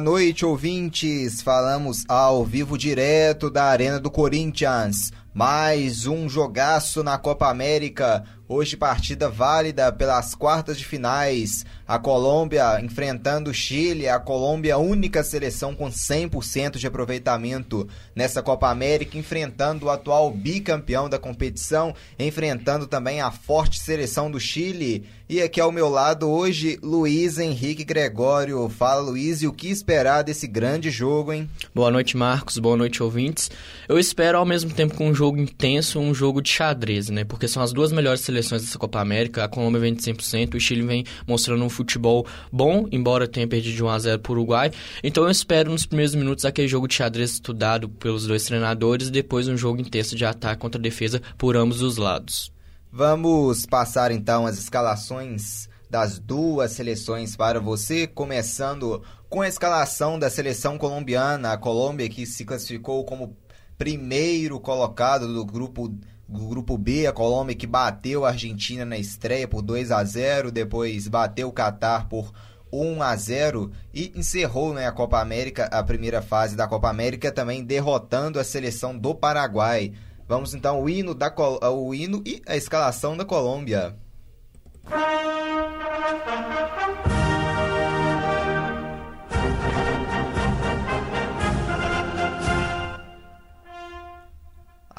Noite, ouvintes. Falamos ao vivo direto da Arena do Corinthians. Mais um jogaço na Copa América. Hoje partida válida pelas quartas de finais. A Colômbia enfrentando o Chile, a Colômbia única seleção com 100% de aproveitamento nessa Copa América, enfrentando o atual bicampeão da competição, enfrentando também a forte seleção do Chile. E aqui ao meu lado hoje, Luiz Henrique Gregório. Fala, Luiz, e o que esperar desse grande jogo, hein? Boa noite, Marcos. Boa noite, ouvintes. Eu espero ao mesmo tempo com um jogo intenso, um jogo de xadrez, né? Porque são as duas melhores seleções dessa Copa América. A Colômbia vem de 100%, o Chile vem mostrando um futebol bom, embora tenha perdido de 1 a 0 para o Uruguai. Então eu espero nos primeiros minutos aquele jogo de xadrez estudado pelos dois treinadores e depois um jogo intenso de ataque contra defesa por ambos os lados. Vamos passar então as escalações das duas seleções para você, começando com a escalação da seleção colombiana, a Colômbia que se classificou como primeiro colocado do grupo do grupo B, a Colômbia que bateu a Argentina na estreia por 2 a 0, depois bateu o Catar por 1 a 0 e encerrou né, a Copa América, a primeira fase da Copa América também derrotando a seleção do Paraguai. Vamos então o hino da o hino e a escalação da Colômbia.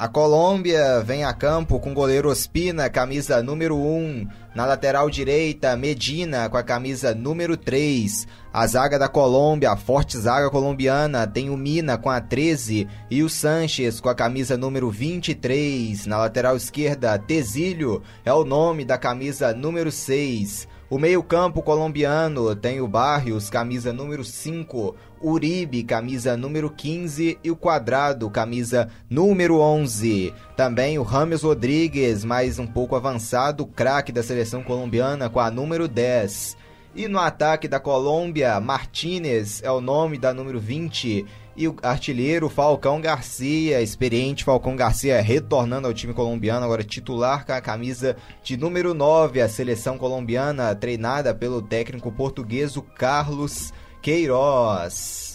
A Colômbia vem a campo com goleiro Ospina, camisa número 1. Na lateral direita, Medina com a camisa número 3. A zaga da Colômbia, a forte zaga colombiana, tem o Mina com a 13 e o Sanches com a camisa número 23. Na lateral esquerda, Tezílio é o nome da camisa número 6. O meio-campo colombiano tem o Barrios, camisa número 5, Uribe, camisa número 15 e o Quadrado, camisa número 11. Também o Rames Rodrigues, mais um pouco avançado, craque da seleção colombiana com a número 10. E no ataque da Colômbia, Martinez é o nome da número 20 e o artilheiro Falcão Garcia, experiente Falcão Garcia retornando ao time colombiano, agora titular com a camisa de número 9, a seleção colombiana treinada pelo técnico português Carlos Queiroz.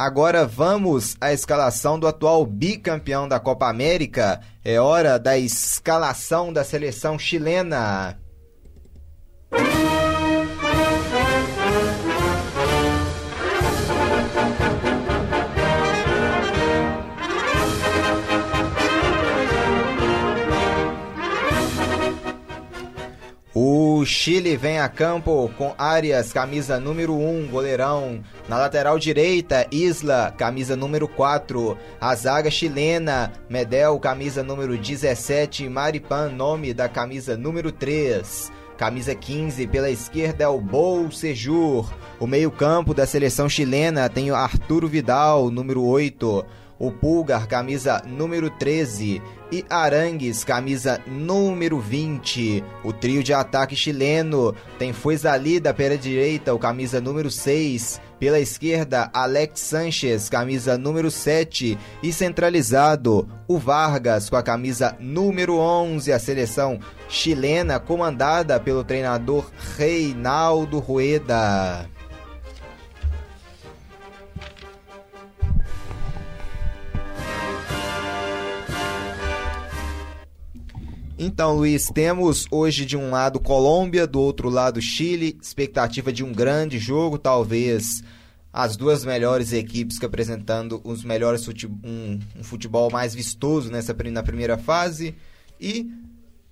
Agora vamos à escalação do atual bicampeão da Copa América. É hora da escalação da seleção chilena. O Chile vem a campo com Arias, camisa número 1, goleirão. Na lateral direita, Isla, camisa número 4. A zaga chilena, Medel, camisa número 17. Maripan, nome da camisa número 3. Camisa 15, pela esquerda é o Bol Sejur. O meio-campo da seleção chilena tem o Arturo Vidal, número 8 o Pulgar, camisa número 13, e Arangues, camisa número 20. O trio de ataque chileno tem Fuezalida pela direita, o camisa número 6. Pela esquerda, Alex Sanchez, camisa número 7. E centralizado, o Vargas, com a camisa número 11. A seleção chilena, comandada pelo treinador Reinaldo Rueda. Então, Luiz, temos hoje de um lado Colômbia, do outro lado Chile, expectativa de um grande jogo, talvez as duas melhores equipes que apresentando os melhores futebol, um, um futebol mais vistoso nessa na primeira fase. E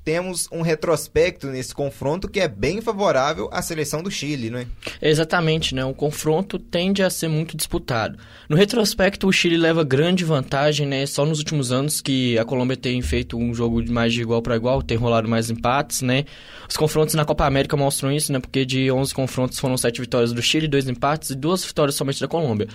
temos um retrospecto nesse confronto que é bem favorável à seleção do Chile, não é? Exatamente, né? O confronto tende a ser muito disputado. No retrospecto, o Chile leva grande vantagem, né? Só nos últimos anos que a Colômbia tem feito um jogo mais de igual para igual, tem rolado mais empates, né? Os confrontos na Copa América mostram isso, né? Porque de 11 confrontos foram 7 vitórias do Chile, 2 empates e 2 vitórias somente da Colômbia.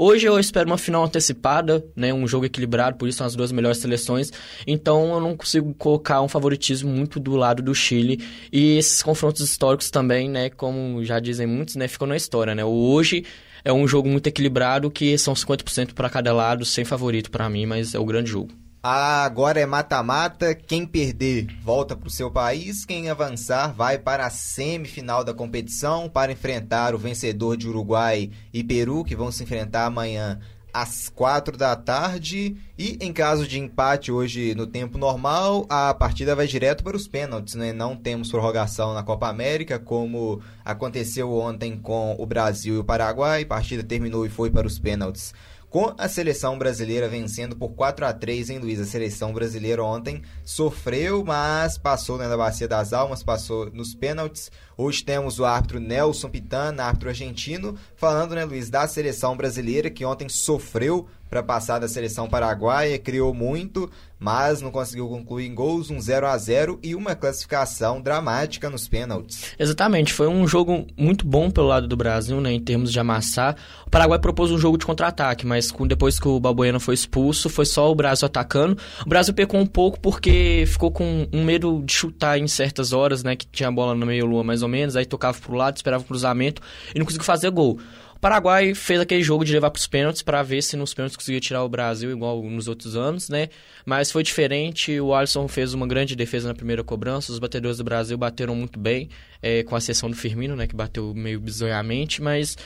Hoje eu espero uma final antecipada, né? Um jogo equilibrado, por isso são as duas melhores seleções. Então eu não consigo colocar um favoritismo muito do lado do Chile. E esses confrontos históricos também, né? Como já dizem muitos, né? Ficam na história, né? Hoje é um jogo muito equilibrado que são 50% para cada lado, sem favorito para mim, mas é o grande jogo. Agora é mata-mata, quem perder volta para o seu país, quem avançar vai para a semifinal da competição para enfrentar o vencedor de Uruguai e Peru, que vão se enfrentar amanhã às quatro da tarde. E em caso de empate hoje no tempo normal, a partida vai direto para os pênaltis. Né? Não temos prorrogação na Copa América, como aconteceu ontem com o Brasil e o Paraguai. A partida terminou e foi para os pênaltis com a seleção brasileira vencendo por 4 a 3 em Luiz. A seleção brasileira ontem sofreu, mas passou né, na Bacia das Almas, passou nos pênaltis. Hoje temos o árbitro Nelson Pitana, árbitro argentino, falando, né, Luiz, da seleção brasileira que ontem sofreu para passar da seleção paraguaia, criou muito, mas não conseguiu concluir em gols, um 0 a 0 e uma classificação dramática nos pênaltis. Exatamente, foi um jogo muito bom pelo lado do Brasil, né, em termos de amassar. O Paraguai propôs um jogo de contra-ataque, mas depois que o Balbuena foi expulso, foi só o Brasil atacando. O Brasil pecou um pouco porque ficou com um medo de chutar em certas horas, né, que tinha a bola no meio-lua mais ou menos, aí tocava pro lado, esperava o cruzamento e não conseguiu fazer gol. O Paraguai fez aquele jogo de levar para os pênaltis para ver se nos pênaltis conseguia tirar o Brasil igual nos outros anos, né? Mas foi diferente. O Alisson fez uma grande defesa na primeira cobrança. Os batedores do Brasil bateram muito bem, é, com a exceção do Firmino, né? Que bateu meio bizonhamente, mas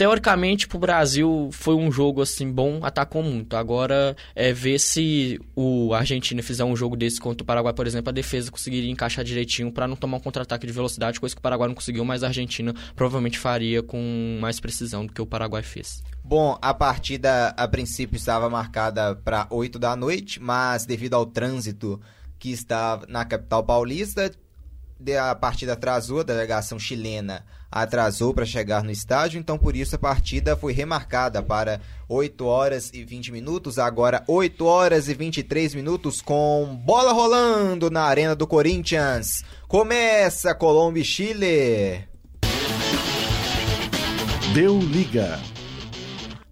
teoricamente para o Brasil foi um jogo assim bom, atacou muito. Agora é ver se o Argentina fizer um jogo desse contra o Paraguai, por exemplo, a defesa conseguiria encaixar direitinho para não tomar um contra-ataque de velocidade, coisa que o Paraguai não conseguiu, mas a Argentina provavelmente faria com mais precisão do que o Paraguai fez. Bom, a partida a princípio estava marcada para 8 da noite, mas devido ao trânsito que está na capital paulista, a partida atrasou, a delegação chilena atrasou para chegar no estádio, então por isso a partida foi remarcada para 8 horas e 20 minutos, agora 8 horas e 23 minutos com bola rolando na Arena do Corinthians. Começa Colômbia e Chile. Deu liga.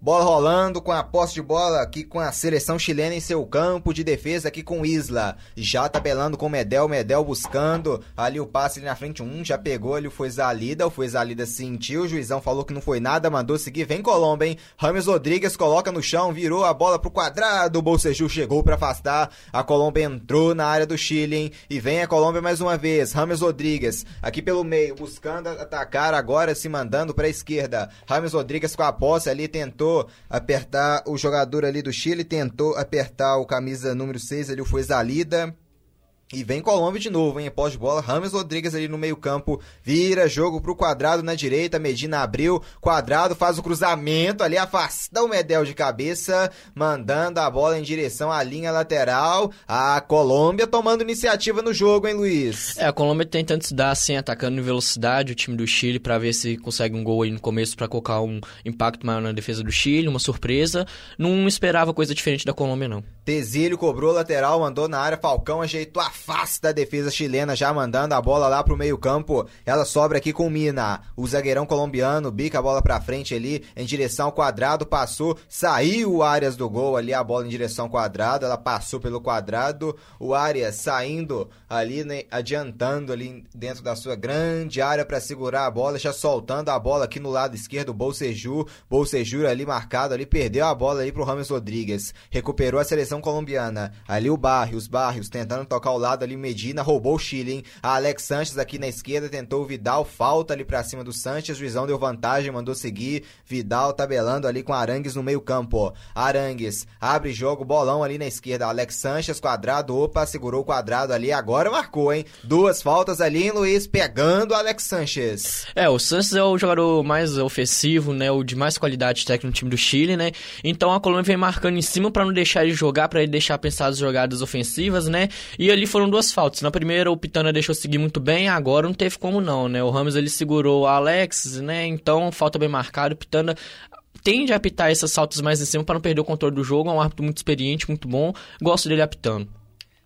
Bola rolando com a posse de bola aqui com a seleção chilena em seu campo de defesa aqui com Isla. Já tabelando com Medel, Medel buscando ali o passe ali na frente. Um já pegou ali, foi Zalida, o foi Zalida sentiu, o juizão falou que não foi nada, mandou seguir. Vem Colombo, hein? Rames Rodrigues coloca no chão, virou a bola pro quadrado. O Bolseju chegou para afastar. A Colômbia entrou na área do Chile, hein? E vem a Colômbia mais uma vez. Rames Rodrigues aqui pelo meio, buscando atacar agora, se mandando para a esquerda. Rames Rodrigues com a posse ali tentou tentou apertar o jogador ali do Chile, tentou apertar o camisa número 6 ali, o Fuezalida. E vem Colômbia de novo, hein? Pós bola, Rames Rodrigues ali no meio-campo, vira jogo pro quadrado na direita, Medina abriu, quadrado faz o cruzamento ali, afasta o Medel de cabeça, mandando a bola em direção à linha lateral. A Colômbia tomando iniciativa no jogo, hein, Luiz? É, a Colômbia tentando se dar assim, atacando em velocidade o time do Chile para ver se consegue um gol aí no começo para colocar um impacto maior na defesa do Chile, uma surpresa. Não esperava coisa diferente da Colômbia, não. Tesílio cobrou lateral, mandou na área, Falcão ajeitou a face da defesa chilena, já mandando a bola lá pro meio-campo. Ela sobra aqui com Mina. O zagueirão colombiano bica a bola pra frente ali, em direção ao quadrado, passou, saiu o Arias do gol ali, a bola em direção ao quadrado, ela passou pelo quadrado. O Arias saindo ali, né, adiantando ali dentro da sua grande área para segurar a bola, já soltando a bola aqui no lado esquerdo, Bolseju. Bolseju ali marcado ali, perdeu a bola ali pro Rames Rodrigues. Recuperou a seleção colombiana. Ali o Barrios, Barrios tentando tocar o lado ali, Medina roubou o Chile, hein? A Alex Sanches aqui na esquerda tentou o Vidal, falta ali pra cima do Sanches, o juizão deu vantagem, mandou seguir. Vidal tabelando ali com Arangues no meio-campo. Arangues abre jogo, bolão ali na esquerda. Alex Sanches, quadrado, opa, segurou o quadrado ali, agora marcou, hein? Duas faltas ali, hein, Luiz, pegando o Alex Sanches. É, o Sanches é o jogador mais ofensivo, né? O de mais qualidade técnica no time do Chile, né? Então a Colômbia vem marcando em cima para não deixar ele jogar, para ele deixar pensar as jogadas ofensivas, né? E ali foram duas faltas. Na primeira, o Pitana deixou seguir muito bem, agora não teve como não, né? O Ramos ele segurou o Alex, né? Então, falta bem marcado. O Pitana tende a apitar essas faltas mais em cima para não perder o controle do jogo. É um árbitro muito experiente, muito bom. Gosto dele apitando.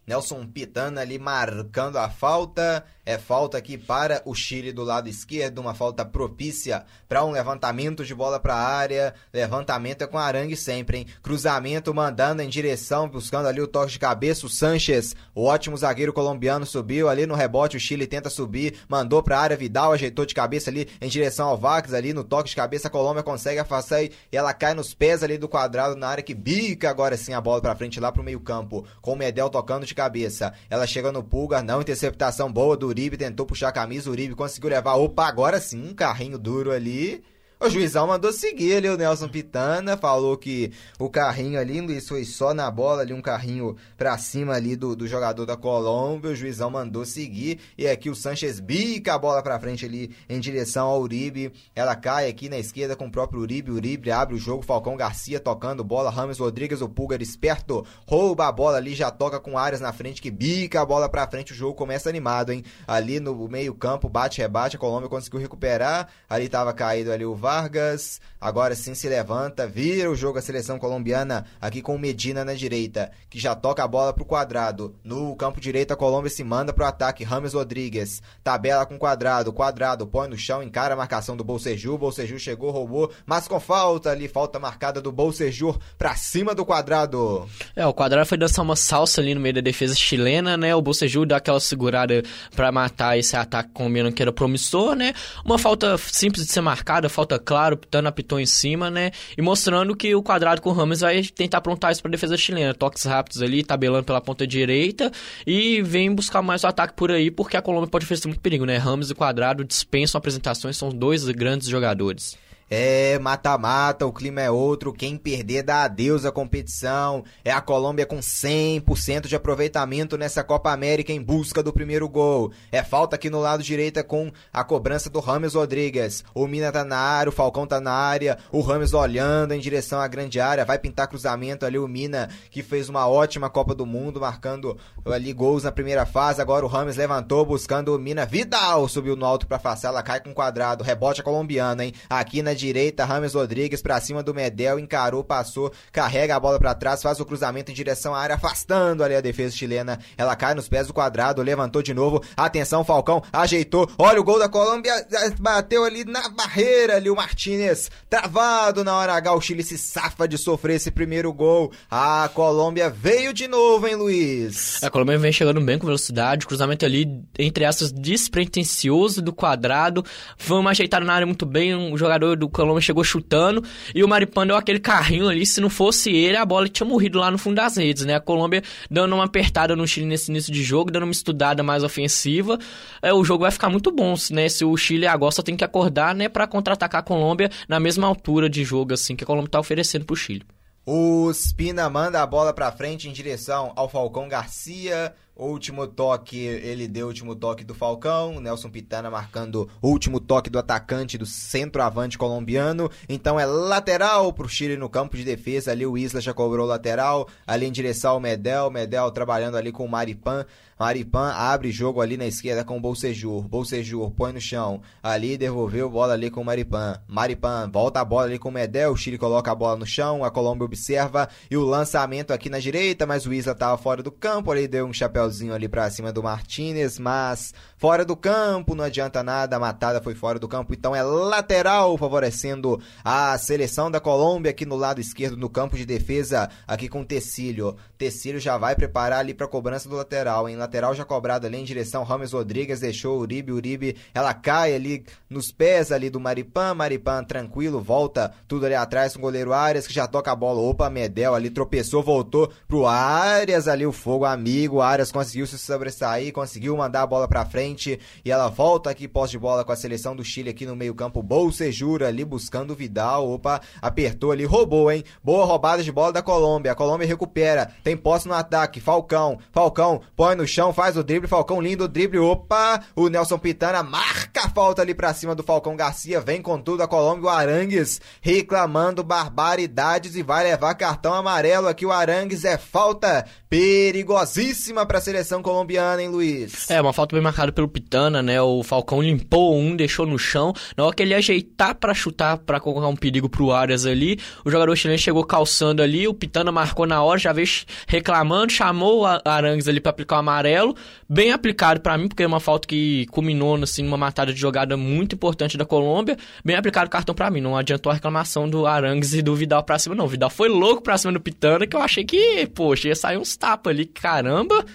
Nelson Pitana ali marcando a falta. É falta aqui para o Chile do lado esquerdo, uma falta propícia para um levantamento de bola para a área. Levantamento é com Arangue sempre, hein? Cruzamento mandando em direção, buscando ali o toque de cabeça. O Sanches, o ótimo zagueiro colombiano, subiu ali no rebote. O Chile tenta subir, mandou para a área. Vidal ajeitou de cabeça ali em direção ao Vax. Ali no toque de cabeça, a Colômbia consegue afastar e ela cai nos pés ali do quadrado na área que bica agora sim a bola para frente lá para o meio-campo. Com o Medel tocando de cabeça. Ela chega no Pulgar, não interceptação boa do Uribe tentou puxar a camisa, Uribe conseguiu levar. Opa, agora sim, um carrinho duro ali. O juizão mandou seguir ali o Nelson Pitana, falou que o carrinho ali, Luiz, foi só na bola ali, um carrinho pra cima ali do, do jogador da Colômbia, o juizão mandou seguir, e aqui o Sanches bica a bola pra frente ali em direção ao Uribe, ela cai aqui na esquerda com o próprio Uribe, Uribe abre o jogo, Falcão Garcia tocando bola, Rames Rodrigues, o Pulgar esperto, rouba a bola ali, já toca com áreas na frente, que bica a bola pra frente, o jogo começa animado, hein, ali no meio campo, bate, rebate, a Colômbia conseguiu recuperar, ali tava caído ali o VAR, Vargas. Agora sim se levanta, vira o jogo a seleção colombiana aqui com o Medina na direita, que já toca a bola pro quadrado. No campo direito a Colômbia se manda pro ataque, Rames Rodrigues. Tabela com quadrado, quadrado, põe no chão, encara a marcação do Bolsejur. Bolsejur chegou, roubou, mas com falta ali, falta marcada do Bolsejur pra cima do quadrado. É, o quadrado foi dançar uma salsa ali no meio da defesa chilena, né? O Bolsejur dá aquela segurada para matar esse ataque colombiano que era promissor, né? Uma falta simples de ser marcada, falta claro, Pitana apitou em cima, né? E mostrando que o quadrado com o Ramos vai tentar aprontar isso para defesa chilena. Toques rápidos ali, tabelando pela ponta direita e vem buscar mais o ataque por aí, porque a Colômbia pode oferecer muito perigo, né? Ramos e quadrado dispensam apresentações, são dois grandes jogadores. É, mata-mata, o clima é outro. Quem perder dá adeus à competição. É a Colômbia com 100% de aproveitamento nessa Copa América em busca do primeiro gol. É falta aqui no lado direito com a cobrança do Rames Rodrigues. O Mina tá na área, o Falcão tá na área. O Rames olhando em direção à grande área. Vai pintar cruzamento ali. O Mina que fez uma ótima Copa do Mundo, marcando ali gols na primeira fase. Agora o Rames levantou buscando o Mina. Vidal subiu no alto pra. Ela cai com quadrado. Rebote a colombiana, hein? Aqui na direita, Rames Rodrigues pra cima do Medel, encarou, passou, carrega a bola para trás, faz o cruzamento em direção à área, afastando ali a defesa chilena. Ela cai nos pés do quadrado, levantou de novo. Atenção, Falcão, ajeitou. Olha o gol da Colômbia, bateu ali na barreira ali o Martinez, travado na hora H. O Chile se safa de sofrer esse primeiro gol. A Colômbia veio de novo, hein, Luiz? A Colômbia vem chegando bem com velocidade, cruzamento ali, entre essas, despretensioso do quadrado. Vamos ajeitar na área muito bem, um jogador do Colômbia chegou chutando e o Maripan deu aquele carrinho ali. Se não fosse ele, a bola tinha morrido lá no fundo das redes, né? A Colômbia dando uma apertada no Chile nesse início de jogo, dando uma estudada mais ofensiva. É, o jogo vai ficar muito bom, né? Se o Chile agora só tem que acordar, né, para contra-atacar a Colômbia na mesma altura de jogo assim que a Colômbia tá oferecendo pro Chile. O Spina manda a bola para frente em direção ao Falcão Garcia. Último toque, ele deu o último toque do Falcão. Nelson Pitana marcando o último toque do atacante do centroavante colombiano. Então é lateral pro Chile no campo de defesa. Ali o Isla já cobrou lateral. Ali em direção ao Medel. Medel trabalhando ali com o Maripan. Maripan abre jogo ali na esquerda com o Bolsejur. Bolsejur põe no chão. Ali devolveu bola ali com o Maripan. Maripan volta a bola ali com o Medel. O Chile coloca a bola no chão. A Colômbia observa. E o lançamento aqui na direita. Mas o Isla tava fora do campo. Ali deu um chapéu chapéuzinho ali pra cima do Martinez, mas fora do campo, não adianta nada, a matada foi fora do campo, então é lateral, favorecendo a seleção da Colômbia aqui no lado esquerdo no campo de defesa, aqui com o Tecílio. Tecílio já vai preparar ali pra cobrança do lateral, em lateral já cobrado ali em direção, Rames Rodrigues deixou Uribe, Uribe, ela cai ali nos pés ali do Maripan, Maripan tranquilo, volta tudo ali atrás com o goleiro Arias, que já toca a bola, opa, Medel ali tropeçou, voltou pro Arias ali, o fogo amigo, Arias conseguiu se sobressair, conseguiu mandar a bola pra frente e ela volta aqui pós de bola com a seleção do Chile aqui no meio-campo. Bolsejura ali buscando o Vidal. Opa, apertou ali, roubou, hein? Boa roubada de bola da Colômbia. A Colômbia recupera, tem posse no ataque. Falcão, Falcão põe no chão, faz o drible. Falcão lindo, drible. Opa, o Nelson Pitana marca a falta ali pra cima do Falcão Garcia. Vem com tudo a Colômbia. O Arangues reclamando barbaridades e vai levar cartão amarelo aqui. O Arangues é falta perigosíssima pra seleção colombiana, hein, Luiz? É, uma falta bem marcada pelo Pitana, né? O Falcão limpou um, deixou no chão. Na hora que ele ajeitar para chutar, para colocar um perigo pro Arias ali, o jogador chileno chegou calçando ali, o Pitana marcou na hora, já veio reclamando, chamou o Arangues ali para aplicar o amarelo. Bem aplicado para mim, porque é uma falta que culminou, assim, numa matada de jogada muito importante da Colômbia. Bem aplicado o cartão para mim, não adiantou a reclamação do Arangues e do Vidal pra cima, não. O Vidal foi louco pra cima do Pitana, que eu achei que, poxa, ia sair uns tapas ali, caramba.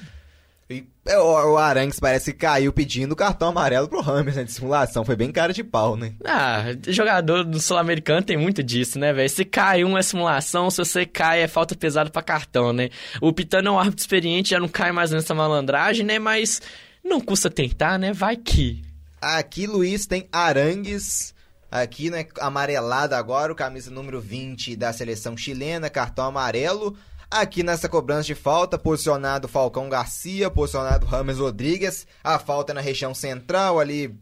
E é, o, o Arangues parece que caiu pedindo cartão amarelo pro Ramos né, de simulação. Foi bem cara de pau, né? Ah, jogador do Sul-Americano tem muito disso, né, velho? Se cai um é simulação, se você cai é falta pesada pra cartão, né? O Pitano é um árbitro experiente, já não cai mais nessa malandragem, né? Mas não custa tentar, né? Vai que. Aqui, Luiz, tem Arangues. Aqui, né, amarelado agora, o camisa número 20 da seleção chilena, cartão amarelo. Aqui nessa cobrança de falta, posicionado Falcão Garcia, posicionado Rames Rodrigues. A falta é na região central, ali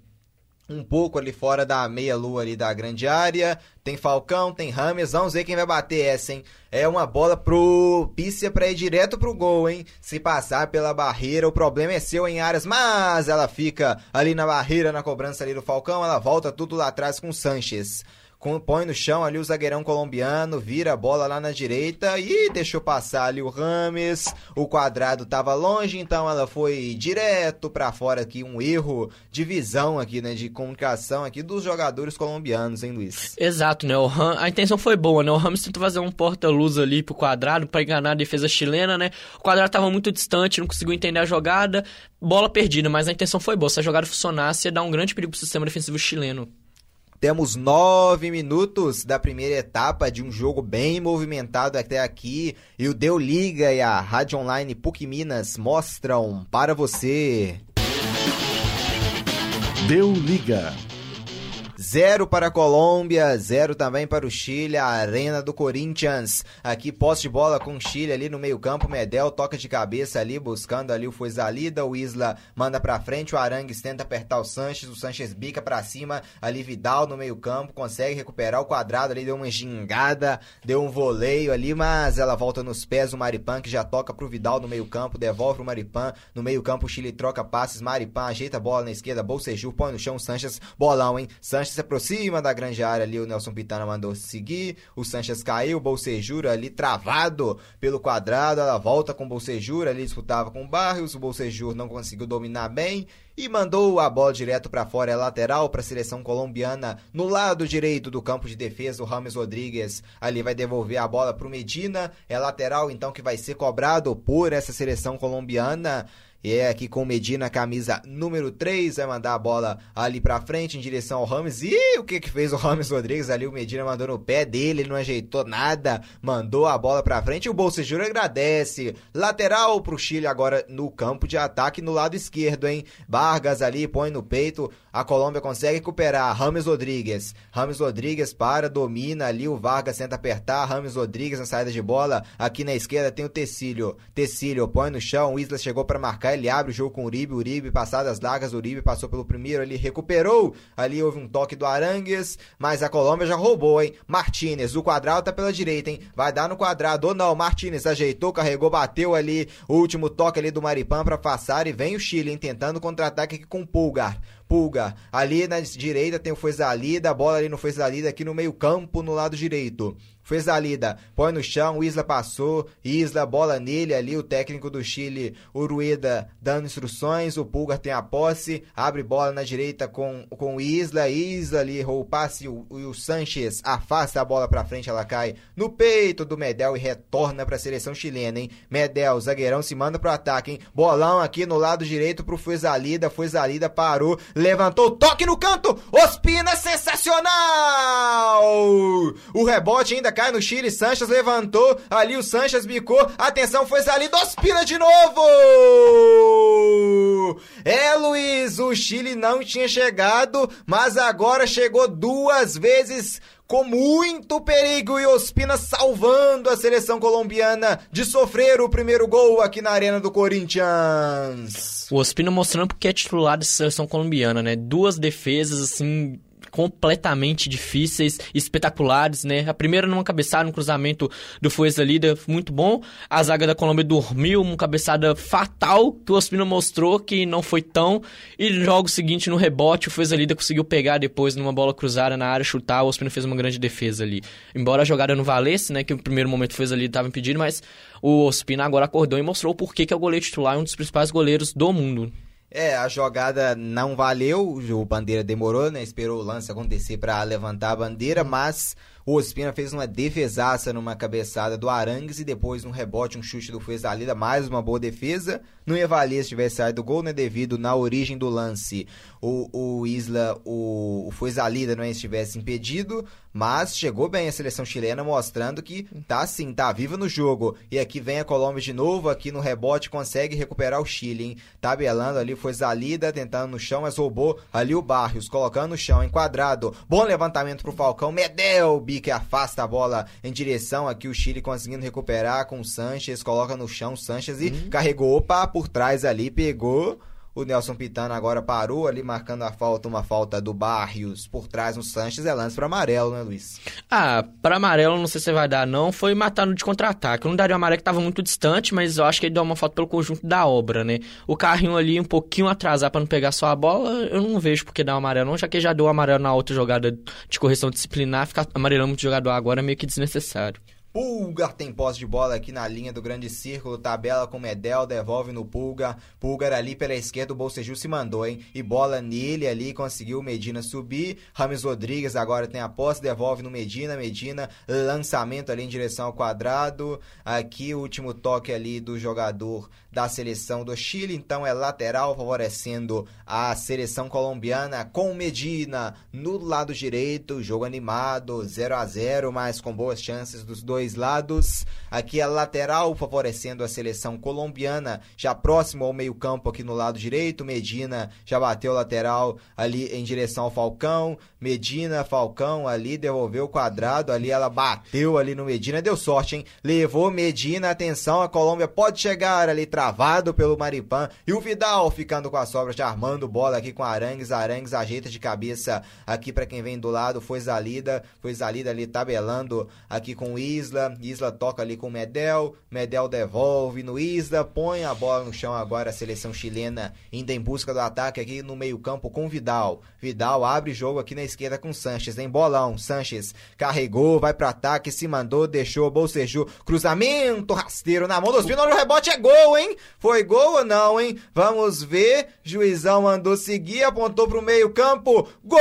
um pouco ali fora da meia-lua ali da grande área. Tem Falcão, tem Rames, vamos ver quem vai bater essa, hein? É uma bola propícia para ir direto pro gol, hein? Se passar pela barreira, o problema é seu em áreas, mas ela fica ali na barreira, na cobrança ali do Falcão, ela volta tudo lá atrás com o Sanches põe no chão ali o zagueirão colombiano, vira a bola lá na direita e deixou passar ali o Rames. O quadrado tava longe, então ela foi direto para fora aqui, um erro de visão aqui, né, de comunicação aqui dos jogadores colombianos, hein, Luiz? Exato, né? O Ram... a intenção foi boa, né? O Rames tentou fazer um porta-luz ali pro quadrado para enganar a defesa chilena, né? O quadrado tava muito distante, não conseguiu entender a jogada, bola perdida, mas a intenção foi boa. Se a jogada funcionasse, ia dar um grande perigo pro sistema defensivo chileno. Temos nove minutos da primeira etapa de um jogo bem movimentado até aqui. E o Deu Liga e a Rádio Online PUC Minas mostram para você. Deu Liga. Zero para a Colômbia, zero também para o Chile, a arena do Corinthians. Aqui posse de bola com o Chile ali no meio campo, Medel toca de cabeça ali, buscando ali o Fuizalida, o Isla manda para frente, o Arangues tenta apertar o Sanches, o Sanches bica para cima, ali Vidal no meio campo, consegue recuperar o quadrado ali, deu uma gingada, deu um voleio ali, mas ela volta nos pés do Maripan, que já toca pro Vidal no meio campo, devolve pro Maripan, no meio campo o Chile troca passes, Maripan ajeita a bola na esquerda, Bolseju põe no chão, Sanches, bolão, hein? Sanches se aproxima da grande área ali, o Nelson Pitana mandou seguir, o Sanches caiu, o Bolsejura ali travado pelo quadrado, ela volta com o Bolsejura, ali disputava com o Barrios, o Bolsejura não conseguiu dominar bem e mandou a bola direto para fora, é lateral para a seleção colombiana, no lado direito do campo de defesa, o Rames Rodrigues ali vai devolver a bola para o Medina, é lateral então que vai ser cobrado por essa seleção colombiana. E é aqui com Medina, camisa número 3, vai mandar a bola ali pra frente em direção ao Rames. E o que que fez o Rames Rodrigues ali? O Medina mandou no pé dele, ele não ajeitou nada, mandou a bola pra frente. O Bolsejuro agradece. Lateral pro Chile agora no campo de ataque no lado esquerdo, hein? Vargas ali põe no peito. A Colômbia consegue recuperar. Rames Rodrigues. Rames Rodrigues para, domina ali. O Vargas tenta apertar. Rames Rodrigues na saída de bola. Aqui na esquerda tem o Tecílio. Tecílio põe no chão. O Isla chegou para marcar ele abre o jogo com o Uribe, Uribe passadas largas, o Uribe passou pelo primeiro, ele recuperou, ali houve um toque do Arangues, mas a Colômbia já roubou, hein? Martinez, o quadrado tá pela direita, hein? Vai dar no quadrado ou não, Martinez ajeitou, carregou, bateu ali, o último toque ali do Maripan para passar e vem o Chile, hein? Tentando contra-ataque aqui com o Pulgar. Pulga. Ali na direita tem o Fuezalida, a bola ali no Fuezalida, aqui no meio campo, no lado direito. Fez a lida, põe no chão, Isla passou, Isla, bola nele ali, o técnico do Chile, Urueda, dando instruções, o Pulgar tem a posse, abre bola na direita com, com Isla, Isla ali errou o passe, o, o, Sanches afasta a bola pra frente, ela cai no peito do Medel e retorna pra seleção chilena, hein? Medel, zagueirão, se manda pro ataque, hein? Bolão aqui no lado direito pro Fuezalida, Fuezalida parou, levantou, toque no canto, Ospina, sensacional! O rebote ainda cai no Chile, Sanches levantou, ali o Sanches bicou, atenção, foi ali, Ospina de novo! É, Luiz, o Chile não tinha chegado, mas agora chegou duas vezes com muito perigo e Ospina salvando a seleção colombiana de sofrer o primeiro gol aqui na Arena do Corinthians. O Ospina mostrando porque é titular da seleção colombiana, né? Duas defesas, assim, completamente difíceis, espetaculares, né? A primeira numa cabeçada, um cruzamento do Fueza Lida, muito bom. A zaga da Colômbia dormiu, uma cabeçada fatal que o Ospina mostrou que não foi tão. E no jogo seguinte, no rebote, o Fueza Lida conseguiu pegar depois numa bola cruzada na área, chutar. O Ospina fez uma grande defesa ali. Embora a jogada não valesse, né? Que no primeiro momento o Fueza Lida estava impedido, mas o Ospina agora acordou e mostrou por que é o goleiro titular um dos principais goleiros do mundo. É, a jogada não valeu, o Bandeira demorou, né? Esperou o lance acontecer para levantar a bandeira, mas o Ospina fez uma defesaça numa cabeçada do Arangues e depois um rebote, um chute do Fuezalida, mais uma boa defesa. Não ia valer se tivesse saído o gol, né? Devido na origem do lance. O, o Isla, o, o Fuezalida não estivesse impedido, mas chegou bem a seleção chilena mostrando que tá assim, tá viva no jogo. E aqui vem a Colômbia de novo, aqui no rebote consegue recuperar o Chile, hein? Tabelando ali foi Zalida tentando no chão, mas roubou ali o Barrios, colocando no chão, enquadrado. Bom levantamento pro Falcão, Medel, que afasta a bola em direção aqui o Chile conseguindo recuperar com o Sanches, coloca no chão o Sanches e uhum. carregou, opa, por trás ali, pegou o Nelson Pitana agora parou ali marcando a falta, uma falta do Barrios por trás no Sanches. É lance para amarelo, né, Luiz? Ah, para amarelo não sei se vai dar, não. Foi matando de contra-ataque. Não daria o amarelo que tava muito distante, mas eu acho que ele deu uma falta pelo conjunto da obra, né? O carrinho ali um pouquinho atrasar para não pegar só a bola, eu não vejo porque dar o amarelo, não, já que já deu o amarelo na outra jogada de correção disciplinar, ficar amarelando muito jogador agora é meio que desnecessário. Pulgar tem posse de bola aqui na linha do grande círculo, tabela com Medel, devolve no Pulgar. Pulgar ali pela esquerda, o Bolseju se mandou, hein? E bola nele ali, conseguiu o Medina subir. Rames Rodrigues agora tem a posse, devolve no Medina. Medina, lançamento ali em direção ao quadrado. Aqui o último toque ali do jogador da seleção do Chile, então é lateral, favorecendo a seleção colombiana com Medina no lado direito. Jogo animado, 0 a 0 mas com boas chances dos dois lados. Aqui a lateral favorecendo a seleção colombiana, já próximo ao meio-campo aqui no lado direito. Medina já bateu lateral ali em direção ao Falcão. Medina, Falcão ali devolveu o quadrado, ali ela bateu ali no Medina, deu sorte, hein? Levou Medina, atenção, a Colômbia pode chegar ali travado pelo Maripan e o Vidal ficando com a sobra, já armando bola aqui com Arangues, Arangues ajeita de cabeça aqui para quem vem do lado, foi Zalida, foi Zalida ali tabelando aqui com Isla, Isla toca ali com Medel, Medel devolve no Isla, põe a bola no chão agora a seleção chilena indo em busca do ataque aqui no meio campo com Vidal, Vidal abre jogo aqui na esquerda com Sanches, em bolão. Sanches carregou, vai pro ataque, se mandou, deixou, bolseju, cruzamento, rasteiro na mão dos Pino, o rebote é gol, hein? Foi gol ou não, hein? Vamos ver. Juizão mandou seguir, apontou pro meio campo. Gol!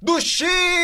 do Chile!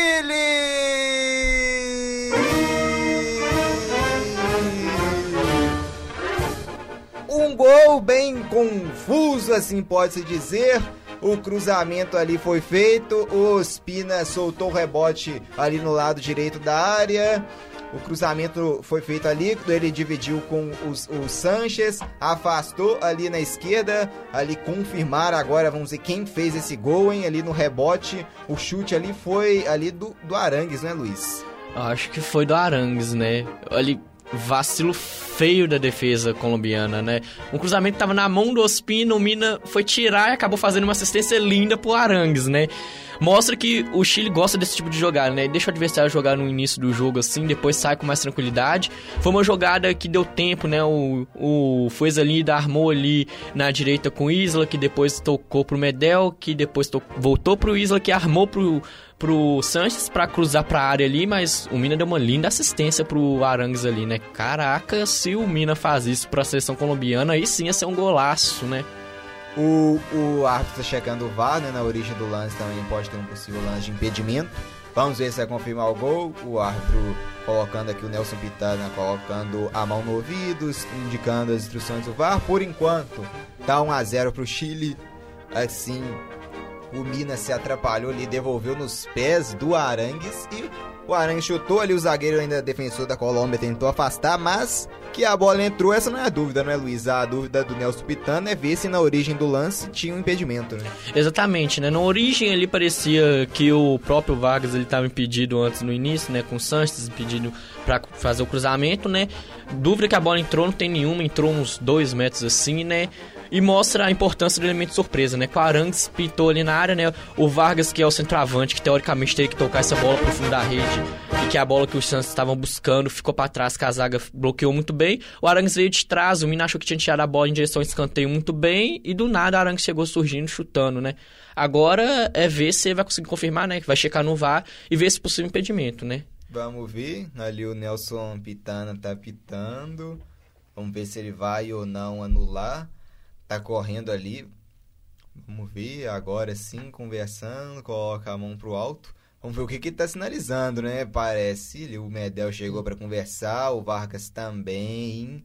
gol bem confuso, assim pode-se dizer. O cruzamento ali foi feito, o Spina soltou o rebote ali no lado direito da área. O cruzamento foi feito ali, ele dividiu com os, o Sanches, afastou ali na esquerda, ali confirmar agora, vamos ver quem fez esse gol, hein, ali no rebote. O chute ali foi ali do, do Arangues, né, Luiz? Acho que foi do Arangues, né? Ali vacilo feio da defesa colombiana, né? Um cruzamento tava na mão do Ospina, o Mina foi tirar e acabou fazendo uma assistência linda pro Arangues, né? Mostra que o Chile gosta desse tipo de jogada, né? Deixa o adversário jogar no início do jogo assim, depois sai com mais tranquilidade. Foi uma jogada que deu tempo, né? O, o Fuez armou ali na direita com o Isla, que depois tocou pro Medel, que depois voltou pro Isla, que armou pro pro Sanches para cruzar pra área ali, mas o Mina deu uma linda assistência pro Arangues ali, né? Caraca, se o Mina faz isso pra seleção colombiana, aí sim ia ser um golaço, né? O, o árbitro tá checando o VAR, né? Na origem do lance também pode ter um possível lance de impedimento. Vamos ver se vai confirmar o gol. O árbitro colocando aqui o Nelson Pitana, colocando a mão no ouvido, indicando as instruções do VAR. Por enquanto, tá 1 a 0 pro Chile. Assim, o Minas se atrapalhou ali, devolveu nos pés do Arangues e o Arangues chutou ali, o zagueiro ainda defensor da Colômbia tentou afastar, mas que a bola entrou, essa não é a dúvida, não é, Luiz? A dúvida do Nelson Pitano é ver se na origem do lance tinha um impedimento, né? Exatamente, né? Na origem ali parecia que o próprio Vargas ele estava impedido antes no início, né? Com o Sanches impedido para fazer o cruzamento, né? Dúvida que a bola entrou, não tem nenhuma, entrou uns dois metros assim, né? E mostra a importância do elemento surpresa, né? Arangues pintou ali na área, né? O Vargas, que é o centroavante, que teoricamente teria que tocar essa bola pro fundo da rede, e que é a bola que os Santos estavam buscando, ficou para trás, que a zaga bloqueou muito bem. O Arangues veio de trás, o Mina achou que tinha tirado a bola em direção ao escanteio muito bem, e do nada o Arangues chegou surgindo, chutando, né? Agora é ver se ele vai conseguir confirmar, né? Que vai checar no VAR e ver se possível impedimento, né? Vamos ver. Ali o Nelson Pitana tá pitando. Vamos ver se ele vai ou não anular tá correndo ali. Vamos ver agora sim, conversando, coloca a mão pro alto. Vamos ver o que que tá sinalizando, né? Parece, o Medel chegou para conversar, o Vargas também.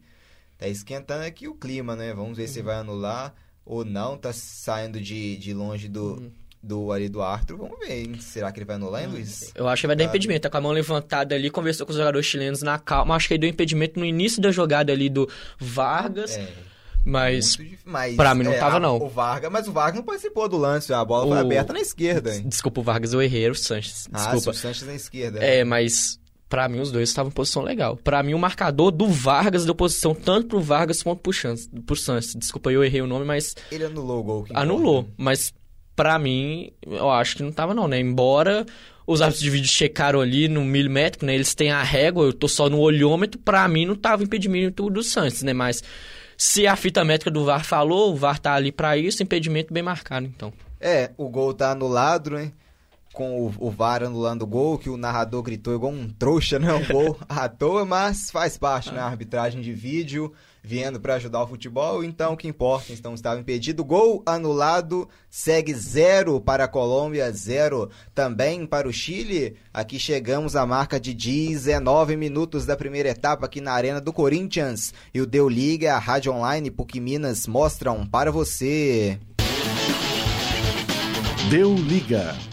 Tá esquentando aqui o clima, né? Vamos ver uhum. se vai anular ou não. Tá saindo de, de longe do, uhum. do ali do Arthur. Vamos ver, hein? Será que ele vai anular, hein. Luiz? Eu acho que vai dar impedimento. Tá com a mão levantada ali, conversou com os jogadores chilenos na calma. Acho que ele deu impedimento no início da jogada ali do Vargas. É. Mas, mas pra mim não é, tava, não. O Vargas, mas o Vargas não participou do lance, a bola o... foi aberta na esquerda. Hein? Desculpa, o Vargas eu errei, o Sanches. Desculpa. Ah, o Sanches na esquerda. É, mas para mim os dois estavam em posição legal. Para mim o marcador do Vargas deu posição tanto pro Vargas quanto pro, Chance, pro Sanches. Desculpa, eu errei o nome, mas... Ele anulou o gol. Anulou, mas para mim eu acho que não tava não, né? Embora os árbitros de vídeo checaram ali no milimétrico, né? Eles têm a régua, eu tô só no olhômetro, para mim não tava impedimento do Santos, né? Mas se a fita métrica do VAR falou, o VAR tá ali para isso, impedimento bem marcado, então. É, o gol tá anulado, né? Com o, o VAR anulando o gol, que o narrador gritou igual um trouxa, né? Um gol à toa, mas faz parte, né? A arbitragem de vídeo vindo para ajudar o futebol, então o que importa, então estava impedido. Gol anulado, segue zero para a Colômbia, zero também para o Chile. Aqui chegamos à marca de 19 minutos da primeira etapa aqui na Arena do Corinthians. E o Deu Liga, a Rádio Online PUC Minas mostram para você. Deu Liga.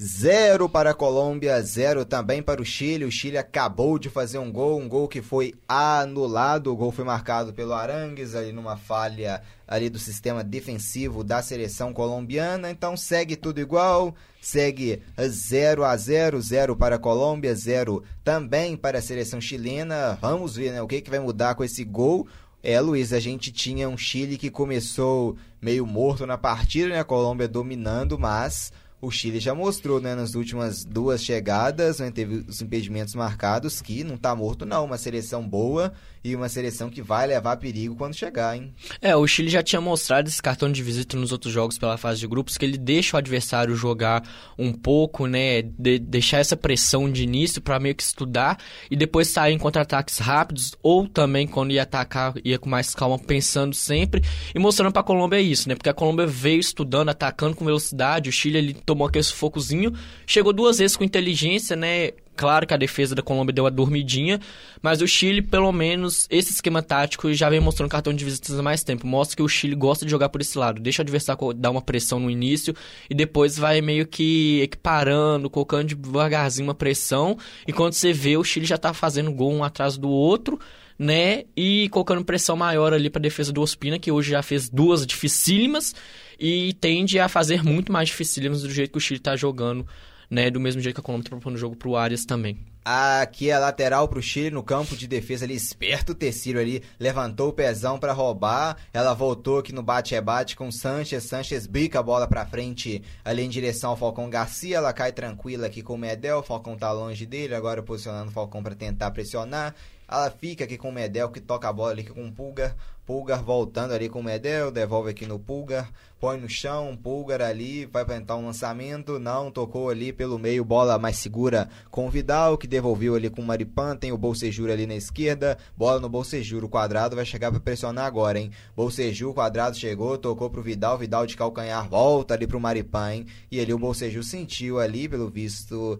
Zero para a Colômbia, zero também para o Chile. O Chile acabou de fazer um gol, um gol que foi anulado. O gol foi marcado pelo Arangues ali numa falha ali do sistema defensivo da seleção colombiana. Então segue tudo igual, segue 0 a 0, 0 para a Colômbia, 0 também para a seleção chilena. Vamos ver, né, o que que vai mudar com esse gol. É, Luiz, a gente tinha um Chile que começou meio morto na partida, né? A Colômbia dominando, mas o Chile já mostrou, né, nas últimas duas chegadas, né, teve os impedimentos marcados, que não tá morto não, uma seleção boa e uma seleção que vai levar perigo quando chegar, hein? É, o Chile já tinha mostrado esse cartão de visita nos outros jogos pela fase de grupos, que ele deixa o adversário jogar um pouco, né, de, deixar essa pressão de início para meio que estudar e depois sair em contra-ataques rápidos ou também quando ia atacar ia com mais calma, pensando sempre e mostrando para a Colômbia isso, né? Porque a Colômbia veio estudando, atacando com velocidade, o Chile ele tomou aquele sufocozinho, chegou duas vezes com inteligência, né? Claro que a defesa da Colômbia deu uma dormidinha, mas o Chile, pelo menos, esse esquema tático já vem mostrando cartão de visitas há mais tempo. Mostra que o Chile gosta de jogar por esse lado. Deixa o adversário dar uma pressão no início e depois vai meio que equiparando, colocando devagarzinho uma pressão. E quando você vê, o Chile já tá fazendo gol um atrás do outro né? E colocando pressão maior ali para a defesa do Ospina, que hoje já fez duas dificílimas e tende a fazer muito mais dificílimas do jeito que o Chile está jogando né? Do mesmo jeito que a Colômbia tá propondo o jogo pro Arias também. Aqui é lateral pro Chile no campo de defesa ali, esperto o Tecílio ali, levantou o pezão para roubar, ela voltou aqui no bate-rebate com o Sanches, Sanches bica a bola pra frente ali em direção ao Falcão Garcia, ela cai tranquila aqui com o Medel, o Falcão tá longe dele, agora posicionando o Falcão para tentar pressionar, ela fica aqui com o Medel que toca a bola ali com o Pulgar. Pulgar voltando ali com o Medel, devolve aqui no Pulgar, põe no chão, Pulgar ali, vai tentar um lançamento, não, tocou ali pelo meio, bola mais segura com o Vidal, que devolveu ali com o Maripan, tem o Bolsejur ali na esquerda, bola no Bolsejur, o quadrado vai chegar para pressionar agora, hein? Bolsejur, quadrado chegou, tocou pro Vidal, Vidal de calcanhar, volta ali pro Maripan, hein? E ali o Bolsejur sentiu ali, pelo visto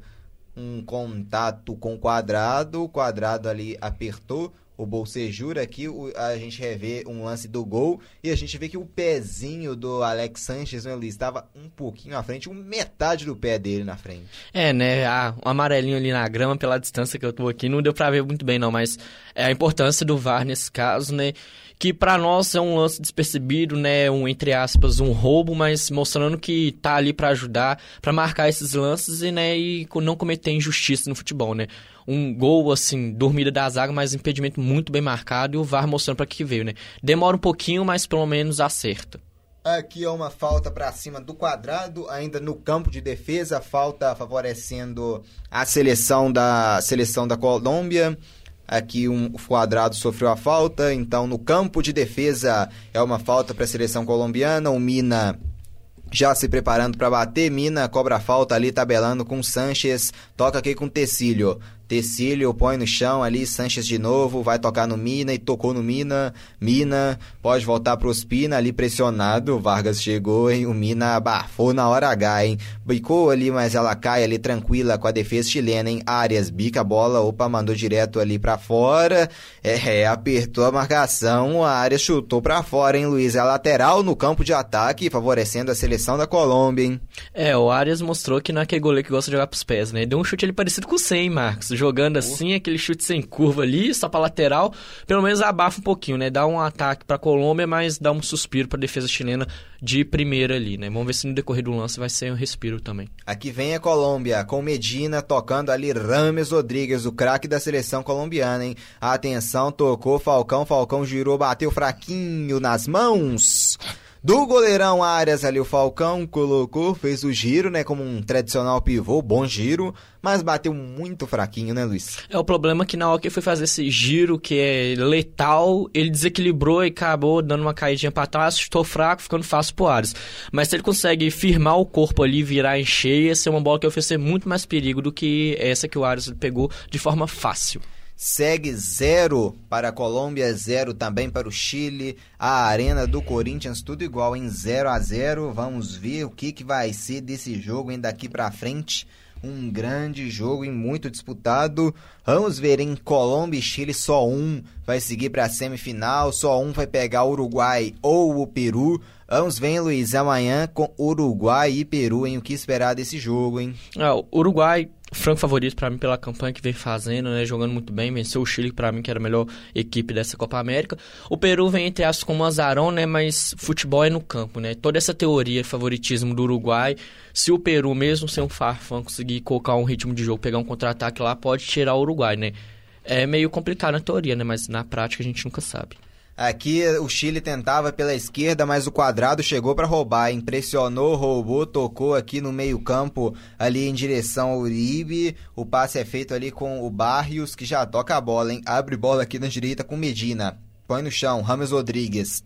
um contato com o quadrado, o quadrado ali apertou, o Bolsejura aqui, o, a gente revê um lance do gol e a gente vê que o pezinho do Alex Sanches, né, Luiz, estava um pouquinho à frente, um metade do pé dele na frente. É, né, um amarelinho ali na grama pela distância que eu tô aqui, não deu pra ver muito bem não, mas é a importância do VAR nesse caso, né, que para nós é um lance despercebido, né, um entre aspas, um roubo, mas mostrando que tá ali para ajudar, para marcar esses lances e, né, e não cometer injustiça no futebol, né? Um gol assim, dormida da zaga, mas impedimento muito bem marcado e o VAR mostrando para que veio, né? Demora um pouquinho, mas pelo menos acerta. Aqui é uma falta para cima do quadrado, ainda no campo de defesa, falta favorecendo a seleção da seleção da Colômbia. Aqui um quadrado sofreu a falta, então no campo de defesa é uma falta para a seleção colombiana. O Mina já se preparando para bater. Mina cobra a falta ali, tabelando com Sanches. Toca aqui com Tecílio. Tecílio põe no chão ali, Sanches de novo, vai tocar no Mina e tocou no Mina. Mina pode voltar pro Ospina ali pressionado. Vargas chegou, hein? O Mina abafou na hora H, hein? Bicou ali, mas ela cai ali tranquila com a defesa chilena, hein? Arias bica a bola, opa, mandou direto ali para fora. É, é, apertou a marcação, a Arias chutou para fora, hein, Luiz? É lateral no campo de ataque, favorecendo a seleção da Colômbia, hein? É, o Arias mostrou que não é aquele goleiro que gosta de jogar pros pés, né? Deu um chute ali parecido com o 100, Marcos jogando assim, aquele chute sem curva ali, só pra lateral, pelo menos abafa um pouquinho, né? Dá um ataque pra Colômbia, mas dá um suspiro pra defesa chilena de primeira ali, né? Vamos ver se no decorrer do lance vai ser um respiro também. Aqui vem a Colômbia, com Medina tocando ali Rames Rodrigues, o craque da seleção colombiana, hein? Atenção, tocou Falcão, Falcão girou, bateu fraquinho nas mãos do goleirão Arias ali, o Falcão colocou, fez o giro, né? Como um tradicional pivô, bom giro, mas bateu muito fraquinho, né, Luiz? É o problema que na hora que ele foi fazer esse giro, que é letal, ele desequilibrou e acabou dando uma caidinha pra trás, estou fraco, ficando fácil pro Arias. Mas se ele consegue firmar o corpo ali, virar em cheia, ser uma bola que oferecer muito mais perigo do que essa que o Arias pegou de forma fácil segue zero para a Colômbia, zero também para o Chile. A arena do Corinthians, tudo igual em 0 a 0 Vamos ver o que, que vai ser desse jogo ainda daqui para frente. Um grande jogo e muito disputado. Vamos ver em Colômbia e Chile, só um vai seguir para a semifinal, só um vai pegar o Uruguai ou o Peru. Vamos ver, Luiz, amanhã com Uruguai e Peru, em o que esperar desse jogo, hein? O Uruguai franco favorito para mim pela campanha que vem fazendo, né, jogando muito bem, venceu o Chile para mim que era a melhor equipe dessa Copa América. O Peru vem entre as como azarão, né, mas futebol é no campo, né? Toda essa teoria de favoritismo do Uruguai, se o Peru mesmo sem um farfã conseguir colocar um ritmo de jogo, pegar um contra-ataque lá, pode tirar o Uruguai, né? É meio complicado na teoria, né, mas na prática a gente nunca sabe. Aqui o Chile tentava pela esquerda, mas o quadrado chegou para roubar. Impressionou, roubou, tocou aqui no meio-campo, ali em direção ao Uribe. O passe é feito ali com o Barrios, que já toca a bola, hein? Abre bola aqui na direita com Medina. Põe no chão, Rames Rodrigues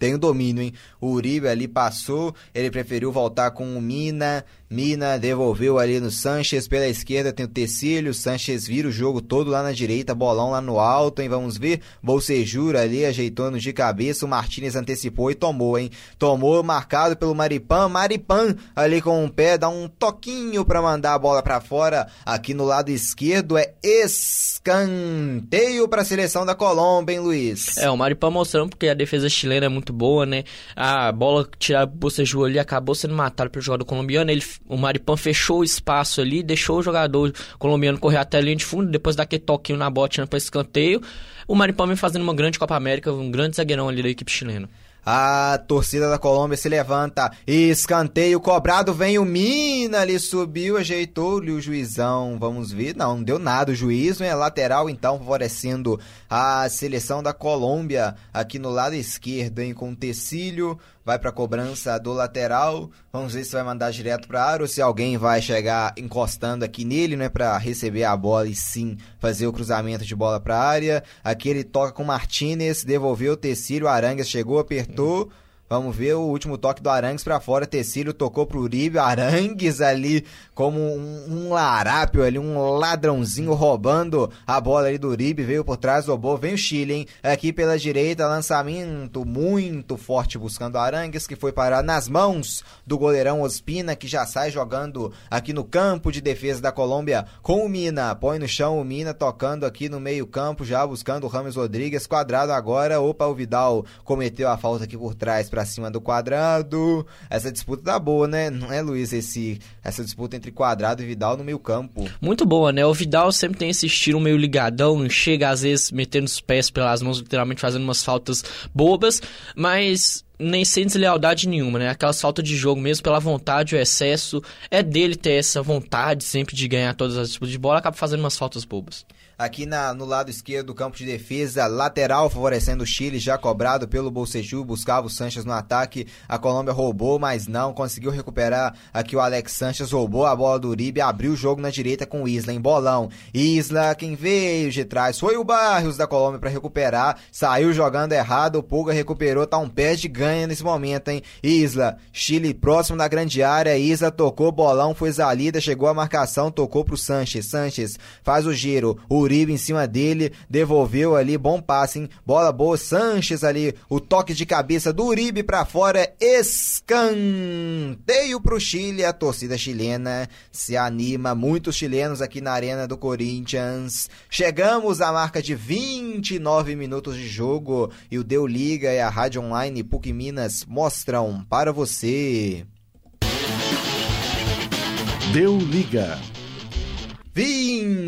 tem o domínio, hein? O Uribe ali passou, ele preferiu voltar com o Mina. Mina devolveu ali no Sanches pela esquerda, tem o Tecílio. Sanches vira o jogo todo lá na direita, bolão lá no alto, hein? Vamos ver. Bolsejura ali ajeitando de cabeça. O Martinez antecipou e tomou, hein? Tomou, marcado pelo Maripan. Maripan ali com o pé, dá um toquinho para mandar a bola para fora. Aqui no lado esquerdo é escanteio para a seleção da Colômbia, hein, Luiz? É, o Maripan mostrando porque a defesa chilena é muito boa, né? A bola tirada Bolsejura ali acabou sendo matada pelo jogador colombiano. Ele o Maripan fechou o espaço ali, deixou o jogador colombiano correr até a linha de fundo, depois daquele toquinho na botinha para escanteio. O Maripan vem fazendo uma grande Copa América, um grande zagueirão ali da equipe chilena. A torcida da Colômbia se levanta. Escanteio cobrado. Vem o Mina ali, subiu, ajeitou-lhe o juizão. Vamos ver. Não, não deu nada o juiz. É lateral, então, favorecendo a seleção da Colômbia. Aqui no lado esquerdo, hein, com Tecílio vai para a cobrança do lateral. Vamos ver se vai mandar direto para a área ou se alguém vai chegar encostando aqui nele, né, para receber a bola e sim fazer o cruzamento de bola para a área. Aqui ele toca com Martinez, devolveu o Tecílio, Arangues chegou, apertou. Vamos ver o último toque do Arangues para fora. Tecílio tocou pro Uribe. Arangues ali como um, um larápio ali, um ladrãozinho roubando a bola ali do Uribe. Veio por trás, roubou. Vem o Chile, hein? Aqui pela direita, lançamento muito forte buscando Arangues, que foi parar nas mãos do goleirão Ospina, que já sai jogando aqui no campo de defesa da Colômbia com o Mina. Põe no chão o Mina tocando aqui no meio campo, já buscando o Rames Rodrigues. Quadrado agora. Opa, o Vidal cometeu a falta aqui por trás pra cima do quadrado. Essa disputa tá boa, né? Não é, Luiz, esse, essa disputa entre quadrado e Vidal no meio campo. Muito boa, né? O Vidal sempre tem esse estilo meio ligadão, chega às vezes metendo os pés pelas mãos, literalmente fazendo umas faltas bobas, mas nem sem deslealdade nenhuma, né? Aquela falta de jogo mesmo, pela vontade, o excesso. É dele ter essa vontade sempre de ganhar todas as disputas de bola, acaba fazendo umas faltas bobas. Aqui na, no lado esquerdo do campo de defesa, lateral favorecendo o Chile, já cobrado pelo Bolseju, buscava o Sanches no ataque. A Colômbia roubou, mas não conseguiu recuperar. Aqui o Alex Sanches roubou a bola do Uribe, abriu o jogo na direita com o Isla em bolão. Isla, quem veio de trás foi o Barrios da Colômbia para recuperar. Saiu jogando errado, o Pulga recuperou, tá um pé de ganha nesse momento, hein? Isla, Chile próximo da grande área. Isla tocou, bolão foi Zalida, chegou a marcação, tocou pro Sanches. Sanches faz o giro. O Uribe em cima dele, devolveu ali, bom passe, hein? Bola boa, Sanches ali, o toque de cabeça do Uribe para fora, escanteio pro Chile, a torcida chilena se anima, muitos chilenos aqui na arena do Corinthians. Chegamos à marca de 29 minutos de jogo e o Deu Liga e a Rádio Online PUC Minas mostram para você. Deu Liga.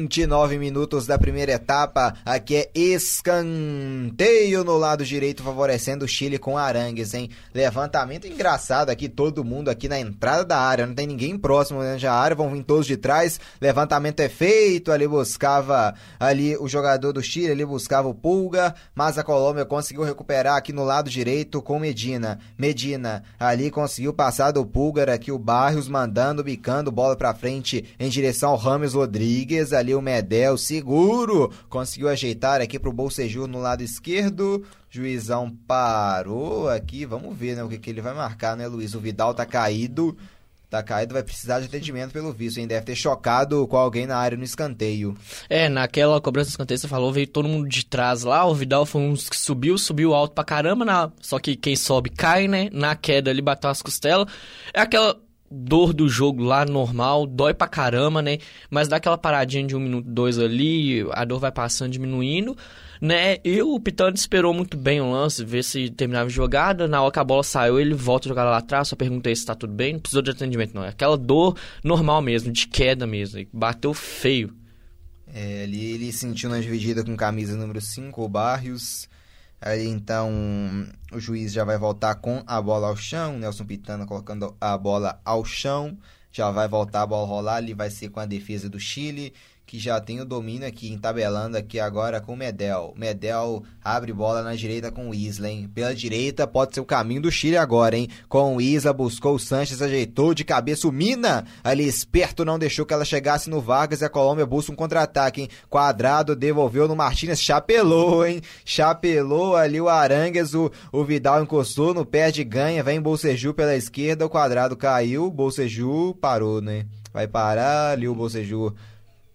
29 minutos da primeira etapa. Aqui é escanteio no lado direito, favorecendo o Chile com Arangues, hein? Levantamento engraçado aqui, todo mundo aqui na entrada da área. Não tem ninguém próximo da área, vão vir todos de trás. Levantamento é feito. Ali buscava ali o jogador do Chile, ali buscava o Pulga, mas a Colômbia conseguiu recuperar aqui no lado direito com Medina. Medina ali conseguiu passar do Pulgar aqui o Barrios mandando, bicando bola para frente em direção ao Rames Rodrigues. Rodrigues, ali o Medel, seguro, conseguiu ajeitar aqui pro Bolsejur no lado esquerdo. Juizão parou aqui, vamos ver, né, o que, que ele vai marcar, né, Luiz? O Vidal tá caído, tá caído, vai precisar de atendimento pelo visto, hein? Deve ter chocado com alguém na área no escanteio. É, naquela cobrança do escanteio, você falou, veio todo mundo de trás lá, o Vidal foi um que subiu, subiu alto pra caramba, na... só que quem sobe cai, né? Na queda ele bateu as costelas. É aquela dor do jogo lá normal, dói pra caramba, né? Mas dá aquela paradinha de um minuto, dois ali, a dor vai passando, diminuindo, né? E o Pitano esperou muito bem o lance, ver se terminava a jogada. Na hora que a bola saiu, ele volta a jogar lá atrás, só perguntei se tá tudo bem, não precisou de atendimento, não. É aquela dor normal mesmo, de queda mesmo, bateu feio. É, ele, ele sentiu na dividida com camisa número 5, o Barrios. Aí então o juiz já vai voltar com a bola ao chão, Nelson Pitana colocando a bola ao chão, já vai voltar a bola rolar, ali vai ser com a defesa do Chile que já tem o domínio aqui, entabelando aqui agora com o Medel. Medel abre bola na direita com o Isla, hein? Pela direita pode ser o caminho do Chile agora, hein? Com o Isla, buscou o Sanches, ajeitou de cabeça o Mina. Ali esperto, não deixou que ela chegasse no Vargas e a Colômbia busca um contra-ataque, hein? Quadrado devolveu no Martínez, chapelou, hein? Chapelou ali o Arangues, o, o Vidal encostou no pé de ganha, vem Bolseju pela esquerda, o Quadrado caiu, Bolseju parou, né? Vai parar ali o Bolseju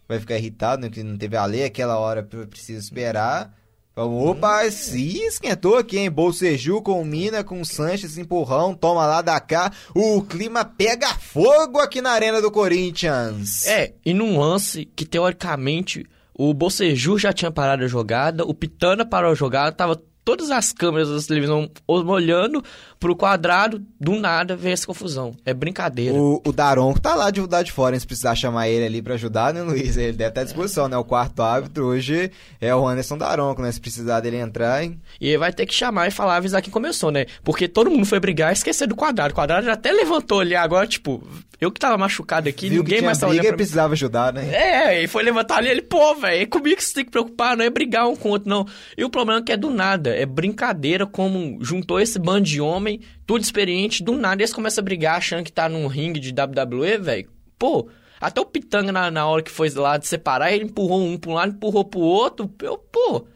vai ficar irritado, né? Que não teve a lei aquela hora, precisa esperar. Opa, se esquentou aqui, hein? Bolseju com Mina, com Sanches, empurrão, toma lá da cá. O clima pega fogo aqui na arena do Corinthians. É, e num lance que teoricamente o Bolseju já tinha parado a jogada, o Pitana parou a jogada, tava todas as câmeras da televisão olhando pro quadrado, do nada vem essa confusão. É brincadeira. O, o Daronco tá lá de mudar de fora, hein? se precisar chamar ele ali para ajudar, né, Luiz? Ele deve estar à disposição, né? O quarto árbitro hoje é o Anderson Daronco, né? Se precisar dele entrar, hein? E ele vai ter que chamar e falar, avisar quem começou, né? Porque todo mundo foi brigar e esquecer do quadrado. O quadrado já até levantou ali agora, tipo, eu que tava machucado aqui, Viu ninguém mais tava olhando. Ninguém precisava ajudar, né? É, e foi levantar ali, ele, pô, velho, é comigo que você tem que preocupar, não é brigar um com o outro, não. E o problema é que é do nada, é brincadeira como juntou esse bando de homem tudo experiente, do nada eles começam a brigar achando que tá num ringue de WWE, velho. Pô, até o Pitanga na, na hora que foi lá de separar, ele empurrou um pra um lado, empurrou pro outro. Eu, pô,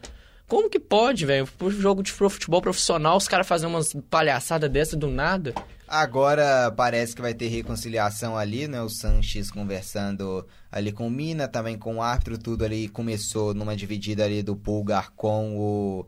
Como que pode, velho? Por jogo de futebol profissional, os caras fazem umas palhaçadas dessa do nada. Agora parece que vai ter reconciliação ali, né? O Sanches conversando ali com o Mina, também com o árbitro, tudo ali começou numa dividida ali do Pulgar com o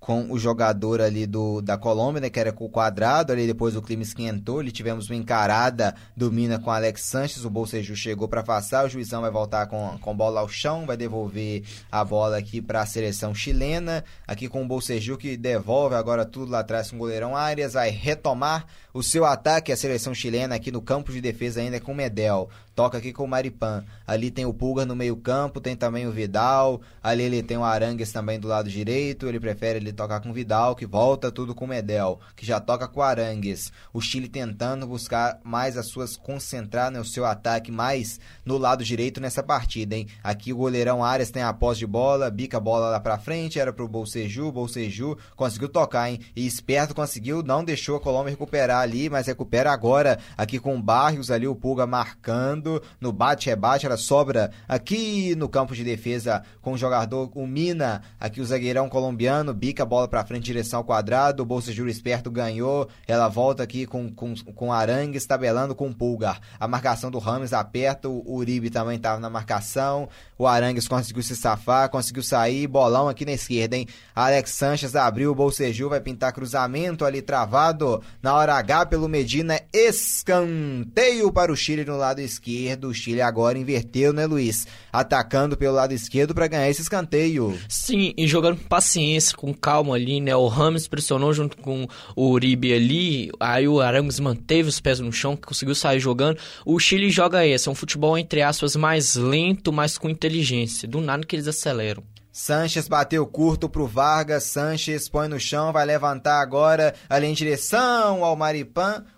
com o jogador ali do, da Colômbia, né, que era com o quadrado, ali depois o clima esquentou, ali tivemos uma encarada do Mina com Alex Sanches, o Bolseju chegou para afastar, o juizão vai voltar com, com bola ao chão, vai devolver a bola aqui para a seleção chilena, aqui com o Bolseju que devolve agora tudo lá atrás com o goleirão Arias, vai retomar o seu ataque, a seleção chilena aqui no campo de defesa ainda com o Medel, toca aqui com o Maripan. Ali tem o Pulga no meio-campo, tem também o Vidal. Ali ele tem o Arangues também do lado direito. Ele prefere ele tocar com o Vidal, que volta tudo com o Medel, que já toca com o Arangues. O Chile tentando buscar mais as suas concentrar né, o seu ataque mais no lado direito nessa partida, hein? Aqui o goleirão Arias tem a posse de bola, bica a bola lá pra frente, era pro Bolseju, Bolseju conseguiu tocar, hein? E esperto conseguiu, não deixou a Colômbia recuperar ali, mas recupera agora aqui com o Barrios ali o Pulga marcando no bate-rebate, ela sobra aqui no campo de defesa com o jogador, o Mina, aqui o zagueirão colombiano, bica a bola para frente, direção ao quadrado, o Bolsa esperto ganhou, ela volta aqui com, com, com Arangues, tabelando com o Pulgar. A marcação do Rames aperta, o Uribe também estava na marcação, o Arangues conseguiu se safar, conseguiu sair, bolão aqui na esquerda, hein? Alex Sanches abriu, o Bolseju vai pintar cruzamento ali travado na hora H pelo Medina, escanteio para o Chile no lado esquerdo. O Chile agora inverteu, né, Luiz? Atacando pelo lado esquerdo para ganhar esse escanteio. Sim, e jogando com paciência, com calma ali, né? O Ramos pressionou junto com o Uribe ali. Aí o Arangos manteve os pés no chão, conseguiu sair jogando. O Chile joga esse, é um futebol, entre aspas, mais lento, mas com inteligência. Do nada que eles aceleram. Sanches bateu curto pro Vargas, Sanches põe no chão, vai levantar agora ali em direção ao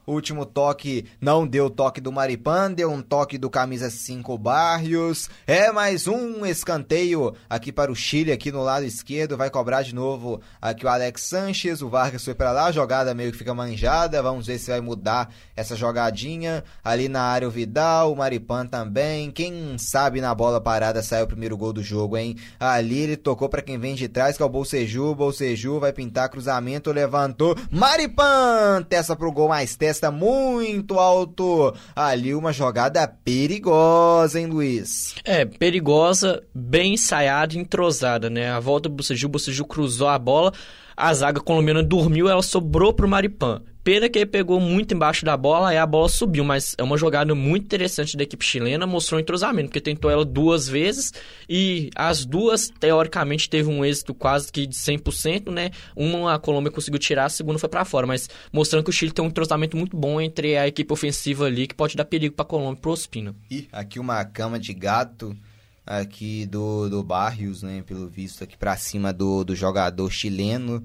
Último toque não deu toque do Maripan, deu um toque do camisa 5 Barrios. É mais um escanteio aqui para o Chile, aqui no lado esquerdo. Vai cobrar de novo aqui o Alex Sanches. O Vargas foi para lá, a jogada meio que fica manjada. Vamos ver se vai mudar essa jogadinha. Ali na área o Vidal, o Maripan também. Quem sabe na bola parada sai o primeiro gol do jogo, hein? Ali ele tocou para quem vem de trás, que é o Bolseju. Bolseju vai pintar cruzamento, levantou. Maripan! Testa pro gol mais testa testa muito alto. Ali uma jogada perigosa, hein, Luiz? É, perigosa, bem ensaiada entrosada, né? A volta do Buceju, o Buceju cruzou a bola, a zaga colombiana dormiu, ela sobrou pro Maripan. Pena que ele pegou muito embaixo da bola e a bola subiu, mas é uma jogada muito interessante da equipe chilena, mostrou entrosamento, porque tentou ela duas vezes e as duas, teoricamente, teve um êxito quase que de 100%, né? Uma a Colômbia conseguiu tirar, a segunda foi para fora, mas mostrando que o Chile tem um entrosamento muito bom entre a equipe ofensiva ali, que pode dar perigo para a Colômbia e pro Ospina. E aqui uma cama de gato aqui do, do Barrios, né? Pelo visto, aqui para cima do, do jogador chileno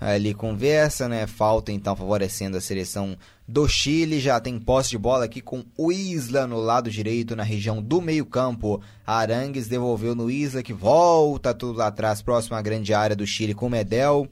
ali conversa, né? Falta então favorecendo a seleção do Chile. Já tem posse de bola aqui com o Isla no lado direito, na região do meio-campo. Arangues devolveu no Isla, que volta tudo lá atrás, próximo à grande área do Chile com Medel.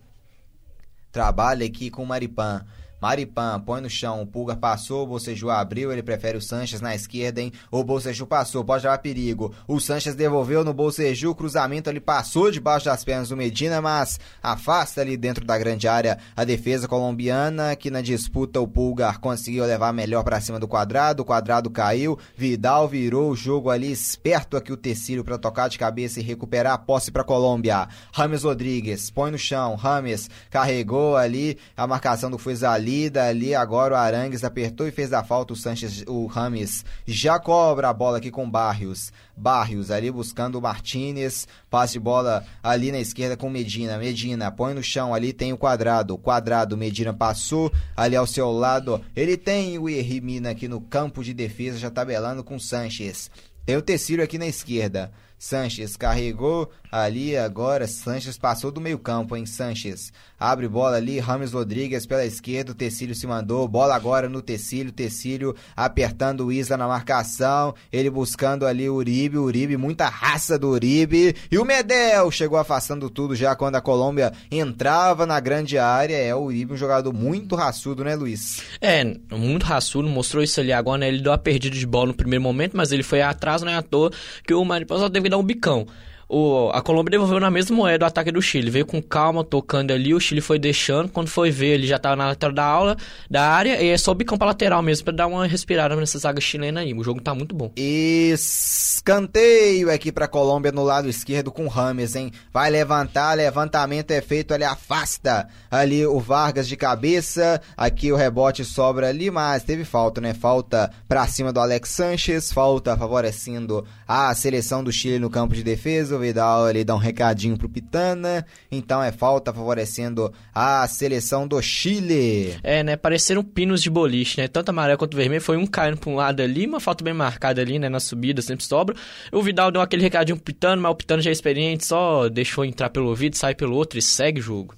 Trabalha aqui com o Maripan. Maripan põe no chão, o Pulga passou, o Boceju abriu, ele prefere o Sanches na esquerda, hein? O Boceju passou, pode levar perigo. O Sanches devolveu no Boceju, o cruzamento ele passou debaixo das pernas do Medina, mas afasta ali dentro da grande área a defesa colombiana, que na disputa o Pulgar conseguiu levar melhor para cima do quadrado, o quadrado caiu, Vidal virou o jogo ali esperto aqui o Tecílio para tocar de cabeça e recuperar a posse para Colômbia. Rames Rodrigues põe no chão, Rames carregou ali a marcação do Fuizali ali, dali, agora o Arangues apertou e fez a falta, o Sanches, o Rames já cobra a bola aqui com Barrios. Barrios ali buscando o Martinez, passe de bola ali na esquerda com Medina. Medina põe no chão, ali tem o quadrado. Quadrado, Medina passou ali ao seu lado. Ele tem o Hermina aqui no campo de defesa, já tabelando com Sanches. Tem o Tecílio aqui na esquerda. Sanches carregou ali agora. Sanches passou do meio campo, hein? Sanches abre bola ali. Rames Rodrigues pela esquerda. O Tecílio se mandou. Bola agora no Tecílio. Tecílio apertando o Isla na marcação. Ele buscando ali o Uribe. Uribe, muita raça do Uribe. E o Medel chegou afastando tudo já quando a Colômbia entrava na grande área. É o Uribe, um jogador muito raçudo, né, Luiz? É, muito raçudo. Mostrou isso ali agora, né? Ele deu a perdida de bola no primeiro momento, mas ele foi atrás, não é à toa que o Mariposa teve que dar um bicão. O, a Colômbia devolveu na mesma moeda o ataque do Chile. Veio com calma, tocando ali, o Chile foi deixando. Quando foi ver, ele já estava na lateral da aula, da área, e é só bicão pra lateral mesmo, para dar uma respirada nessa zaga chilena aí. O jogo tá muito bom. Escanteio aqui pra Colômbia no lado esquerdo com Rames, hein? Vai levantar, levantamento é feito, ele afasta ali o Vargas de cabeça. Aqui o rebote sobra ali, mas teve falta, né? Falta pra cima do Alex Sanches, falta favorecendo a seleção do Chile no campo de defesa o Vidal ali dá um recadinho pro Pitana, então é falta favorecendo a seleção do Chile. É, né, pareceram pinos de boliche, né, tanto amarelo quanto vermelho, foi um caindo pra um lado ali, uma falta bem marcada ali, né, na subida, sempre sobra. O Vidal deu aquele recadinho pro Pitana, mas o Pitana já é experiente, só deixou entrar pelo ouvido, sai pelo outro e segue o jogo.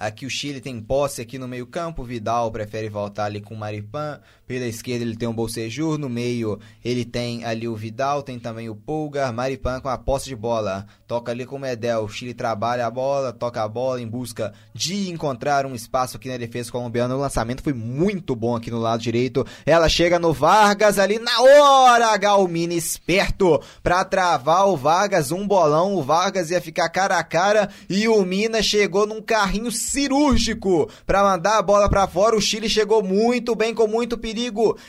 Aqui o Chile tem posse aqui no meio campo, Vidal prefere voltar ali com o Maripan, pela esquerda ele tem o Bolsejur, no meio ele tem ali o Vidal, tem também o Pulgar, Maripan com a posse de bola, toca ali com o Medel, o Chile trabalha a bola, toca a bola em busca de encontrar um espaço aqui na defesa colombiana, o lançamento foi muito bom aqui no lado direito, ela chega no Vargas ali na hora, Galmini esperto para travar o Vargas, um bolão, o Vargas ia ficar cara a cara e o Mina chegou num carrinho cirúrgico para mandar a bola para fora. O Chile chegou muito bem, com muito perigo.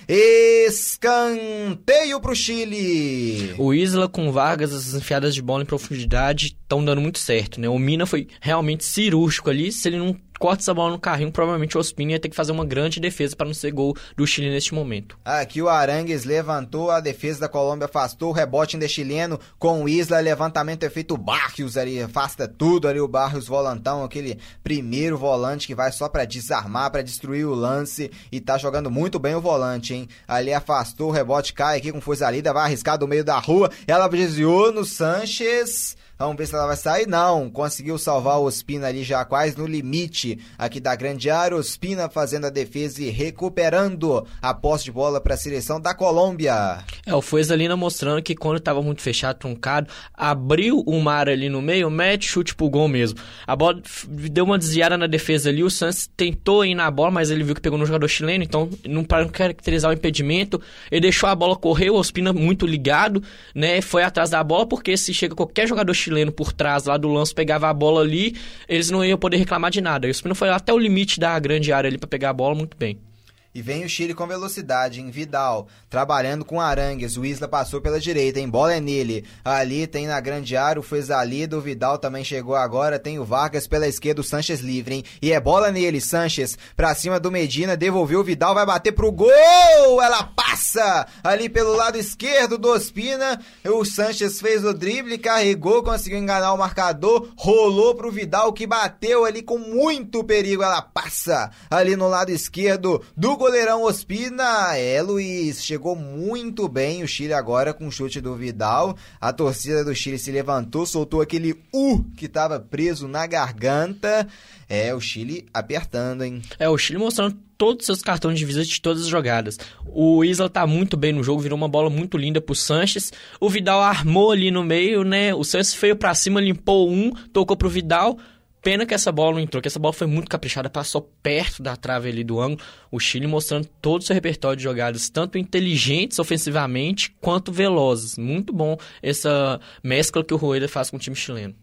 Escanteio pro Chile. O Isla com Vargas, as enfiadas de bola em profundidade estão dando muito certo, né? O Mina foi realmente cirúrgico ali. Se ele não corta essa bola no carrinho, provavelmente o Ospina ia ter que fazer uma grande defesa para não ser gol do Chile neste momento. Aqui o Arangues levantou, a defesa da Colômbia afastou, o rebote ainda chileno com o Isla, levantamento é feito Barrios ali, afasta tudo ali o Barrios volantão, aquele primeiro volante que vai só para desarmar, para destruir o lance e tá jogando muito bem o volante, hein? Ali afastou, o rebote cai aqui com força lida, vai arriscar do meio da rua, ela desviou no Sanches Vamos ver se ela vai sair. Não, conseguiu salvar o Ospina ali já quase no limite aqui da grande área. Ospina fazendo a defesa e recuperando a posse de bola para a seleção da Colômbia. É, o Fuezalina mostrando que quando estava muito fechado, truncado, abriu o mar ali no meio, mete chute pro gol mesmo. A bola deu uma desviada na defesa ali, o Santos tentou ir na bola, mas ele viu que pegou no jogador chileno, então não para caracterizar o impedimento, ele deixou a bola correr, o Ospina muito ligado, né, foi atrás da bola, porque se chega qualquer jogador chileno chileno por trás lá do lance pegava a bola ali, eles não iam poder reclamar de nada. E o Spino foi até o limite da grande área ali para pegar a bola muito bem. E vem o Chile com velocidade, em Vidal, trabalhando com Arangues. O Isla passou pela direita, em bola é nele. Ali tem na grande área o Fuezalido, o Vidal também chegou agora. Tem o Vargas pela esquerda, o Sanches livre, hein? E é bola nele, Sanches pra cima do Medina, devolveu o Vidal, vai bater pro gol! Ela passa ali pelo lado esquerdo do Ospina. O Sanches fez o drible, carregou, conseguiu enganar o marcador, rolou pro Vidal que bateu ali com muito perigo. Ela passa ali no lado esquerdo do goleirão Ospina. É, Luiz, chegou muito bem o Chile agora com o chute do Vidal. A torcida do Chile se levantou, soltou aquele U que estava preso na garganta. É, o Chile apertando, hein? É, o Chile mostrando todos os seus cartões de visita de todas as jogadas. O Isla tá muito bem no jogo, virou uma bola muito linda pro Sanches. O Vidal armou ali no meio, né? O Sanches veio para cima, limpou um, tocou pro Vidal. Pena que essa bola não entrou, que essa bola foi muito caprichada, passou perto da trave ali do ângulo. O Chile mostrando todo o seu repertório de jogadas, tanto inteligentes ofensivamente quanto velozes. Muito bom essa mescla que o Rueda faz com o time chileno.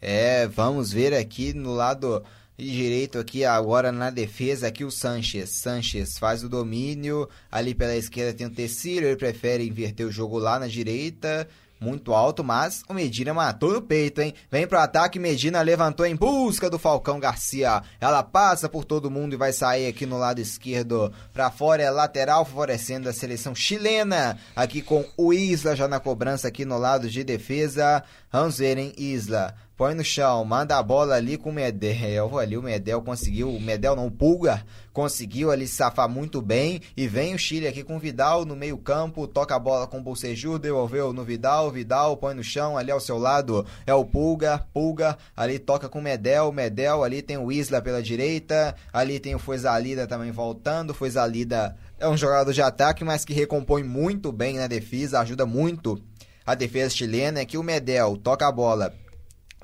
É, vamos ver aqui no lado direito aqui agora na defesa aqui o Sanches. Sanches faz o domínio, ali pela esquerda tem o Tecílio, ele prefere inverter o jogo lá na direita muito alto, mas o Medina matou no peito, hein? Vem pro ataque, Medina levantou em busca do Falcão Garcia. Ela passa por todo mundo e vai sair aqui no lado esquerdo para fora, é lateral, favorecendo a seleção chilena. Aqui com o Isla já na cobrança aqui no lado de defesa. Vamos ver, hein, Isla põe no chão, manda a bola ali com o Medel. Ali o Medel conseguiu, o Medel não, o Pulgar conseguiu ali safar muito bem. E vem o Chile aqui com o Vidal no meio-campo, toca a bola com o Bolsejur, devolveu no Vidal, Vidal põe no chão, ali ao seu lado é o Pulgar, Pulgar ali toca com o Medel, Medel ali tem o Isla pela direita, ali tem o Fuezalida também voltando, Fuezalida é um jogador de ataque, mas que recompõe muito bem na defesa, ajuda muito a defesa chilena. É que o Medel toca a bola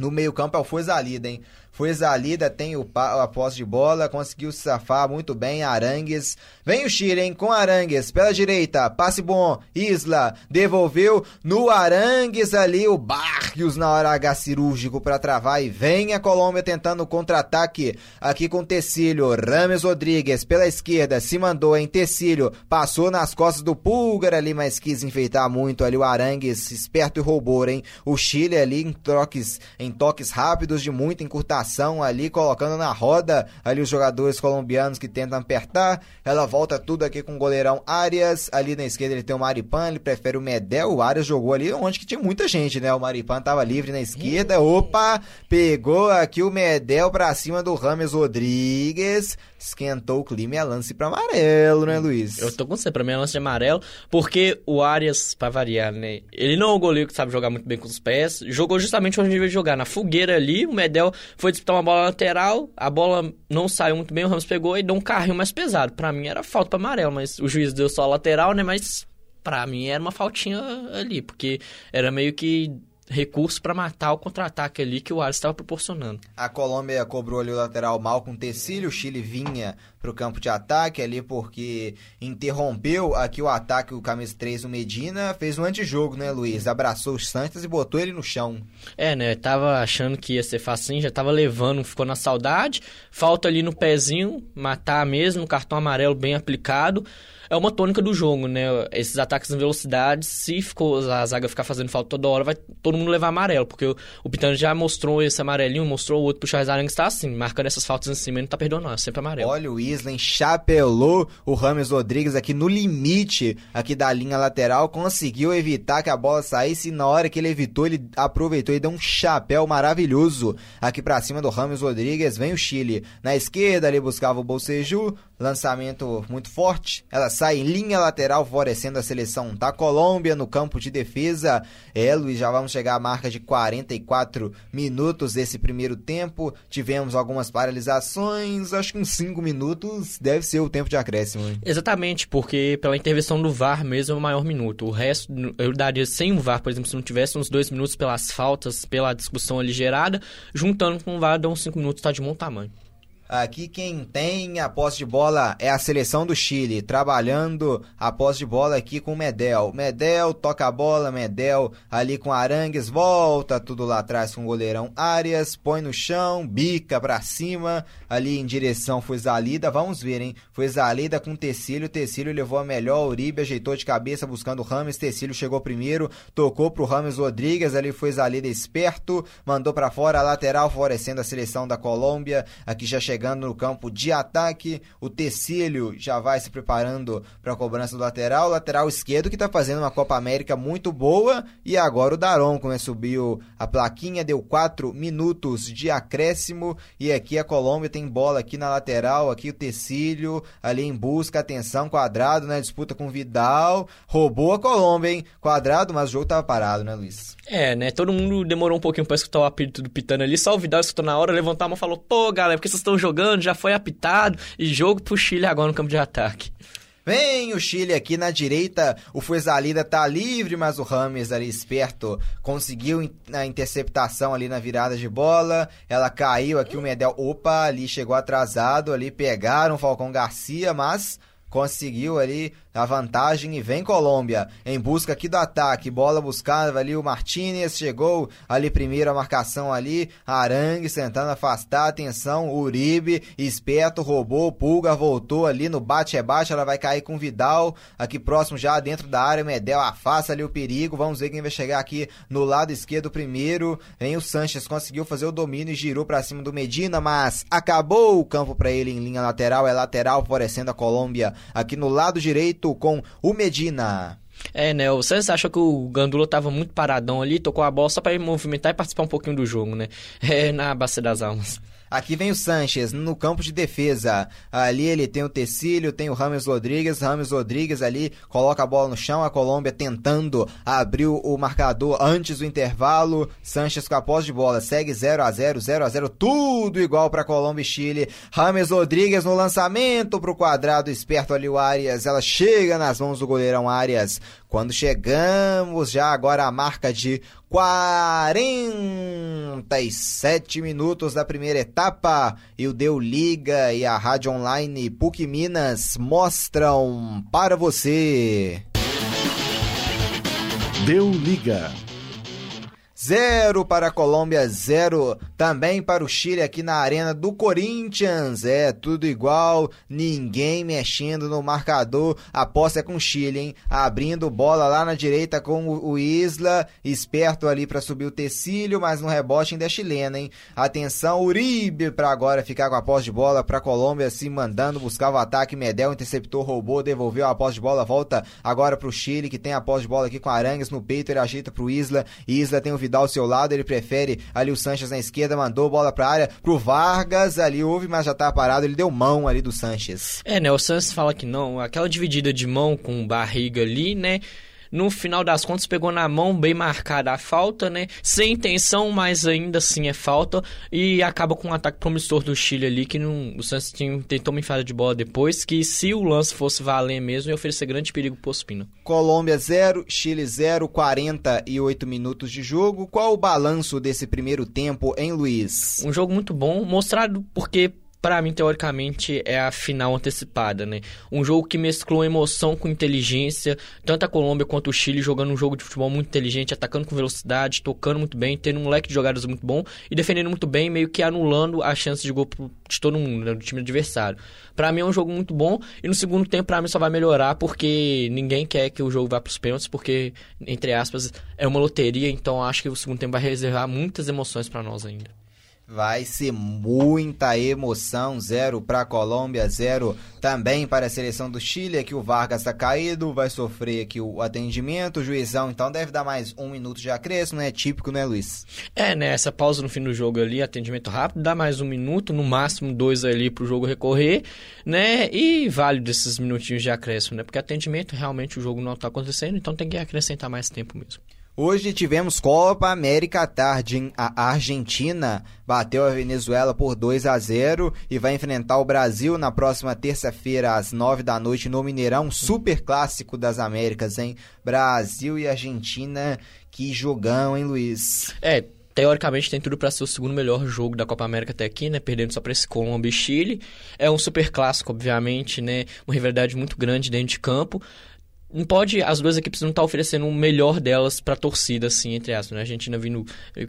no meio-campo é o Fuezalida, hein? Fuezalida tem o a posse de bola, conseguiu se safar muito bem. Arangues. Vem o Chile, hein? Com Arangues pela direita. Passe bom. Isla devolveu no Arangues ali. O Barrios na hora H cirúrgico para travar e vem a Colômbia tentando contra-ataque aqui com Tecílio. Rames Rodrigues pela esquerda se mandou em Tecílio, passou nas costas do Pulgar ali, mas quis enfeitar muito ali o Arangues, esperto e roubou, hein? O Chile ali em toques, em toques rápidos de muita encurtação ali, colocando na roda ali os jogadores colombianos que tentam apertar. Ela volta tudo aqui com o goleirão Arias. Ali na esquerda ele tem o Maripan, ele prefere o Medel. O Arias jogou ali onde que tinha muita gente, né? O Maripan tava livre na esquerda. Opa! Pegou aqui o Medel pra cima do Rames Rodrigues. Esquentou o clima e é lance pra amarelo, né, Luiz? Eu tô com você, pra mim é lance de amarelo, porque o Arias, pra variar, né? Ele não é um goleiro que sabe jogar muito bem com os pés, jogou justamente onde devia jogar, na fogueira ali, o Medel foi disputar uma bola lateral, a bola não saiu muito bem, o Ramos pegou e deu um carrinho mais pesado. Pra mim era falta pra amarelo, mas o juiz deu só lateral, né? Mas pra mim era uma faltinha ali, porque era meio que recurso para matar o contra-ataque ali que o Ares estava proporcionando. A Colômbia cobrou ali o lateral mal com Tecílio, o Chile vinha para o campo de ataque ali porque interrompeu aqui o ataque o camisa 3 o Medina, fez um antijogo, né, Luiz? Abraçou os Santos e botou ele no chão. É, né? Tava achando que ia ser facinho, já tava levando, ficou na saudade. Falta ali no pezinho, matar mesmo, cartão amarelo bem aplicado é uma tônica do jogo, né? Esses ataques em velocidade, se ficou, a zaga ficar fazendo falta toda hora, vai todo mundo levar amarelo, porque o, o Pitano já mostrou esse amarelinho, mostrou o outro pro Charles Arangues está assim, marcando essas faltas em cima e não tá perdoando, não, é sempre amarelo. Olha, o Isla chapelou o Rames Rodrigues aqui no limite aqui da linha lateral, conseguiu evitar que a bola saísse e na hora que ele evitou, ele aproveitou e deu um chapéu maravilhoso aqui para cima do Rames Rodrigues, vem o Chile na esquerda, ali buscava o Bolseju, lançamento muito forte, ela sai em linha lateral, favorecendo a seleção da Colômbia no campo de defesa. É, Luiz, já vamos chegar à marca de 44 minutos desse primeiro tempo. Tivemos algumas paralisações, acho que uns 5 minutos deve ser o tempo de acréscimo. Hein? Exatamente, porque pela intervenção do VAR mesmo é o maior minuto. O resto, eu daria sem o VAR, por exemplo, se não tivesse uns 2 minutos pelas faltas, pela discussão ali gerada, juntando com o VAR, dá uns 5 minutos, tá de bom tamanho. Aqui quem tem a posse de bola é a seleção do Chile, trabalhando a posse de bola aqui com o Medel. Medel toca a bola, Medel ali com Arangues, volta tudo lá atrás com o goleirão Arias, põe no chão, bica pra cima, ali em direção foi Zalida, vamos ver, hein? Foi Zalida com Tecílio, Tecílio levou a melhor, Uribe ajeitou de cabeça buscando o Rames, Tecílio chegou primeiro, tocou pro Rames Rodrigues, ali foi Zalida esperto, mandou para fora lateral, favorecendo a seleção da Colômbia, aqui já chegou chegando no campo de ataque. O Tecílio já vai se preparando para a cobrança do lateral. O lateral esquerdo que está fazendo uma Copa América muito boa. E agora o Daronco né, subiu a plaquinha, deu 4 minutos de acréscimo. E aqui a Colômbia tem bola aqui na lateral. Aqui o Tecílio ali em busca. Atenção, quadrado né, disputa com Vidal. Roubou a Colômbia, hein? Quadrado, mas o jogo tava parado, né, Luiz? É, né? Todo mundo demorou um pouquinho para escutar o apito do Pitano ali. Só o Vidal escutou na hora, levantou a mão e falou: pô, galera, porque vocês estão jogando? Jogando, já foi apitado e jogo pro Chile agora no campo de ataque. Vem o Chile aqui na direita, o Fuezalida tá livre, mas o Rames ali esperto conseguiu a interceptação ali na virada de bola. Ela caiu aqui, o Medel, opa, ali chegou atrasado, ali pegaram o Falcão Garcia, mas conseguiu ali a vantagem e vem Colômbia em busca aqui do ataque. Bola buscada ali o Martinez, chegou ali primeiro a marcação ali, Arangues tentando afastar, atenção, Uribe, esperto, roubou, Pulga voltou ali no bate-rebate, ela vai cair com Vidal, aqui próximo já dentro da área, Medel afasta ali o perigo, vamos ver quem vai chegar aqui no lado esquerdo primeiro, vem o Sanches, conseguiu fazer o domínio e girou para cima do Medina, mas acabou o campo para ele em linha lateral, é lateral favorecendo a Colômbia aqui no lado direito com o Medina. É, né? O Santos achou que o Gandula tava muito paradão ali, tocou a bola só para movimentar e participar um pouquinho do jogo, né? É na Bacia das Almas. Aqui vem o Sanches no campo de defesa. Ali ele tem o Tecílio, tem o Rames Rodrigues. Rames Rodrigues ali coloca a bola no chão. A Colômbia tentando abrir o marcador antes do intervalo. Sanches com a posse de bola. Segue 0 a 0 0 a 0 Tudo igual para Colômbia e Chile. Rames Rodrigues no lançamento pro quadrado. Esperto ali o Arias. Ela chega nas mãos do goleirão Arias. Quando chegamos já agora a marca de 47 minutos da primeira etapa e o Deu Liga e a Rádio Online PUC Minas mostram para você. Deu Liga. 0 para a Colômbia, 0 também para o Chile aqui na Arena do Corinthians. É tudo igual, ninguém mexendo no marcador. A posse é com o Chile, hein? Abrindo bola lá na direita com o Isla, esperto ali para subir o Tecílio, mas no rebote ainda é chilena, hein? Atenção, Uribe para agora ficar com a posse de bola para a Colômbia se mandando buscar o ataque. Medel interceptou, roubou, devolveu a posse de bola, volta agora para o Chile que tem a posse de bola aqui com Arangues no peito, ele ajeita para o Isla. Isla tem o Vidal ao seu lado, ele prefere ali o Sanches na esquerda, mandou bola pra área pro Vargas, ali houve, mas já tá parado, ele deu mão ali do Sanches. É, né, o Sanches fala que não, aquela dividida de mão com barriga ali, né, no final das contas, pegou na mão bem marcada a falta, né? Sem intenção, mas ainda assim é falta. E acaba com um ataque promissor do Chile ali, que não, o Santos tentou uma enfiada de bola depois, que se o lance fosse valer mesmo, ia oferecer grande perigo pro Ospina. Colômbia 0, Chile 0, 48 minutos de jogo. Qual o balanço desse primeiro tempo, hein, Luiz? Um jogo muito bom, mostrado porque para mim, teoricamente, é a final antecipada, né? Um jogo que mesclou emoção com inteligência, tanto a Colômbia quanto o Chile jogando um jogo de futebol muito inteligente, atacando com velocidade, tocando muito bem, tendo um leque de jogadas muito bom e defendendo muito bem, meio que anulando a chance de gol de todo mundo, né? do time adversário. Para mim é um jogo muito bom e no segundo tempo para mim só vai melhorar porque ninguém quer que o jogo vá para os pênaltis, porque entre aspas é uma loteria, então acho que o segundo tempo vai reservar muitas emoções para nós ainda. Vai ser muita emoção, zero para a Colômbia, zero também para a seleção do Chile, aqui o Vargas está caído, vai sofrer aqui o atendimento, o juizão então deve dar mais um minuto de acréscimo, né? Típico, né, Luiz? É, né? Essa pausa no fim do jogo ali, atendimento rápido, dá mais um minuto, no máximo dois ali para o jogo recorrer, né? E vale desses minutinhos de acréscimo, né? Porque atendimento realmente o jogo não está acontecendo, então tem que acrescentar mais tempo mesmo. Hoje tivemos Copa América à tarde. A Argentina bateu a Venezuela por 2 a 0 e vai enfrentar o Brasil na próxima terça-feira às 9 da noite no Mineirão, super clássico das Américas, hein? Brasil e Argentina, que jogão, hein, Luiz? É, teoricamente tem tudo para ser o segundo melhor jogo da Copa América até aqui, né? Perdendo só para esse Colômbia e Chile. É um super clássico, obviamente, né? Uma rivalidade muito grande dentro de campo não pode, as duas equipes não estão tá oferecendo o melhor delas para a torcida, assim, entre aspas, né? A Argentina vindo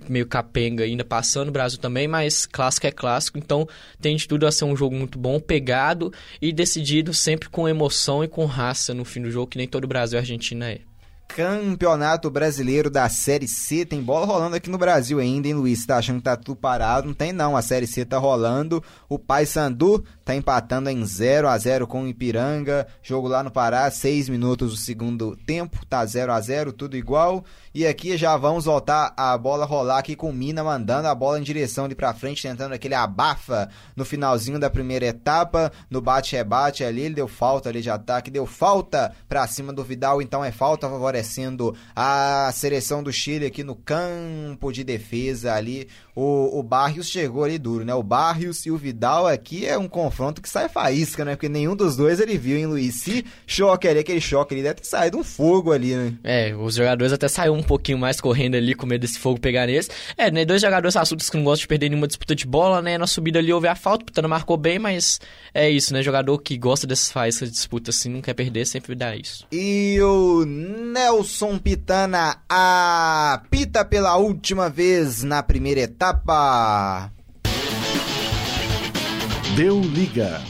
meio capenga ainda passando, o Brasil também, mas clássico é clássico, então tem de tudo a ser um jogo muito bom, pegado e decidido sempre com emoção e com raça no fim do jogo, que nem todo o Brasil e a Argentina é. Campeonato Brasileiro da Série C. Tem bola rolando aqui no Brasil ainda, hein, Luiz? Tá achando que tá tudo parado? Não tem não, a Série C tá rolando. O Paysandu tá empatando em 0 a 0 com o Ipiranga. Jogo lá no Pará, 6 minutos do segundo tempo, tá 0 a 0 tudo igual. E aqui já vamos voltar a bola rolar aqui com o Mina mandando a bola em direção ali pra frente, tentando aquele abafa no finalzinho da primeira etapa, no bate-rebate ali, ele deu falta ali de ataque, deu falta pra cima do Vidal, então é falta favorecendo a seleção do Chile aqui no campo de defesa ali. O, o Barrios chegou ali duro, né? O Barrios e o Vidal aqui é um confronto que sai faísca, né? Porque nenhum dos dois ele viu, hein, Luiz? Se choque ali, aquele choque ali, deve ter saído um fogo ali, né? É, os jogadores até saíram um pouquinho mais correndo ali, com medo desse fogo pegar neles. É, né? Dois jogadores assuntos que não gostam de perder nenhuma disputa de bola, né? Na subida ali houve a falta, o Pitana marcou bem, mas é isso, né? Jogador que gosta dessas faíscas de disputa, assim, não quer perder, sempre dá isso. E o Nelson Pitana apita pela última vez na primeira etapa. Deu liga.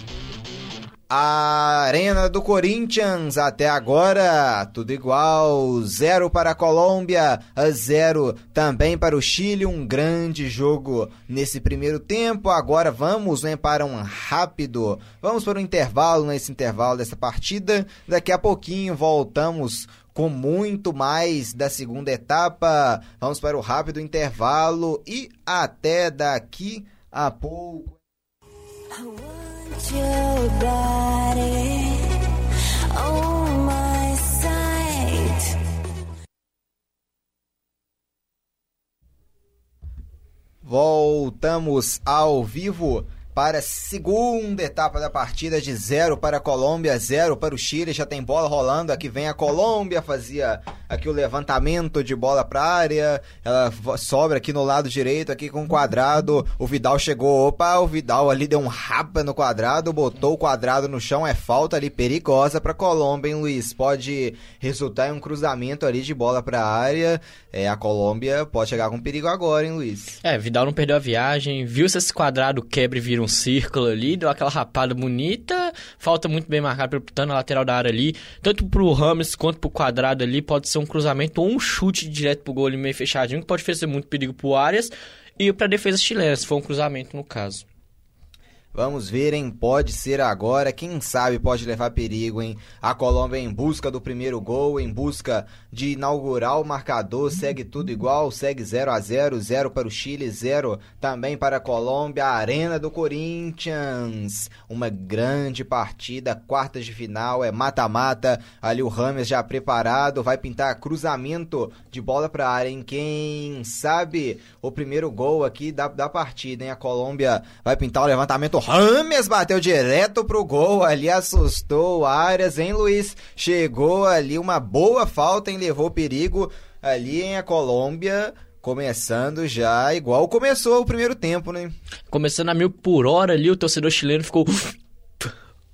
A Arena do Corinthians, até agora, tudo igual. Zero para a Colômbia, zero também para o Chile. Um grande jogo nesse primeiro tempo. Agora vamos né, para um rápido. Vamos para um intervalo nesse intervalo dessa partida. Daqui a pouquinho voltamos com muito mais da segunda etapa. Vamos para o rápido intervalo e até daqui a pouco. Voltamos ao vivo para a segunda etapa da partida de 0 para a Colômbia, 0 para o Chile. Já tem bola rolando. Aqui vem a Colômbia, fazia aqui o levantamento de bola para área. Ela sobra aqui no lado direito, aqui com o quadrado. O Vidal chegou, opa, o Vidal ali deu um rapa no quadrado, botou o quadrado no chão. É falta ali perigosa para a Colômbia, hein, Luiz? Pode resultar em um cruzamento ali de bola para área. É, a Colômbia pode chegar com perigo agora, hein, Luiz? É, Vidal não perdeu a viagem, viu se esse quadrado quebra e vira um círculo ali, deu aquela rapada bonita, falta muito bem marcado pelo na lateral da área ali, tanto pro Rames quanto pro quadrado ali, pode ser um cruzamento ou um chute direto pro gol ali meio fechadinho, que pode oferecer muito perigo pro Arias e pra defesa chilena, se for um cruzamento no caso. Vamos ver, hein? Pode ser agora. Quem sabe pode levar perigo, hein? A Colômbia em busca do primeiro gol, em busca de inaugurar o marcador. Segue tudo igual, segue 0 a 0 0 para o Chile, 0 também para a Colômbia. Arena do Corinthians. Uma grande partida, quartas de final, é mata-mata. Ali o Rames já preparado, vai pintar cruzamento de bola para a área, hein? Quem sabe o primeiro gol aqui da, da partida, hein? A Colômbia vai pintar o levantamento Rames bateu direto pro gol ali, assustou o Arias, hein, Luiz? Chegou ali uma boa falta, hein? Levou perigo ali em a Colômbia. Começando já igual começou o primeiro tempo, né? Começando a mil por hora ali, o torcedor chileno ficou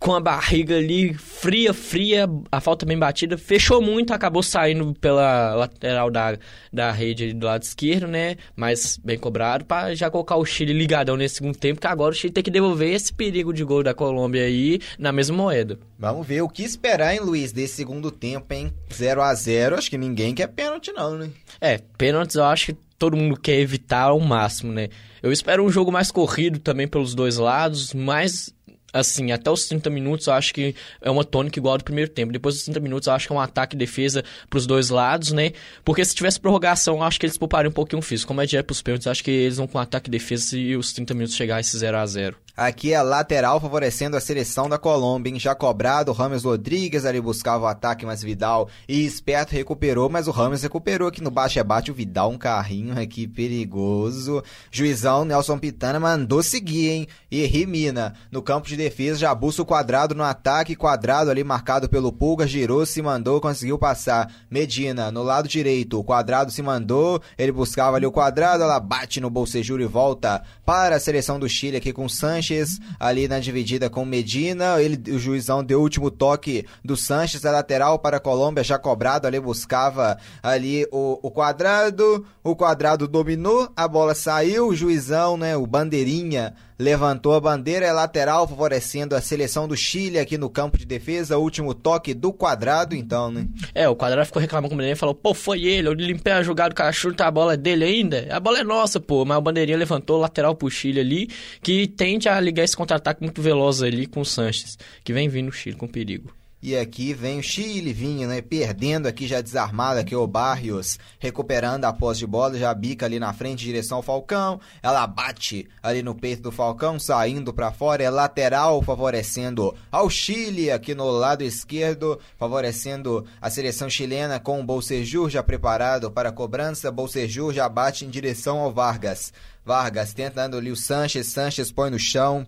com a barriga ali fria, fria, a falta bem batida, fechou muito, acabou saindo pela lateral da, da rede do lado esquerdo, né? Mas bem cobrado, para já colocar o Chile ligadão nesse segundo tempo, que agora o Chile tem que devolver esse perigo de gol da Colômbia aí na mesma moeda. Vamos ver o que esperar, hein, Luiz, desse segundo tempo, hein? 0 a 0 acho que ninguém quer pênalti não, né? É, pênaltis eu acho que todo mundo quer evitar ao máximo, né? Eu espero um jogo mais corrido também pelos dois lados, mas assim, até os 30 minutos eu acho que é uma tônica igual ao do primeiro tempo. Depois dos 30 minutos eu acho que é um ataque e defesa pros dois lados, né? Porque se tivesse prorrogação, eu acho que eles poupariam um pouquinho o físico. Como é direto pros pênaltis, acho que eles vão com ataque e defesa e os 30 minutos chegar a esse 0 a 0 Aqui é lateral favorecendo a seleção da Colômbia, hein? Já cobrado, o Rames Rodrigues ali buscava o ataque, mas Vidal e esperto recuperou, mas o Rames recuperou aqui no baixo é bate o Vidal, um carrinho aqui perigoso. Juizão Nelson Pitana mandou seguir, hein? E Rimina no campo de defesa já busca o quadrado no ataque, quadrado ali marcado pelo Pulga, girou, se mandou, conseguiu passar. Medina no lado direito, o quadrado se mandou, ele buscava ali o quadrado, ela bate no bolsejuro e volta para a seleção do Chile aqui com Sanches Sanches ali na dividida com Medina. Ele, o juizão deu o último toque do Sanches, a lateral para a Colômbia, já cobrado ali, buscava ali o, o quadrado. O quadrado dominou, a bola saiu, o juizão, né, o bandeirinha levantou a bandeira, é lateral, favorecendo a seleção do Chile aqui no campo de defesa. Último toque do quadrado, então, né? É, o quadrado ficou reclamando com o bandeirinha e falou: pô, foi ele, eu limpei a jogada, o cara chuta a bola é dele ainda. A bola é nossa, pô. Mas o bandeirinha levantou lateral pro Chile ali, que tende a ligar esse contra-ataque muito veloz ali com o Sanches, que vem vindo o Chile com perigo. E aqui vem o Chile vinho, né? Perdendo aqui já desarmado aqui o Barrios, recuperando a posse de bola, já bica ali na frente, direção ao Falcão. Ela bate ali no peito do Falcão, saindo para fora, é lateral favorecendo ao Chile aqui no lado esquerdo, favorecendo a seleção chilena com o Bolsejur já preparado para a cobrança. Bolsejur já bate em direção ao Vargas. Vargas tentando ali o Sanches, Sanches põe no chão,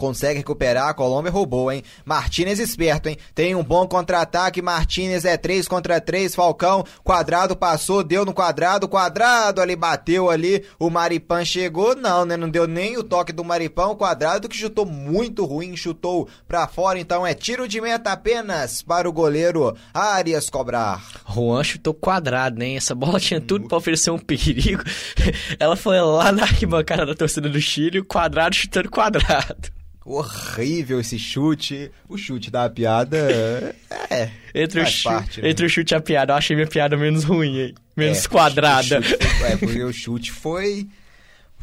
consegue recuperar, a Colômbia roubou, hein? Martinez esperto, hein? Tem um bom contra-ataque, Martinez é 3 contra 3, Falcão, quadrado passou, deu no quadrado, quadrado ali bateu ali, o Maripan chegou, não, né? Não deu nem o toque do Maripan, o quadrado que chutou muito ruim, chutou pra fora, então é tiro de meta apenas para o goleiro Arias cobrar. Juan chutou quadrado, né? Essa bola tinha tudo para oferecer um perigo. Ela foi lá na arquibancada da torcida do Chile, o quadrado chutando quadrado. Horrível esse chute. O chute da piada é. Entre, o, chute, parte, né? entre o chute e a piada, eu achei minha piada menos ruim, hein? Menos é, quadrada. Foi, é, porque o chute foi.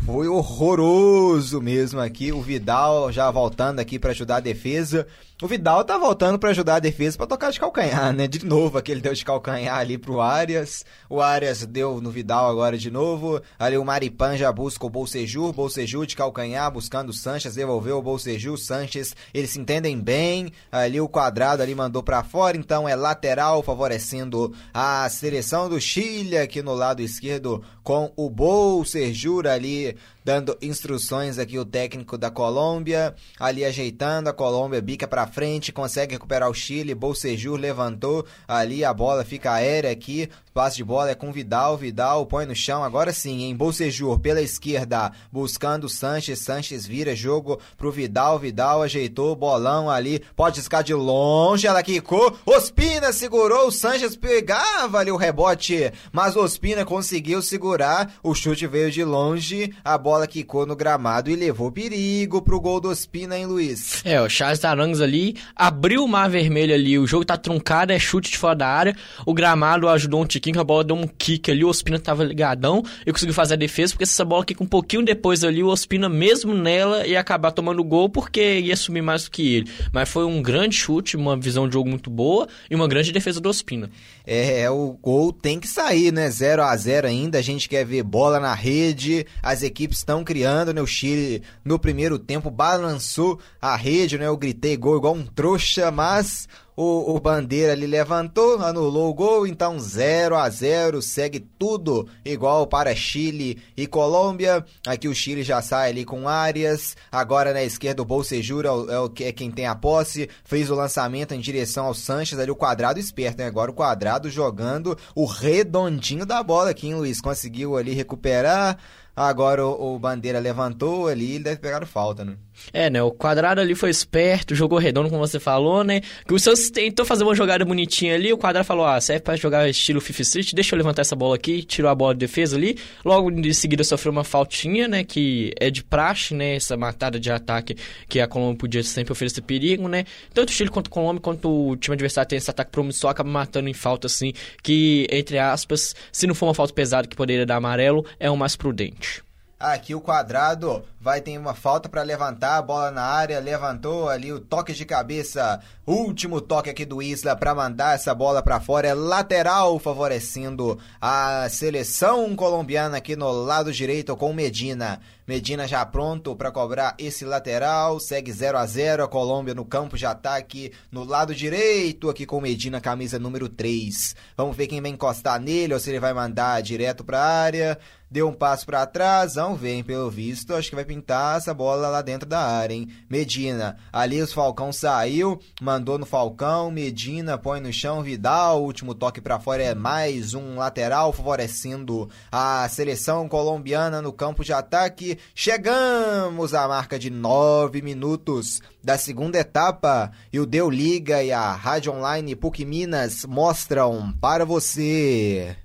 Foi horroroso mesmo aqui. O Vidal já voltando aqui para ajudar a defesa. O Vidal tá voltando para ajudar a defesa para tocar de calcanhar, né? De novo, aquele deu de calcanhar ali pro Arias. O Arias deu no Vidal agora de novo. Ali o Maripan já busca o Bolsejur. Bolsejur de calcanhar, buscando o Sanches. Devolveu o Bolsejur. Sanches, eles se entendem bem. Ali o quadrado ali mandou para fora. Então é lateral, favorecendo a seleção do Chile aqui no lado esquerdo com o Bolsejur ali dando instruções aqui o técnico da Colômbia, ali ajeitando a Colômbia, bica para frente, consegue recuperar o Chile, Bolsejur levantou, ali a bola fica aérea aqui, passe de bola é com Vidal, Vidal põe no chão, agora sim, em Bolsejur pela esquerda, buscando Sanches, Sanches vira jogo pro Vidal, Vidal ajeitou, bolão ali, pode escar de longe, ela quicou, Ospina segurou, o Sanches pegava ali o rebote, mas Ospina conseguiu segurar, o chute veio de longe, a bola quicou no gramado e levou perigo pro gol do Ospina, hein, Luiz? É, o Charles Tarangas ali abriu o mar vermelho ali, o jogo tá truncado, é chute de fora da área, o gramado ajudou um tiquinho, a bola deu um kick ali, o Ospina tava ligadão e conseguiu fazer a defesa, porque se essa bola quica um pouquinho depois ali, o Ospina mesmo nela ia acabar tomando gol porque ia sumir mais do que ele. Mas foi um grande chute, uma visão de jogo muito boa e uma grande defesa do Ospina. É, o gol tem que sair, né? 0 a 0 ainda, a gente quer ver bola na rede, as equipes estão criando, né? O Chile no primeiro tempo balançou a rede, né? Eu gritei gol igual um trouxa, mas o, o Bandeira ali levantou, anulou o gol, então 0 a 0 segue tudo igual para Chile e Colômbia. Aqui o Chile já sai ali com Arias, agora na esquerda o Bolsejura é, o, é quem tem a posse, fez o lançamento em direção ao Sanches, ali o quadrado esperto, né? Agora o quadrado jogando o redondinho da bola aqui, hein, Luiz? Conseguiu ali recuperar. Agora o, o Bandeira levantou ali, ele deve pegar falta, né? É, né? O quadrado ali foi esperto, jogou redondo, como você falou, né? Que o Santos tentou fazer uma jogada bonitinha ali, o quadrado falou: ah, serve pra jogar estilo FIFA Street, deixa eu levantar essa bola aqui, tirou a bola de defesa ali. Logo em seguida sofreu uma faltinha, né? Que é de praxe, né? Essa matada de ataque que a Colômbia podia sempre oferecer perigo, né? Tanto o Chile quanto a Colômbia, quanto o time adversário tem esse ataque promissor, acaba matando em falta, assim, que, entre aspas, se não for uma falta pesada que poderia dar amarelo, é o mais prudente. Aqui o quadrado vai ter uma falta para levantar a bola na área, levantou ali o toque de cabeça, último toque aqui do Isla para mandar essa bola para fora, é lateral favorecendo a seleção colombiana aqui no lado direito com Medina. Medina já pronto para cobrar esse lateral, segue 0 a 0 a Colômbia no campo de ataque no lado direito aqui com Medina, camisa número 3. Vamos ver quem vai encostar nele ou se ele vai mandar direto para área. Deu um passo para trás, vamos ver, hein, pelo visto, acho que vai pintar essa bola lá dentro da área, hein? Medina, ali os Falcão saiu, mandou no Falcão, Medina põe no chão, Vidal, último toque para fora é mais um lateral favorecendo a seleção colombiana no campo de ataque. Chegamos à marca de nove minutos da segunda etapa e o Deu Liga e a Rádio Online PUC Minas mostram para você.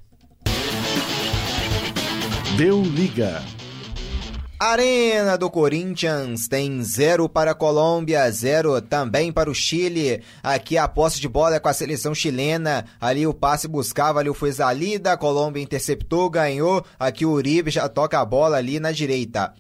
Deu liga. Arena do Corinthians tem zero para a Colômbia, zero também para o Chile. Aqui a posse de bola é com a seleção chilena. Ali o passe buscava, ali foi Zalida, Colômbia interceptou, ganhou. Aqui o Uribe já toca a bola ali na direita.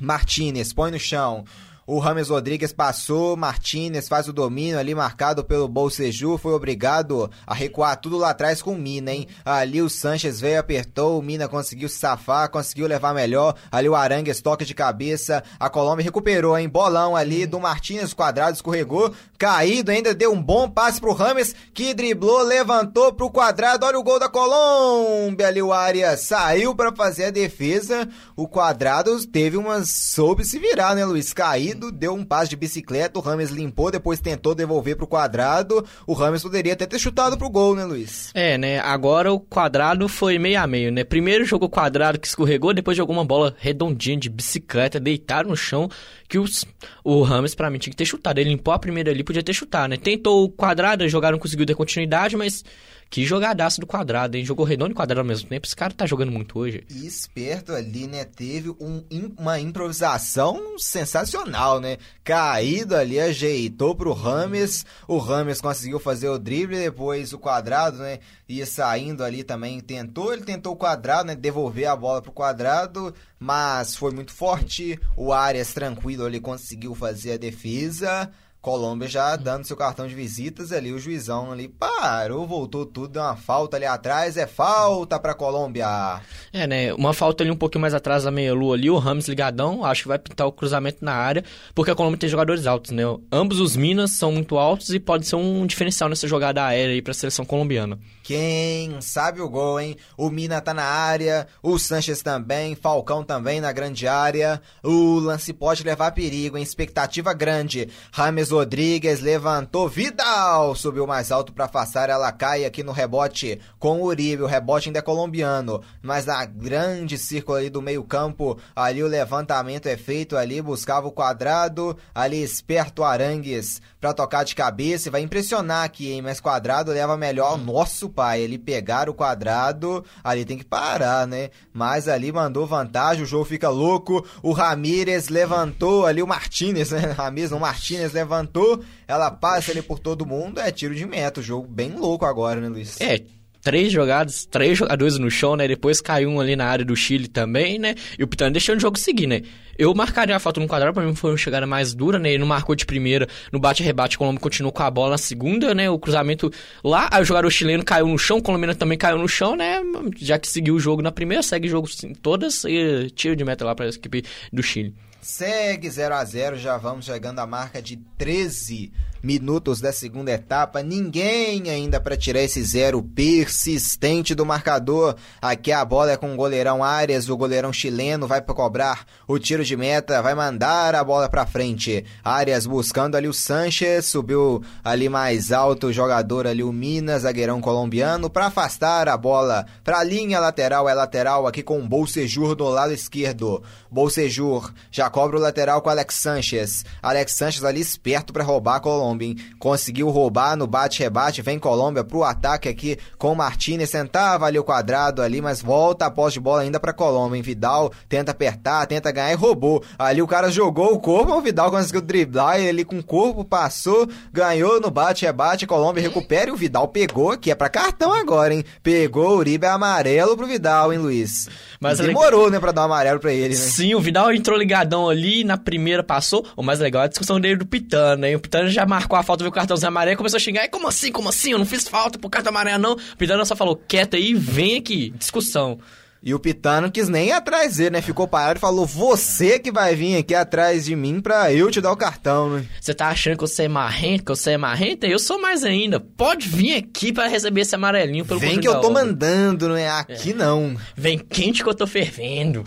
Martinez põe no chão. O Rames Rodrigues passou, Martinez faz o domínio ali marcado pelo Bolseju, foi obrigado a recuar tudo lá atrás com o Mina, hein? Ali o Sanches veio, apertou, o Mina conseguiu se safar, conseguiu levar melhor. Ali o Arangues toque de cabeça, a Colômbia recuperou, hein? Bolão ali do Martinez quadrado, escorregou, caído, ainda deu um bom passe pro Rames, que driblou, levantou pro quadrado, olha o gol da Colômbia ali, o Arias saiu para fazer a defesa, o quadrado teve umas, soube se virar, né, Luiz? Caído deu um passe de bicicleta, o Rames limpou, depois tentou devolver pro quadrado. O Rames poderia até ter chutado pro gol, né, Luiz? É, né? Agora o quadrado foi meio a meio, né? Primeiro jogou quadrado que escorregou, depois jogou uma bola redondinha de bicicleta, deitaram no chão, que os, o Rames, pra mim, tinha que ter chutado. Ele limpou a primeira ali, podia ter chutado, né? Tentou o quadrado, jogaram, conseguiu ter continuidade, mas que jogadaço do quadrado, hein? Jogou redondo e quadrado ao mesmo tempo. Esse cara tá jogando muito hoje. Esperto ali, né? Teve um, uma improvisação sensacional, né? Caído ali, ajeitou pro Rames. O Rames conseguiu fazer o drible, depois o quadrado, né? Ia saindo ali também. Tentou, ele tentou o quadrado, né? Devolver a bola pro quadrado, mas foi muito forte. O Arias, tranquilo ali, conseguiu fazer a defesa. Colômbia já dando seu cartão de visitas ali, o juizão ali parou, voltou tudo, deu uma falta ali atrás, é falta pra Colômbia. É, né? Uma falta ali um pouquinho mais atrás da meia-lua ali, o Ramos ligadão, acho que vai pintar o cruzamento na área, porque a Colômbia tem jogadores altos, né? Ambos os Minas são muito altos e pode ser um diferencial nessa jogada aérea aí pra seleção colombiana. Quem sabe o gol, hein? O Mina tá na área, o Sanches também, Falcão também na grande área. O lance pode levar perigo, hein? Expectativa grande. Rames Rodrigues levantou, Vidal subiu mais alto para afastar, ela cai aqui no rebote com o Uribe, o rebote ainda é colombiano, mas na grande círculo ali do meio campo, ali o levantamento é feito ali, buscava o quadrado, ali esperto Arangues para tocar de cabeça vai impressionar aqui, hein? Mas quadrado leva melhor, nosso pai, ele pegar o quadrado, ali tem que parar, né? Mas ali mandou vantagem, o jogo fica louco. O Ramírez levantou ali, o Martinez, né? Ramírez, não, Martinez levantou, ela passa ali por todo mundo, é tiro de meta. O jogo bem louco agora, né, Luiz? É, três jogadas, três jogadores no chão, né? Depois caiu um ali na área do Chile também, né? E o Pitano deixando o jogo seguir, né? Eu marcaria a falta no quadrado, pra mim foi uma chegada mais dura, né? Ele não marcou de primeira, no bate-rebate, o Colombo continuou com a bola na segunda, né? O cruzamento lá, aí o jogador chileno caiu no chão, o colombiano também caiu no chão, né? Já que seguiu o jogo na primeira, segue o jogo sim, todas e tiro de meta lá pra equipe do Chile. Segue 0 a 0 já vamos chegando à marca de 13 minutos da segunda etapa. Ninguém ainda para tirar esse zero persistente do marcador. Aqui a bola é com o goleirão Arias, o goleirão chileno vai para cobrar o tiro de meta, vai mandar a bola para frente. Arias buscando ali o Sanches, subiu ali mais alto o jogador ali o Minas, zagueirão colombiano, para afastar a bola para a linha lateral, é lateral aqui com o Bolsejur do lado esquerdo. Bolsejur já cobra o lateral com Alex Sanches. Alex Sanches ali esperto para roubar a Colômbia. Colômbia, hein? Conseguiu roubar no bate-rebate, vem Colômbia pro ataque aqui com o Martinez, tentava ali o quadrado ali, mas volta a posse de bola ainda pra Colômbia, hein? Vidal tenta apertar, tenta ganhar e roubou. Ali o cara jogou o corpo, o Vidal conseguiu driblar, ele com o corpo passou, ganhou no bate-rebate, Colômbia recupera e o Vidal pegou, que é pra cartão agora, hein? Pegou o Uribe amarelo pro Vidal, hein, Luiz? Mas demorou, né, pra dar um amarelo pra ele, né? Sim, o Vidal entrou ligadão ali, na primeira passou. O mais legal é a discussão dele do Pitano, hein? O Pitano já marcou a falta, viu o cartãozinho amarelo, começou a xingar. E como assim, como assim? Eu não fiz falta pro cartão amarelo, não. O Pitano só falou, quieta aí, vem aqui. Discussão. E o Pitano quis nem ir atrás dele, né? Ficou parado e falou: Você que vai vir aqui atrás de mim pra eu te dar o cartão, né? Você tá achando que você é marrento, que você é marrenta? Eu sou mais ainda. Pode vir aqui para receber esse amarelinho pelo Vem que eu tô mandando, não é? Aqui é. não. Vem quente que eu tô fervendo.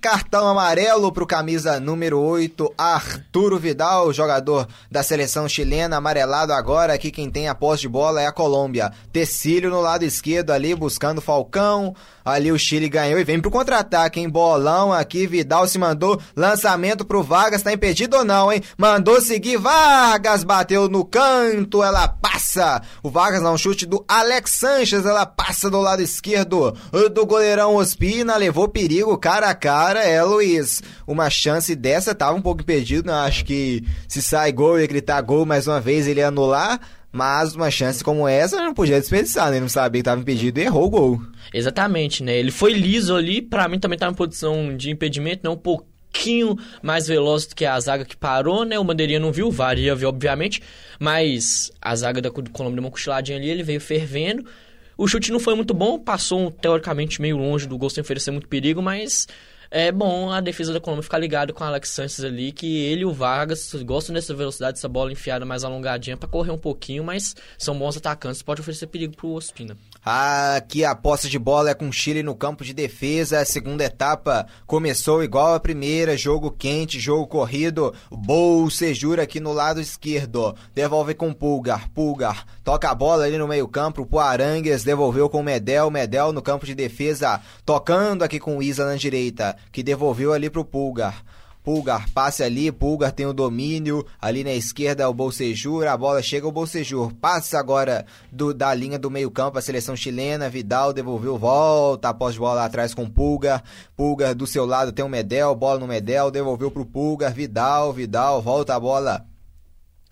Cartão amarelo para o camisa número 8, Arturo Vidal, jogador da seleção chilena, amarelado agora. Aqui quem tem a posse de bola é a Colômbia. Tecílio no lado esquerdo ali, buscando Falcão. Ali o Chile ganhou e vem pro contra-ataque, hein? Bolão aqui, Vidal se mandou. Lançamento pro Vargas, tá impedido ou não, hein? Mandou seguir, Vargas bateu no canto, ela passa. O Vargas não, chute do Alex Sanches, ela passa do lado esquerdo do goleirão Ospina, levou perigo, cara a cara, é Luiz. Uma chance dessa tava um pouco impedido, né? Acho que se sai gol e gritar gol mais uma vez ele ia anular. Mas uma chance como essa não podia desperdiçar, né? Ele não sabia que estava impedido e errou o gol. Exatamente, né? Ele foi liso ali, para mim também estava em posição de impedimento, né? Um pouquinho mais veloz do que a zaga que parou, né? O Bandeirinha não viu, varia, viu, obviamente. Mas a zaga da Colômbia deu uma cochiladinha ali, ele veio fervendo. O chute não foi muito bom, passou teoricamente meio longe do gol sem oferecer muito perigo, mas é bom a defesa da Colômbia ficar ligado com o Alex Sanches ali, que ele e o Vargas gostam dessa velocidade, dessa bola enfiada mais alongadinha para correr um pouquinho, mas são bons atacantes, pode oferecer perigo pro Ospina. Aqui a posse de bola é com Chile no campo de defesa. A segunda etapa começou igual a primeira, jogo quente, jogo corrido. Bolsejura aqui no lado esquerdo. Devolve com Pulgar. Pulgar toca a bola ali no meio-campo pro Arangues, devolveu com Medel. Medel no campo de defesa, tocando aqui com Isa na direita que devolveu ali pro Pulgar. Pulgar passe ali, Pulgar tem o domínio, ali na esquerda o Bolsejur, a bola chega ao Bolsejur, passa agora do, da linha do meio campo a seleção chilena, Vidal devolveu, volta após bola atrás com Pulgar, Pulgar do seu lado tem o Medel, bola no Medel, devolveu pro Pulgar, Vidal, Vidal, volta a bola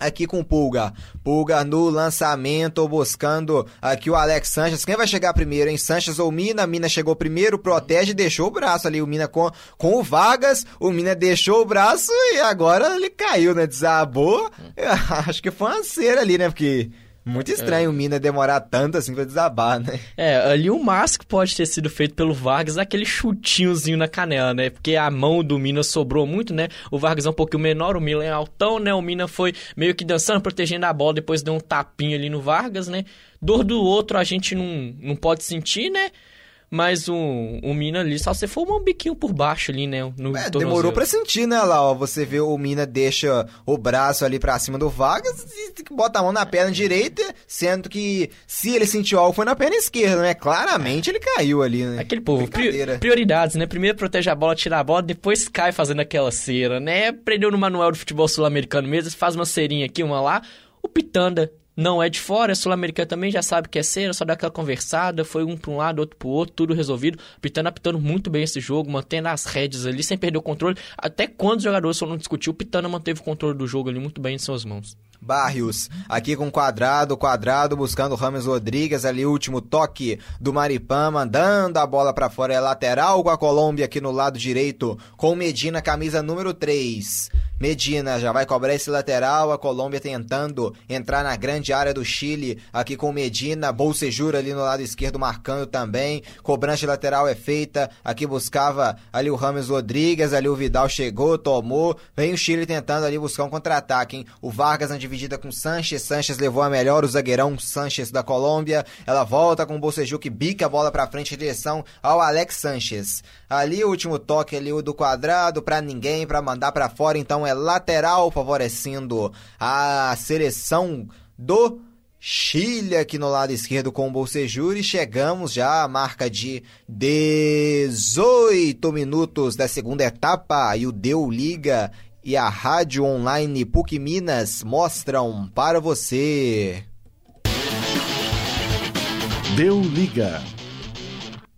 aqui com Pulga. Pulga no lançamento, buscando aqui o Alex Sanches. Quem vai chegar primeiro, hein? Sanches ou Mina? Mina chegou primeiro, protege, deixou o braço ali. O Mina com, com o Vargas. O Mina deixou o braço e agora ele caiu, né? Desabou. Acho que foi uma cera ali, né? Porque Muito estranho é. o Mina demorar tanto assim pra desabar, né? É, ali o máximo pode ter sido feito pelo Vargas, aquele chutinhozinho na canela, né? Porque a mão do Mina sobrou muito, né? O Vargas é um pouquinho menor, o Milan é altão, né? O Mina foi meio que dançando, protegendo a bola, depois deu um tapinho ali no Vargas, né? Dor do outro a gente não, não pode sentir, né? Mas o, o Mina ali, só você for um biquinho por baixo ali, né? No é, demorou pra sentir, né, lá, ó. Você vê o Mina deixa o braço ali pra cima do Vargas e bota a mão na perna direita, sendo que se ele sentiu algo foi na perna esquerda, né? Claramente ele caiu ali, né? Aquele povo, prioridades, né? Primeiro protege a bola, tira a bola, depois cai fazendo aquela cera, né? Aprendeu no manual do futebol sul-americano mesmo, faz uma cerinha aqui, uma lá. O Pitanda não é de fora, é sul-americana também, já sabe que é cera, só dá aquela conversada, foi um para um lado, outro para o outro, tudo resolvido. Pitano apitando muito bem esse jogo, mantendo as rédeas ali, sem perder o controle. Até quando os jogadores foram discutir, o Pitano manteve o controle do jogo ali muito bem em suas mãos. Barrios, aqui com quadrado, quadrado, buscando o Rames Rodrigues, ali último toque do Maripã, mandando a bola para fora, é lateral com a Colômbia aqui no lado direito, com Medina, camisa número 3. Medina já vai cobrar esse lateral, a Colômbia tentando entrar na grande área do Chile, aqui com Medina, Bolsejura ali no lado esquerdo marcando também, cobrança lateral é feita, aqui buscava ali o Rames Rodrigues, ali o Vidal chegou, tomou, vem o Chile tentando ali buscar um contra-ataque, hein? O Vargas na dividida com Sanches, Sanches levou a melhor, o zagueirão Sanches da Colômbia, ela volta com o Bolseju que bica a bola pra frente em direção ao Alex Sanches. Ali o último toque ali o do quadrado para ninguém, para mandar para fora, então é lateral, favorecendo a seleção do Chile aqui no lado esquerdo com o Bolsejur e chegamos já à marca de 18 minutos da segunda etapa e o Deu Liga e a Rádio Online PUC Minas mostram para você. Deu Liga.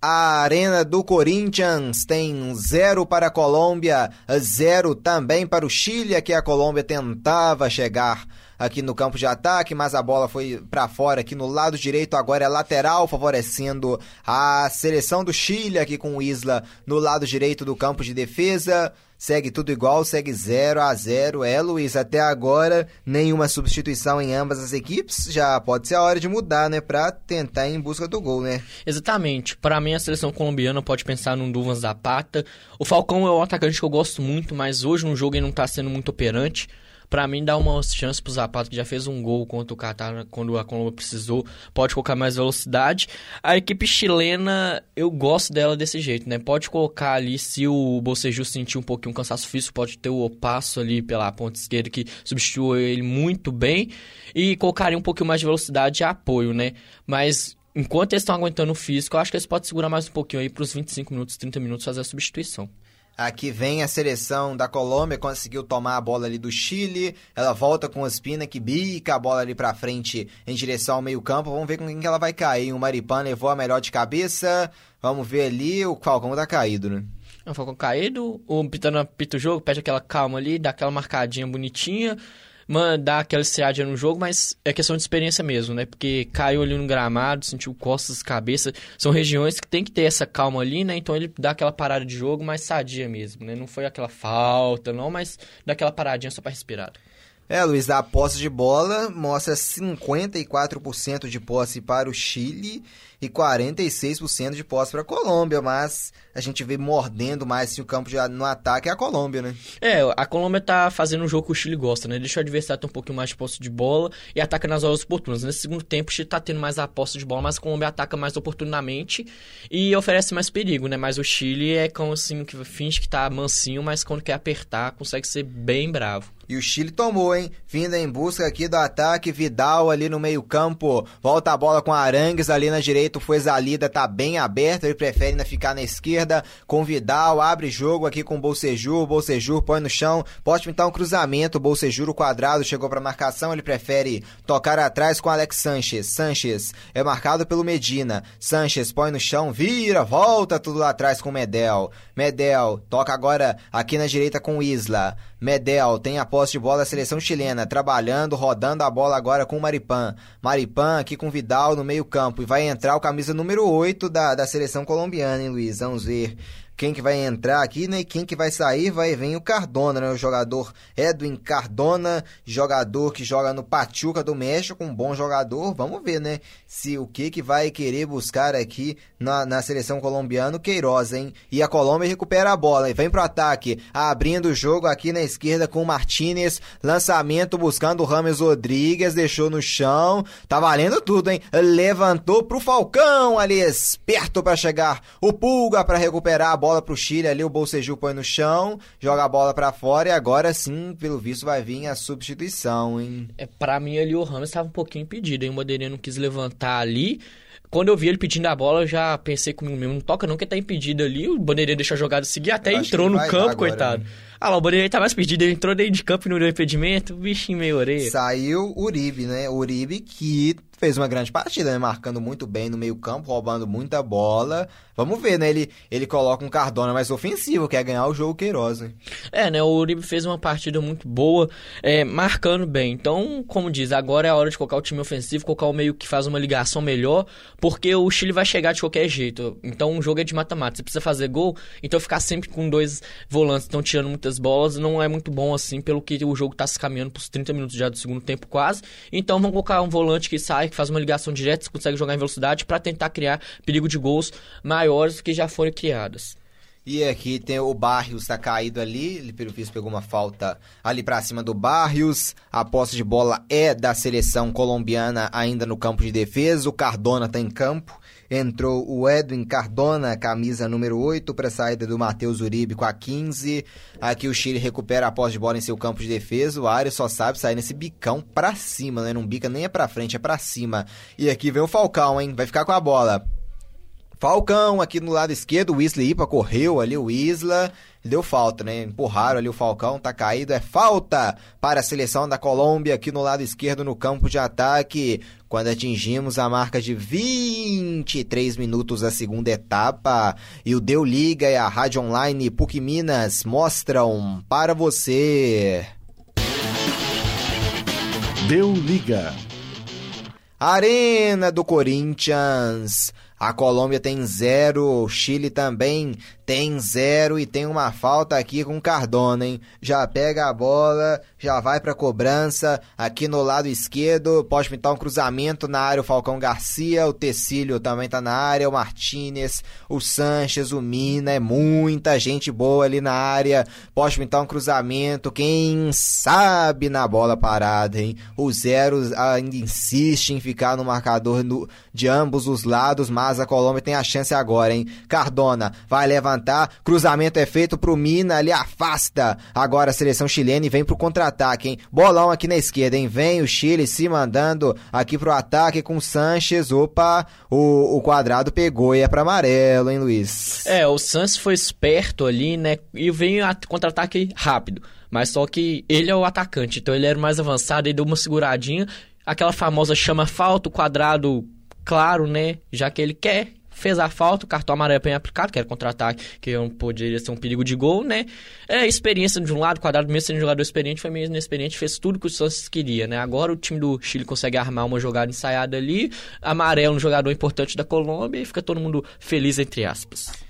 A Arena do Corinthians tem zero para a Colômbia, zero também para o Chile, que a Colômbia tentava chegar aqui no campo de ataque, mas a bola foi para fora aqui no lado direito, agora é lateral, favorecendo a seleção do Chile aqui com o Isla no lado direito do campo de defesa. Segue tudo igual, segue 0 a 0 É, Luiz, até agora nenhuma substituição em ambas as equipes. Já pode ser a hora de mudar, né? Pra tentar ir em busca do gol, né? Exatamente. Para mim, a seleção colombiana pode pensar num Duvas Zapata. O Falcão é um atacante que eu gosto muito, mas hoje no jogo ele não tá sendo muito operante para mim dá uma chance pro Zapato que já fez um gol contra o Qatar quando a Colômbia precisou, pode colocar mais velocidade. A equipe chilena, eu gosto dela desse jeito, né? Pode colocar ali se o Boceju sentir um pouquinho um cansaço físico, pode ter o Opasso ali pela ponta esquerda que substituiu ele muito bem e colocaria um pouquinho mais de velocidade e apoio, né? Mas enquanto eles estão aguentando o físico, eu acho que eles podem segurar mais um pouquinho aí para os 25 minutos, 30 minutos fazer a substituição. Aqui vem a seleção da Colômbia, conseguiu tomar a bola ali do Chile. Ela volta com o Espina que bica a bola ali pra frente em direção ao meio-campo. Vamos ver com quem que ela vai cair. O Maripan levou a melhor de cabeça. Vamos ver ali. O Falcão tá caído, né? O Falcão caído. O Pitano apita o jogo, pede aquela calma ali, dá aquela marcadinha bonitinha mandar aquela estriadinha no jogo, mas é questão de experiência mesmo, né? Porque caiu ali no gramado, sentiu costas, cabeça. São regiões que tem que ter essa calma ali, né? Então ele dá aquela parada de jogo mais sadia mesmo, né? Não foi aquela falta, não, mas dá aquela paradinha só para respirar. É, Luiz, a posse de bola mostra 54% de posse para o Chile e 46% de posse para a Colômbia, mas a gente vê mordendo mais assim, o campo no ataque é a Colômbia, né? É, a Colômbia tá fazendo um jogo que o Chile gosta, né? Deixa o adversário ter um pouquinho mais de posse de bola e ataca nas horas oportunas. Nesse segundo tempo, o Chile tá tendo mais a posse de bola, mas a Colômbia ataca mais oportunamente e oferece mais perigo, né? Mas o Chile é como assim, que finge que tá mansinho, mas quando quer apertar, consegue ser bem bravo. E o Chile tomou, hein? Vindo em busca aqui do ataque, Vidal ali no meio-campo. Volta a bola com Arangues ali na direita. O Fuezalida tá bem aberto. Ele prefere ainda ficar na esquerda com Vidal. Abre jogo aqui com o Bolsejur. Bolsejur põe no chão. Pode pintar um cruzamento. Bolsejur, o quadrado, chegou para marcação. Ele prefere tocar atrás com Alex Sanches. Sanches é marcado pelo Medina. Sanches põe no chão, vira, volta tudo lá atrás com Medel. Medel toca agora aqui na direita com Isla. Medel tem a posse de bola da seleção chilena, trabalhando, rodando a bola agora com o Maripan. Maripan aqui com Vidal no meio campo e vai entrar o camisa número 8 da, da seleção colombiana, hein, Luiz? Vamos ver. Quem que vai entrar aqui, né? E quem que vai sair, vai vir o Cardona, né? O jogador Edwin Cardona, jogador que joga no Pachuca do México, um bom jogador. Vamos ver, né? Se o que que vai querer buscar aqui na, na seleção colombiana, o Queiroz, hein? E a Colômbia recupera a bola e vem pro ataque, abrindo o jogo aqui na esquerda com o Martinez, lançamento buscando o Rames Rodrigues, deixou no chão, tá valendo tudo, hein? Levantou pro Falcão ali, esperto para chegar. O Pulga para recuperar a bola pro Chile ali, o Bolseju põe no chão, joga a bola para fora e agora sim, pelo visto, vai vir a substituição, hein? É, pra mim ali o Ramos estava um pouquinho impedido, hein? O Madeirinha não quis levantar ali. Quando eu vi ele pedindo a bola, eu já pensei comigo mesmo, não toca não que tá impedido ali, o Bandeirinha deixou a jogada seguir, até Eu entrou no campo, agora, coitado. né? Ah lá, o Bandeirinha tá mais pedido, ele entrou dentro de campo e não deu impedimento, bichinho meio orelha. Saiu o Uribe, né? O Uribe que fez uma grande partida, né? Marcando muito bem no meio campo, roubando muita bola. Vamos ver, né? Ele, ele coloca um Cardona mais ofensivo, quer ganhar o jogo Queiroz, né? É, né? O Uribe fez uma partida muito boa, é, marcando bem. Então, como diz, agora é a hora de colocar o time ofensivo, colocar o meio que faz uma ligação melhor, porque o Chile vai chegar de qualquer jeito. Então, o jogo é de mata-mata. Você precisa fazer gol, então ficar sempre com dois volantes estão tirando muitas bolas não é muito bom assim, pelo que o jogo tá se caminhando pros 30 minutos já do segundo tempo quase. Então, vamos colocar um volante que sai, que faz uma ligação direta, consegue jogar em velocidade para tentar criar perigo de gols maiores do que já foram criadas. E aqui tem o Barrios, tá caído ali. Ele, pelo visto, pegou uma falta ali pra cima do Barrios. A posse de bola é da seleção colombiana ainda no campo de defesa. O Cardona tá em campo. Entrou o Edwin Cardona, camisa número 8, para saída do Matheus Uribe com a 15. Aqui o Chile recupera a posse de bola em seu campo de defesa. O Arias só sabe sair nesse bicão pra cima, né? Não bica nem é pra frente, é pra cima. E aqui vem o Falcão, hein? Vai ficar com a bola. Falcão aqui no lado esquerdo, o Isla Ipa correu ali, o Isla deu falta, né? Empurraram ali o Falcão, tá caído, é falta para a seleção da Colômbia aqui no lado esquerdo no campo de ataque. Quando atingimos a marca de 23 minutos da segunda etapa e o Deu Liga e a Rádio Online PUC Minas mostram para você. Deu liga. Arena do Corinthians. A Colômbia tem zero, o Chile também tem zero e tem uma falta aqui com Cardona, hein? Já pega a bola, já vai pra cobrança aqui no lado esquerdo, pode pintar um cruzamento na área o Falcão Garcia, o Tecílio também tá na área, o Martinez, o Sanches, o Mina, é muita gente boa ali na área, pode pintar um cruzamento, quem sabe na bola parada, hein? O Zero ainda insiste em ficar no marcador no- de ambos os lados, mas a Colômbia tem a chance agora, hein? Cardona vai levantar, cruzamento é feito pro Mina, ali afasta. Agora a seleção chilena e vem pro contra-ataque, hein? Bolão aqui na esquerda, hein? Vem o Chile se mandando aqui pro ataque com o Sanches. Opa, o, o quadrado pegou e é pra amarelo, hein, Luiz? É, o Santos foi esperto ali, né? E veio a contra-ataque rápido. Mas só que ele é o atacante, então ele era mais avançado, ele deu uma seguradinha. Aquela famosa chama falta, o quadrado claro, né? Já que ele quer, fez a falta, o cartão amarelo bem aplicado, que era contra-ataque, que não poderia ser um perigo de gol, né? É, experiência de um lado, quadrado mesmo sendo um jogador experiente, foi meio inexperiente, fez tudo que o Santos queria, né? Agora o time do Chile consegue armar uma jogada ensaiada ali, amarelo, um jogador importante da Colômbia, e fica todo mundo feliz, entre aspas.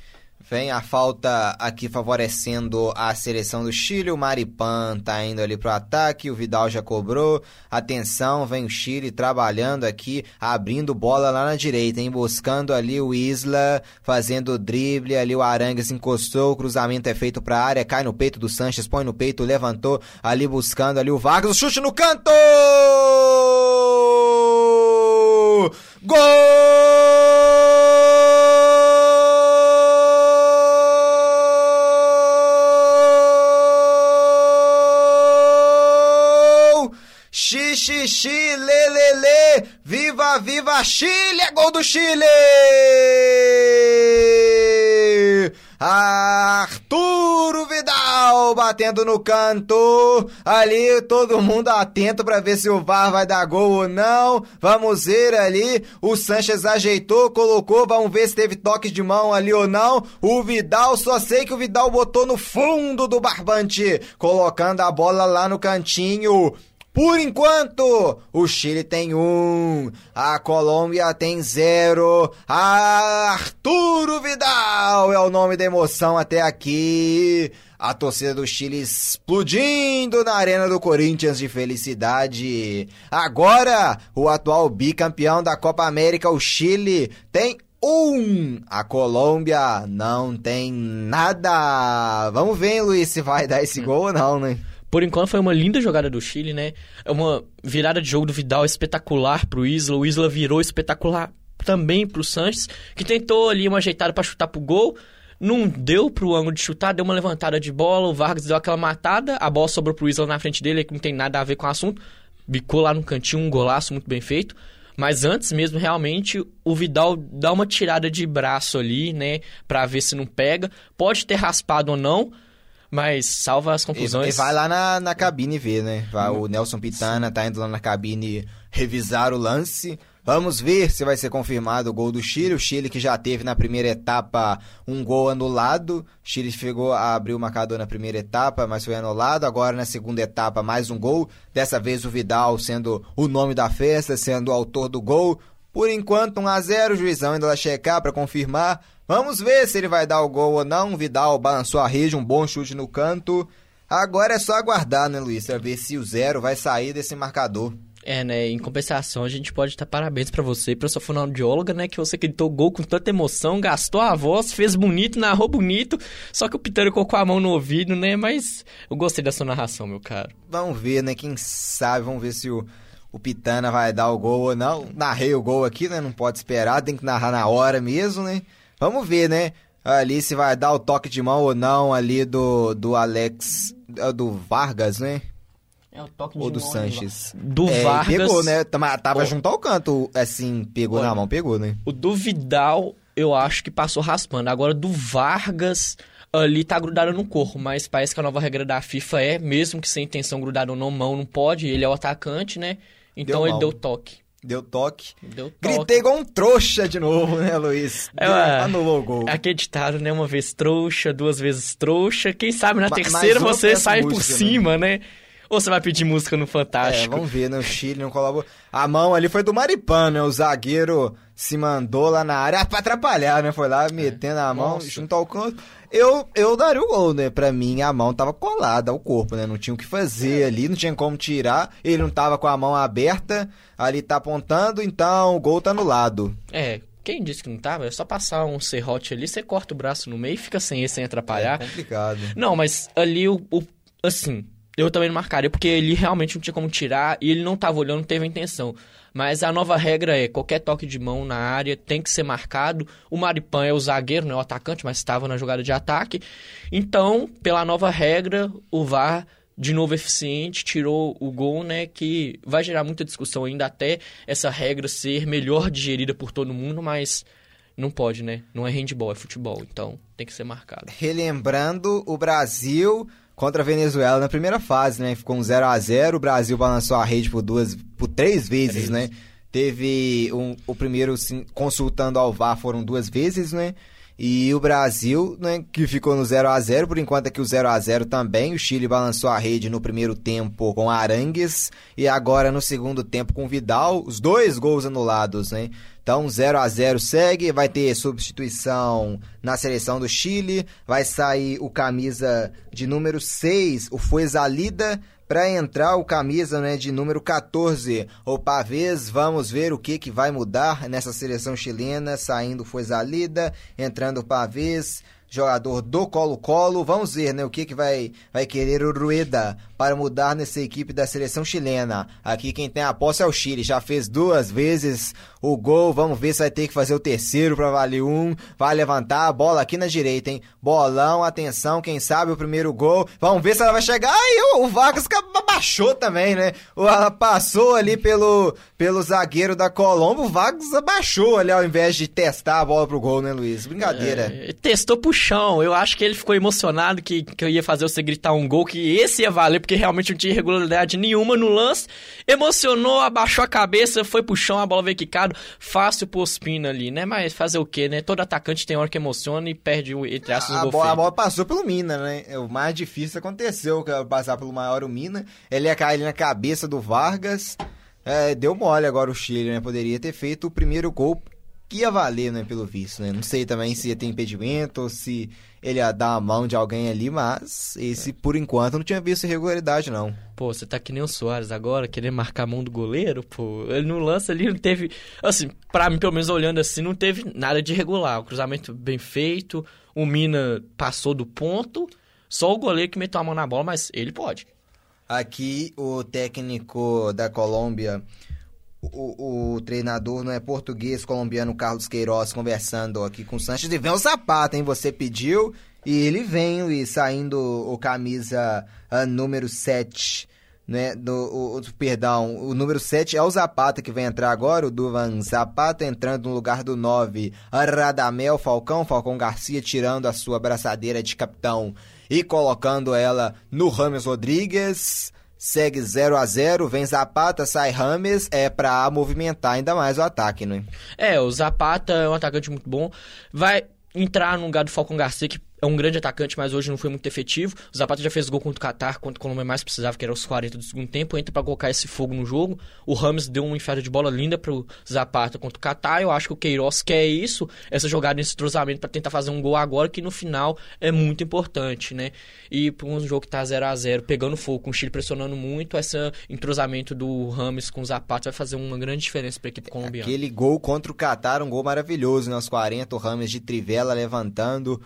Vem a falta aqui favorecendo a seleção do Chile. O Maripan tá indo ali pro ataque. O Vidal já cobrou. Atenção, vem o Chile trabalhando aqui, abrindo bola lá na direita, hein? Buscando ali o Isla, fazendo o drible. Ali o Arangues encostou. O cruzamento é feito pra área. Cai no peito do Sanches, põe no peito, levantou. Ali buscando ali o Vargas. O chute no canto! Gol! Xixi, lelele, viva, viva Chile, é gol do Chile! Arturo Vidal batendo no canto, ali todo mundo atento para ver se o VAR vai dar gol ou não. Vamos ver ali, o Sanches ajeitou, colocou, vamos ver se teve toque de mão ali ou não. O Vidal, só sei que o Vidal botou no fundo do barbante, colocando a bola lá no cantinho. Por enquanto, o Chile tem um, a Colômbia tem zero. Arturo Vidal é o nome da emoção até aqui. A torcida do Chile explodindo na arena do Corinthians de felicidade. Agora, o atual bicampeão da Copa América, o Chile, tem um. A Colômbia não tem nada. Vamos ver, Luiz, se vai dar esse gol ou não, né? Por enquanto foi uma linda jogada do Chile, né? É uma virada de jogo do Vidal espetacular pro Isla. O Isla virou espetacular também pro Sanches, que tentou ali uma ajeitada para chutar pro gol. Não deu pro ângulo de chutar, deu uma levantada de bola, o Vargas deu aquela matada, a bola sobrou pro Isla na frente dele, que não tem nada a ver com o assunto. Bicou lá no cantinho, um golaço muito bem feito. Mas antes mesmo, realmente, o Vidal dá uma tirada de braço ali, né? Pra ver se não pega. Pode ter raspado ou não, mas salva as conclusões. E, e vai lá na, na cabine ver, né? Vai, o Nelson Pitana tá indo lá na cabine revisar o lance. Vamos ver se vai ser confirmado o gol do Chile. O Chile que já teve na primeira etapa um gol anulado. O Chile chegou a abrir o marcador na primeira etapa, mas foi anulado. Agora na segunda etapa mais um gol. Dessa vez o Vidal sendo o nome da festa, sendo o autor do gol. Por enquanto 1 a 0, o juizão ainda vai checar para confirmar. Vamos ver se ele vai dar o gol ou não. Vidal balançou a rede, um bom chute no canto. Agora é só aguardar, né, Luiz? Pra ver se o zero vai sair desse marcador. É, né? Em compensação, a gente pode dar parabéns para você e pra sua fonoaudióloga, né? Que você gritou gol com tanta emoção, gastou a voz, fez bonito, narrou bonito. Só que o Pitano colocou a mão no ouvido, né? Mas eu gostei da sua narração, meu caro. Vamos ver, né? Quem sabe, vamos ver se o, o Pitana vai dar o gol ou não. Narrei o gol aqui, né? Não pode esperar, tem que narrar na hora mesmo, né? Vamos ver, né? Ali se vai dar o toque de mão ou não ali do, do Alex, do Vargas, né? É o toque de Ou do mão, Sanches. Do É, Vargas. Pegou, né? Tava, tava Ó. junto ao canto, assim, pegou na mão, pegou, né? O do Vidal, eu acho que passou raspando. Agora, do Vargas, ali tá grudado no corpo. Mas parece que a nova regra da FIFA é, mesmo que sem intenção grudado ou não, mão não pode. Ele é o atacante, né? Então Deu ele deu toque. Deu toque. Deu toque. Gritei igual um trouxa de novo, né, Luiz? É. Anulou o gol. Aquele ditado, né? Uma vez trouxa, duas vezes trouxa. Quem sabe na terceira você sai por né? cima, né? Ou você vai pedir música no É, Fantástico. vamos ver, né? O Chile não colaborou. A mão ali foi do Maripan, né? O zagueiro se mandou lá na área pra atrapalhar, né? Foi lá metendo a mão Nossa. junto ao canto. Eu, eu daria o gol, né? Pra mim, a mão tava colada ao corpo, né? Não tinha o que fazer ali, não tinha como tirar. Ele não tava com a mão aberta, ali tá apontando, então o gol tá anulado. É, quem disse que não tava? É só passar um serrote ali, você corta o braço no meio e fica sem esse, sem atrapalhar. É complicado. Não, mas ali o, o- Assim, eu também não marcaria, porque ele realmente não tinha como tirar e ele não tava olhando, não teve a intenção. Mas a nova regra é: qualquer toque de mão na área tem que ser marcado. O Maripan é o zagueiro, não é o atacante, mas estava na jogada de ataque. Então, pela nova regra, o VAR. De novo eficiente, tirou o gol, né? Que vai gerar muita discussão ainda até essa regra ser melhor digerida por todo mundo, mas não pode, né? Não é handball, é futebol, então tem que ser marcado. Relembrando o Brasil contra a Venezuela na primeira fase, né? Ficou um 0 a 0 O Brasil balançou a rede por duas, por três vezes, Três. né? Teve um, o primeiro sim, consultando ao VAR foram duas vezes, né? E o Brasil, né, que ficou no 0 a 0 por enquanto aqui o 0 a 0 também. O Chile balançou a rede no primeiro tempo com Arangues e agora no segundo tempo com Vidal, os dois gols anulados, né? Então 0 a 0 segue, vai ter substituição na seleção do Chile, vai sair o camisa de número 6, o Fuezalida, para entrar o camisa né, de número 14, o Pavês. Vamos ver o que, que vai mudar nessa seleção chilena, saindo o Fuezalida, entrando o Pavês, jogador do Colo-Colo. Vamos ver né, o que, que vai, vai querer o Rueda para mudar nessa equipe da seleção chilena. Aqui quem tem a posse é o Chile, já fez duas vezes o gol. Vamos ver se vai ter que fazer o terceiro para valer um. Vai levantar a bola aqui na direita, hein? Bolão, atenção, quem sabe o primeiro gol. Vamos ver se ela vai chegar. Ai, o, o Vargas abaixou também, né? Ela passou ali pelo, pelo zagueiro da Colombo. O Vargas abaixou ali ao invés de testar a bola pro gol, né, Luiz? Brincadeira. É, testou pro chão. Eu acho que ele ficou emocionado que, que eu ia fazer você gritar um gol, que esse ia valer, porque realmente não tinha irregularidade nenhuma no lance. Emocionou, abaixou a cabeça, foi pro chão, a bola veio quicado. fácil pro Ospina ali, né? Mas fazer o quê, né? Todo atacante tem hora que emociona e perde, entre aspas, a, gol bola, a bola passou pelo Mina, né? O mais difícil aconteceu, que era passar pelo maior o Mina. Ele ia cair ali na cabeça do Vargas. É, deu mole agora o Chile, né? Poderia ter feito o primeiro gol que ia valer, né? Pelo visto, né? Não sei também se ia ter impedimento ou se ele ia dar a mão de alguém ali, mas esse, por enquanto, não tinha visto irregularidade, não. Pô, você tá que nem o Soares agora, querendo marcar a mão do goleiro, pô. Ele no lance ali não teve. Assim, pra mim, pelo menos olhando assim, não teve nada de irregular. O cruzamento bem feito, o Mina passou do ponto. Só o goleiro que meteu a mão na bola, mas ele pode. Aqui o técnico da Colômbia, o, o treinador não é português colombiano Carlos Queiroz conversando aqui com o Sanches e vem o Zapata, hein? Você pediu e ele vem e saindo o camisa ah, número 7, né? Do, o, o- perdão, o número 7 é o Zapata que vem entrar agora, o Duvan Zapata entrando no lugar do 9, Radamel Falcão, Falcão Garcia tirando a sua braçadeira de capitão e colocando ela no Rames Rodrigues. Segue 0 a 0 vem Zapata, sai Rames, é pra movimentar ainda mais o ataque, né? É, o Zapata é um atacante muito bom. Vai entrar no lugar do Falcon Garcia, que é um grande atacante, mas hoje não foi muito efetivo. O Zapata já fez gol contra o Qatar, quando o Colômbia mais precisava, que era os 40 do segundo tempo. Entra pra colocar esse fogo no jogo. O Rames deu uma enfiada de bola linda pro Zapata contra o Qatar. Eu acho que o Queiroz quer isso, essa jogada nesse entrosamento pra tentar fazer um gol agora, que no final é muito importante, né? E pra um jogo que tá 0 a 0 pegando fogo, com o Chile pressionando muito, esse entrosamento do Rames com o Zapata vai fazer uma grande diferença pra equipe colombiana. Aquele gol contra o Qatar, um gol maravilhoso nos 40, o Rames de trivela levantando.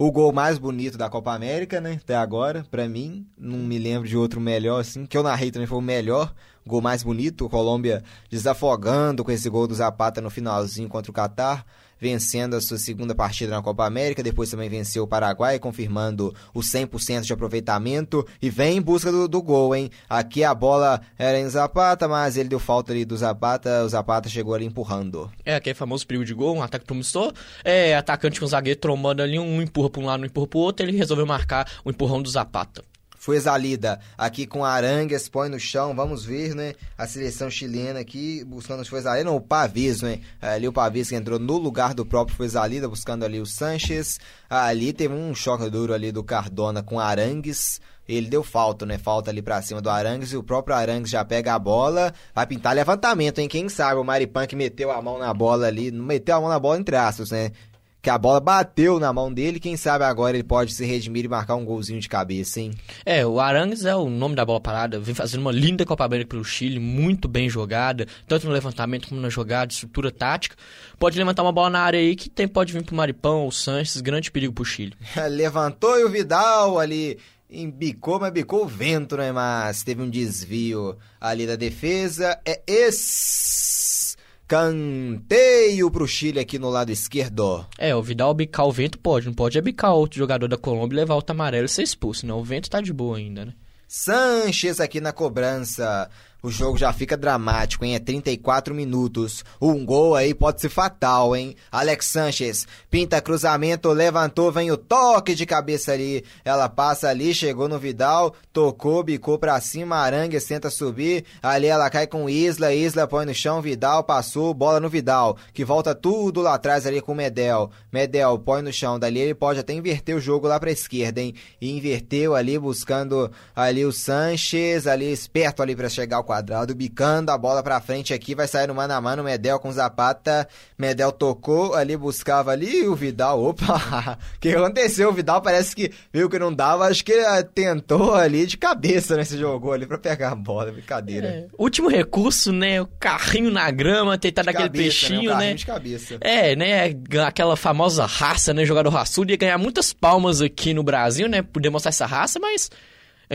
O gol mais bonito da Copa América, né? Até agora, pra mim. Não me lembro de outro melhor, assim. Que eu narrei também foi o melhor. Gol mais bonito. Colômbia desafogando com esse gol do Zapata no finalzinho contra o Qatar. Vencendo a sua segunda partida na Copa América. Depois também venceu o Paraguai, confirmando o 100% de aproveitamento. E vem em busca do, do gol, hein? Aqui a bola era em Zapata, mas ele deu falta ali do Zapata. O Zapata chegou ali empurrando. É, aquele famoso perigo de gol, um ataque promissor. É, atacante com zagueiro trombando ali, um empurra pra um lado, um empurra pro outro, ele resolveu marcar o empurrão do Zapata. Foi exalida aqui com Arangues, põe no chão, vamos ver, né? A seleção chilena aqui buscando não, o Pavis, né? Ali o Pavis que entrou no lugar do próprio foi exalida, buscando ali o Sanches. Ali teve um choque duro ali do Cardona com Arangues. Ele deu falta, né? Falta ali pra cima do Arangues e o próprio Arangues já pega a bola. Vai pintar levantamento, hein? Quem sabe o Maripan que meteu a mão na bola ali, não meteu a mão na bola entre aspas, né? Que a bola bateu na mão dele, quem sabe agora ele pode se redimir e marcar um golzinho de cabeça, hein? É, o Arangues é o nome da bola parada, vem fazendo uma linda Copa América pelo Chile, muito bem jogada, tanto no levantamento como na jogada, estrutura tática. Pode levantar uma bola na área aí que tem, pode vir pro Maripão ou Sanches, grande perigo pro Chile. Levantou e o Vidal ali embicou, mas bicou o vento, né? Mas teve um desvio ali da defesa. É escanteio pro Chile aqui no lado esquerdo. É, o Vidal bicar o vento pode, não pode é bicar outro jogador da Colômbia e levar o amarelo e ser expulso, não. O vento tá de boa ainda, né? Sanches aqui na cobrança. O jogo já fica dramático, hein? É 34 minutos. Um gol aí pode ser fatal, hein? Alex Sanches pinta cruzamento, levantou, vem o toque de cabeça ali. Ela passa ali, chegou no Vidal, tocou, bicou pra cima, Arangues tenta subir. Ali ela cai com Isla, Isla põe no chão, Vidal passou, bola no Vidal, que volta tudo lá atrás ali com Medel. Medel põe no chão, dali ele pode até inverter o jogo lá pra esquerda, hein? E inverteu ali, buscando ali o Sanches, ali esperto ali pra chegar quadrado, bicando a bola pra frente aqui, vai sair no mano a mano, Medel com Zapata, Medel tocou, ali buscava ali o Vidal, opa, o que aconteceu? O Vidal parece que viu que não dava, acho que tentou ali de cabeça, né, se jogou ali pra pegar a bola, brincadeira. É, último recurso, né? O carrinho na grama, tentar dar aquele Cabeça, peixinho, né? carrinho de cabeça. É, né? Aquela famosa raça, né? Jogador raçudo ia ganhar muitas palmas aqui no Brasil, né? Por demonstrar essa raça, mas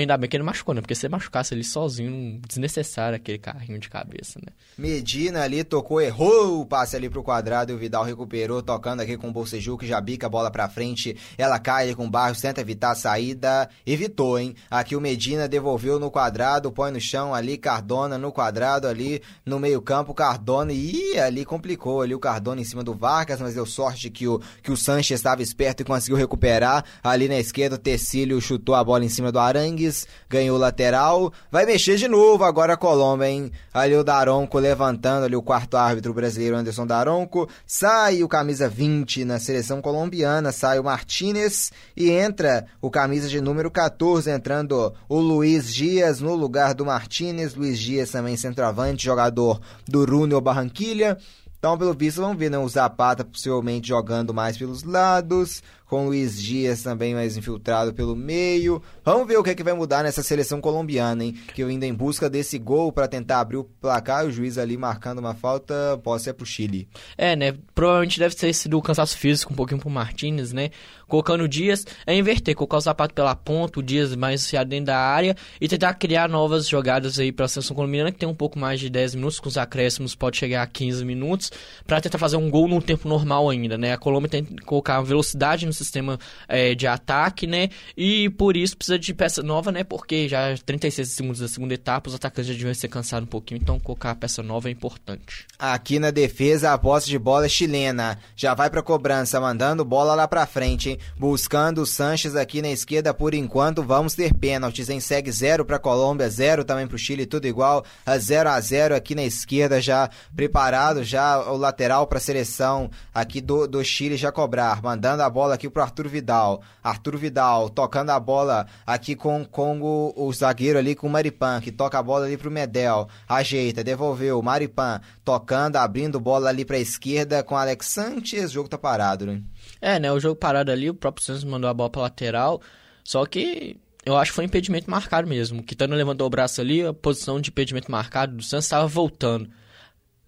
ainda bem que ele machucou, né? Porque se ele machucasse ele sozinho, desnecessário aquele carrinho de cabeça, né? Medina ali tocou, errou o passe ali pro quadrado e o Vidal recuperou, tocando aqui com o Bolseju, que já bica a bola pra frente. Ela cai ali com o Barros, tenta evitar a saída. Evitou, hein? Aqui o Medina devolveu no quadrado, põe no chão ali, Cardona no quadrado ali, no meio-campo, Cardona. E ali complicou ali o Cardona em cima do Vargas, mas deu sorte que o, que o Sanches estava esperto e conseguiu recuperar. Ali na esquerda, o Tecílio chutou a bola em cima do Arangues. Arangues, ganhou lateral, vai mexer de novo agora a Colômbia, hein? Ali o Daronco levantando ali o quarto árbitro brasileiro Anderson Daronco, sai o camisa 20 na seleção colombiana, sai o Martinez e entra o camisa de número 14, entrando o Luiz Dias no lugar do Martinez, Luiz Dias também centroavante, jogador do Runio Barranquilha. Então, pelo visto, vamos ver né, o Zapata possivelmente jogando mais pelos lados, com Luiz Dias também mais infiltrado pelo meio. Vamos ver o que, é que vai mudar nessa seleção colombiana, hein? Que ainda em busca desse gol para tentar abrir o placar, o juiz ali marcando uma falta, pode ser pro Chile. É, né? Provavelmente deve ter sido o cansaço físico um pouquinho pro Martinez, né? Colocando o Dias, é inverter, colocar o Zapata pela ponta, o Dias mais enfiado dentro da área e tentar criar novas jogadas aí pra seleção colombiana, que tem um pouco mais de 10 minutos, com os acréscimos pode chegar a 15 minutos, para tentar fazer um gol num tempo normal ainda, né? A Colômbia tem que colocar velocidade no sistema é, de ataque, né? E por isso precisa de peça nova, né? Porque já 36 segundos da segunda etapa, os atacantes já deviam ser cansados um pouquinho, então colocar a peça nova é importante. Aqui na defesa, a posse de bola é chilena. Já vai pra cobrança, mandando bola lá pra frente, hein? Buscando o Sanches aqui na esquerda por enquanto. Vamos ter pênaltis, hein? Segue zero pra Colômbia, zero também pro Chile, tudo igual. A 0 a 0 aqui na esquerda, já preparado, já o lateral pra seleção aqui do, do Chile já cobrar. Mandando a bola aqui pro Arthur Vidal. Arthur Vidal tocando a bola aqui com, com o, o zagueiro ali com o Maripan, que toca a bola ali pro Medel. Ajeita, devolveu. Maripan tocando, abrindo bola ali pra esquerda com Alex Sanches. O jogo tá parado, né? É, né? O jogo parado ali, o próprio Santos mandou a bola pra lateral. Só que eu acho que foi impedimento marcado mesmo. O Kitano levantou o braço ali, a posição de impedimento marcado do Santos estava voltando,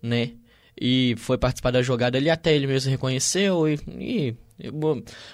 né? E foi participar da jogada ali, até ele mesmo reconheceu e, e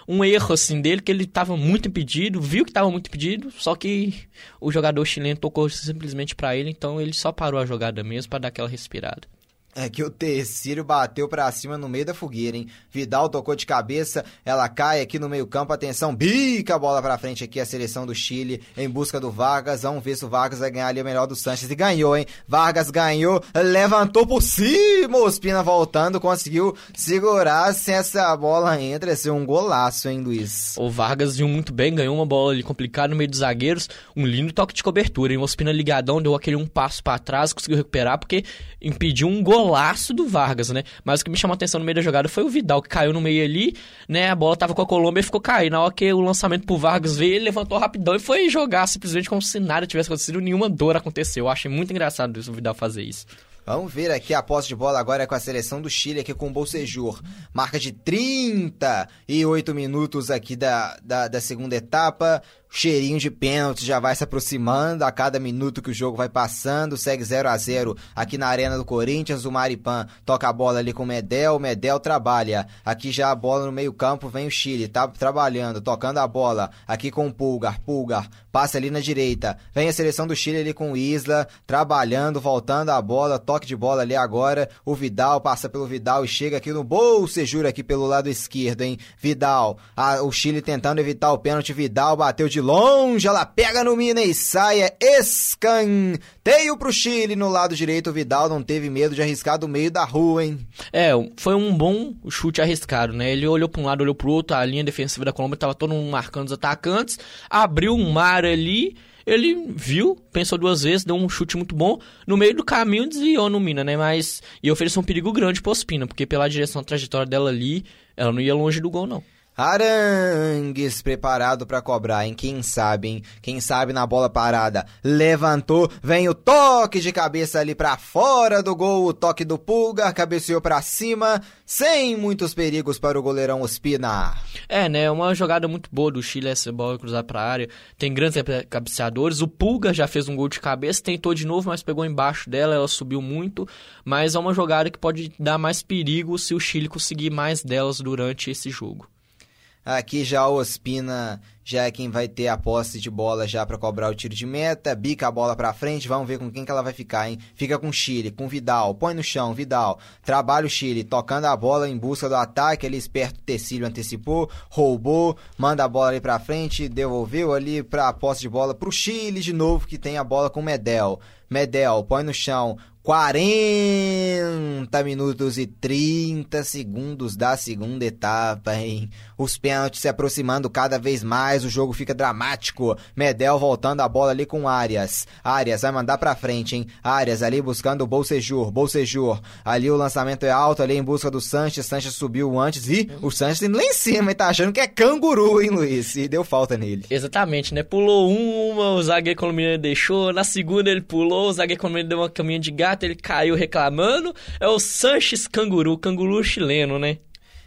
um erro assim dele que ele estava muito impedido, viu que estava muito impedido, só que o jogador chileno tocou simplesmente para ele, então ele só parou a jogada mesmo para dar aquela respirada. É que o terceiro bateu pra cima no meio da fogueira, hein? Vidal tocou de cabeça, ela cai aqui no meio-campo, atenção, bica a bola pra frente aqui, a seleção do Chile em busca do Vargas. Vamos ver se o Vargas vai ganhar ali o melhor do Sanches. E ganhou, hein? Vargas ganhou, levantou por cima, Ospina voltando, conseguiu segurar se essa bola entra. Esse é um golaço, hein, Luiz? O Vargas viu muito bem, ganhou uma bola ali complicada no meio dos zagueiros, um lindo toque de cobertura, hein? O Ospina ligadão, deu aquele um passo para trás, conseguiu recuperar porque impediu um gol golaço do Vargas, né? Mas o que me chamou a atenção no meio da jogada foi o Vidal, que caiu no meio ali, né? A bola tava com a Colômbia e ficou caindo. Na hora que o lançamento pro Vargas veio, ele levantou rapidão e foi jogar simplesmente como se nada tivesse acontecido, nenhuma dor aconteceu. Eu achei muito engraçado o Vidal fazer isso. Vamos ver aqui a posse de bola agora com a seleção do Chile aqui com o Bolsejur. Marca de 38 minutos aqui da, da, da segunda etapa cheirinho de pênalti já vai se aproximando a cada minuto que o jogo vai passando, segue 0 a 0 aqui na Arena do Corinthians, o Maripan toca a bola ali com o Medel, o Medel trabalha, aqui já a bola no meio campo, vem o Chile, tá trabalhando, tocando a bola, aqui com o Pulgar, Pulgar, passa ali na direita, vem a seleção do Chile ali com o Isla, trabalhando, voltando a bola, toque de bola ali agora, o Vidal passa pelo Vidal e chega aqui no Bolsejura aqui pelo lado esquerdo, hein, Vidal, a, o Chile tentando evitar o pênalti, Vidal bateu de longe, ela pega no Mina e sai, é escanteio pro Chile no lado direito. O Vidal não teve medo de arriscar do meio da rua, hein? É, foi um bom chute arriscado, né? Ele olhou para um lado, olhou pro outro, a linha defensiva da Colômbia tava todo mundo marcando os atacantes, abriu um mar ali. Ele viu, pensou duas vezes, deu um chute muito bom. No meio do caminho desviou no Mina, né? Mas. E ofereceu um perigo grande pro Ospina, porque pela direção, a trajetória dela ali, ela não ia longe do gol, não. Arangues preparado para cobrar, hein? Quem sabe, hein? Quem sabe na bola parada. Levantou, vem o toque de cabeça ali para fora do gol, o toque do Pulga, cabeceou para cima, sem muitos perigos para o goleirão Ospina. É, né? Uma jogada muito boa do Chile essa bola cruzar para área. Tem grandes cabeceadores. O Pulga já fez um gol de cabeça, tentou de novo, mas pegou embaixo dela, ela subiu muito, mas é uma jogada que pode dar mais perigo se o Chile conseguir mais delas durante esse jogo. Aqui já o Ospina já é quem vai ter a posse de bola já para cobrar o tiro de meta, bica a bola para frente, vamos ver com quem que ela vai ficar, hein? Fica com Chile, com Vidal, põe no chão, Vidal, trabalha o Chile, tocando a bola em busca do ataque, ele esperto o Tecílio antecipou, roubou, manda a bola ali para frente, devolveu ali para a posse de bola pro Chile de novo que tem a bola com Medel. Medel põe no chão, 40 minutos e 30 segundos da segunda etapa, hein? Os pênaltis se aproximando cada vez mais, o jogo fica dramático. Medel voltando a bola ali com Arias. Arias vai mandar pra frente, hein? Arias ali buscando o Bolsejur, Bolsejur. Ali o lançamento é alto, ali em busca do Sanches. Sanches subiu antes e o Sanches indo lá em cima, e tá achando que é canguru, hein, Luiz? E deu falta nele. Exatamente, né? Pulou uma, o zagueiro colombiano deixou. Na segunda ele pulou, o zagueiro colombiano deu uma caminha de gato, ele caiu reclamando. É o Sanches canguru, canguru chileno, né?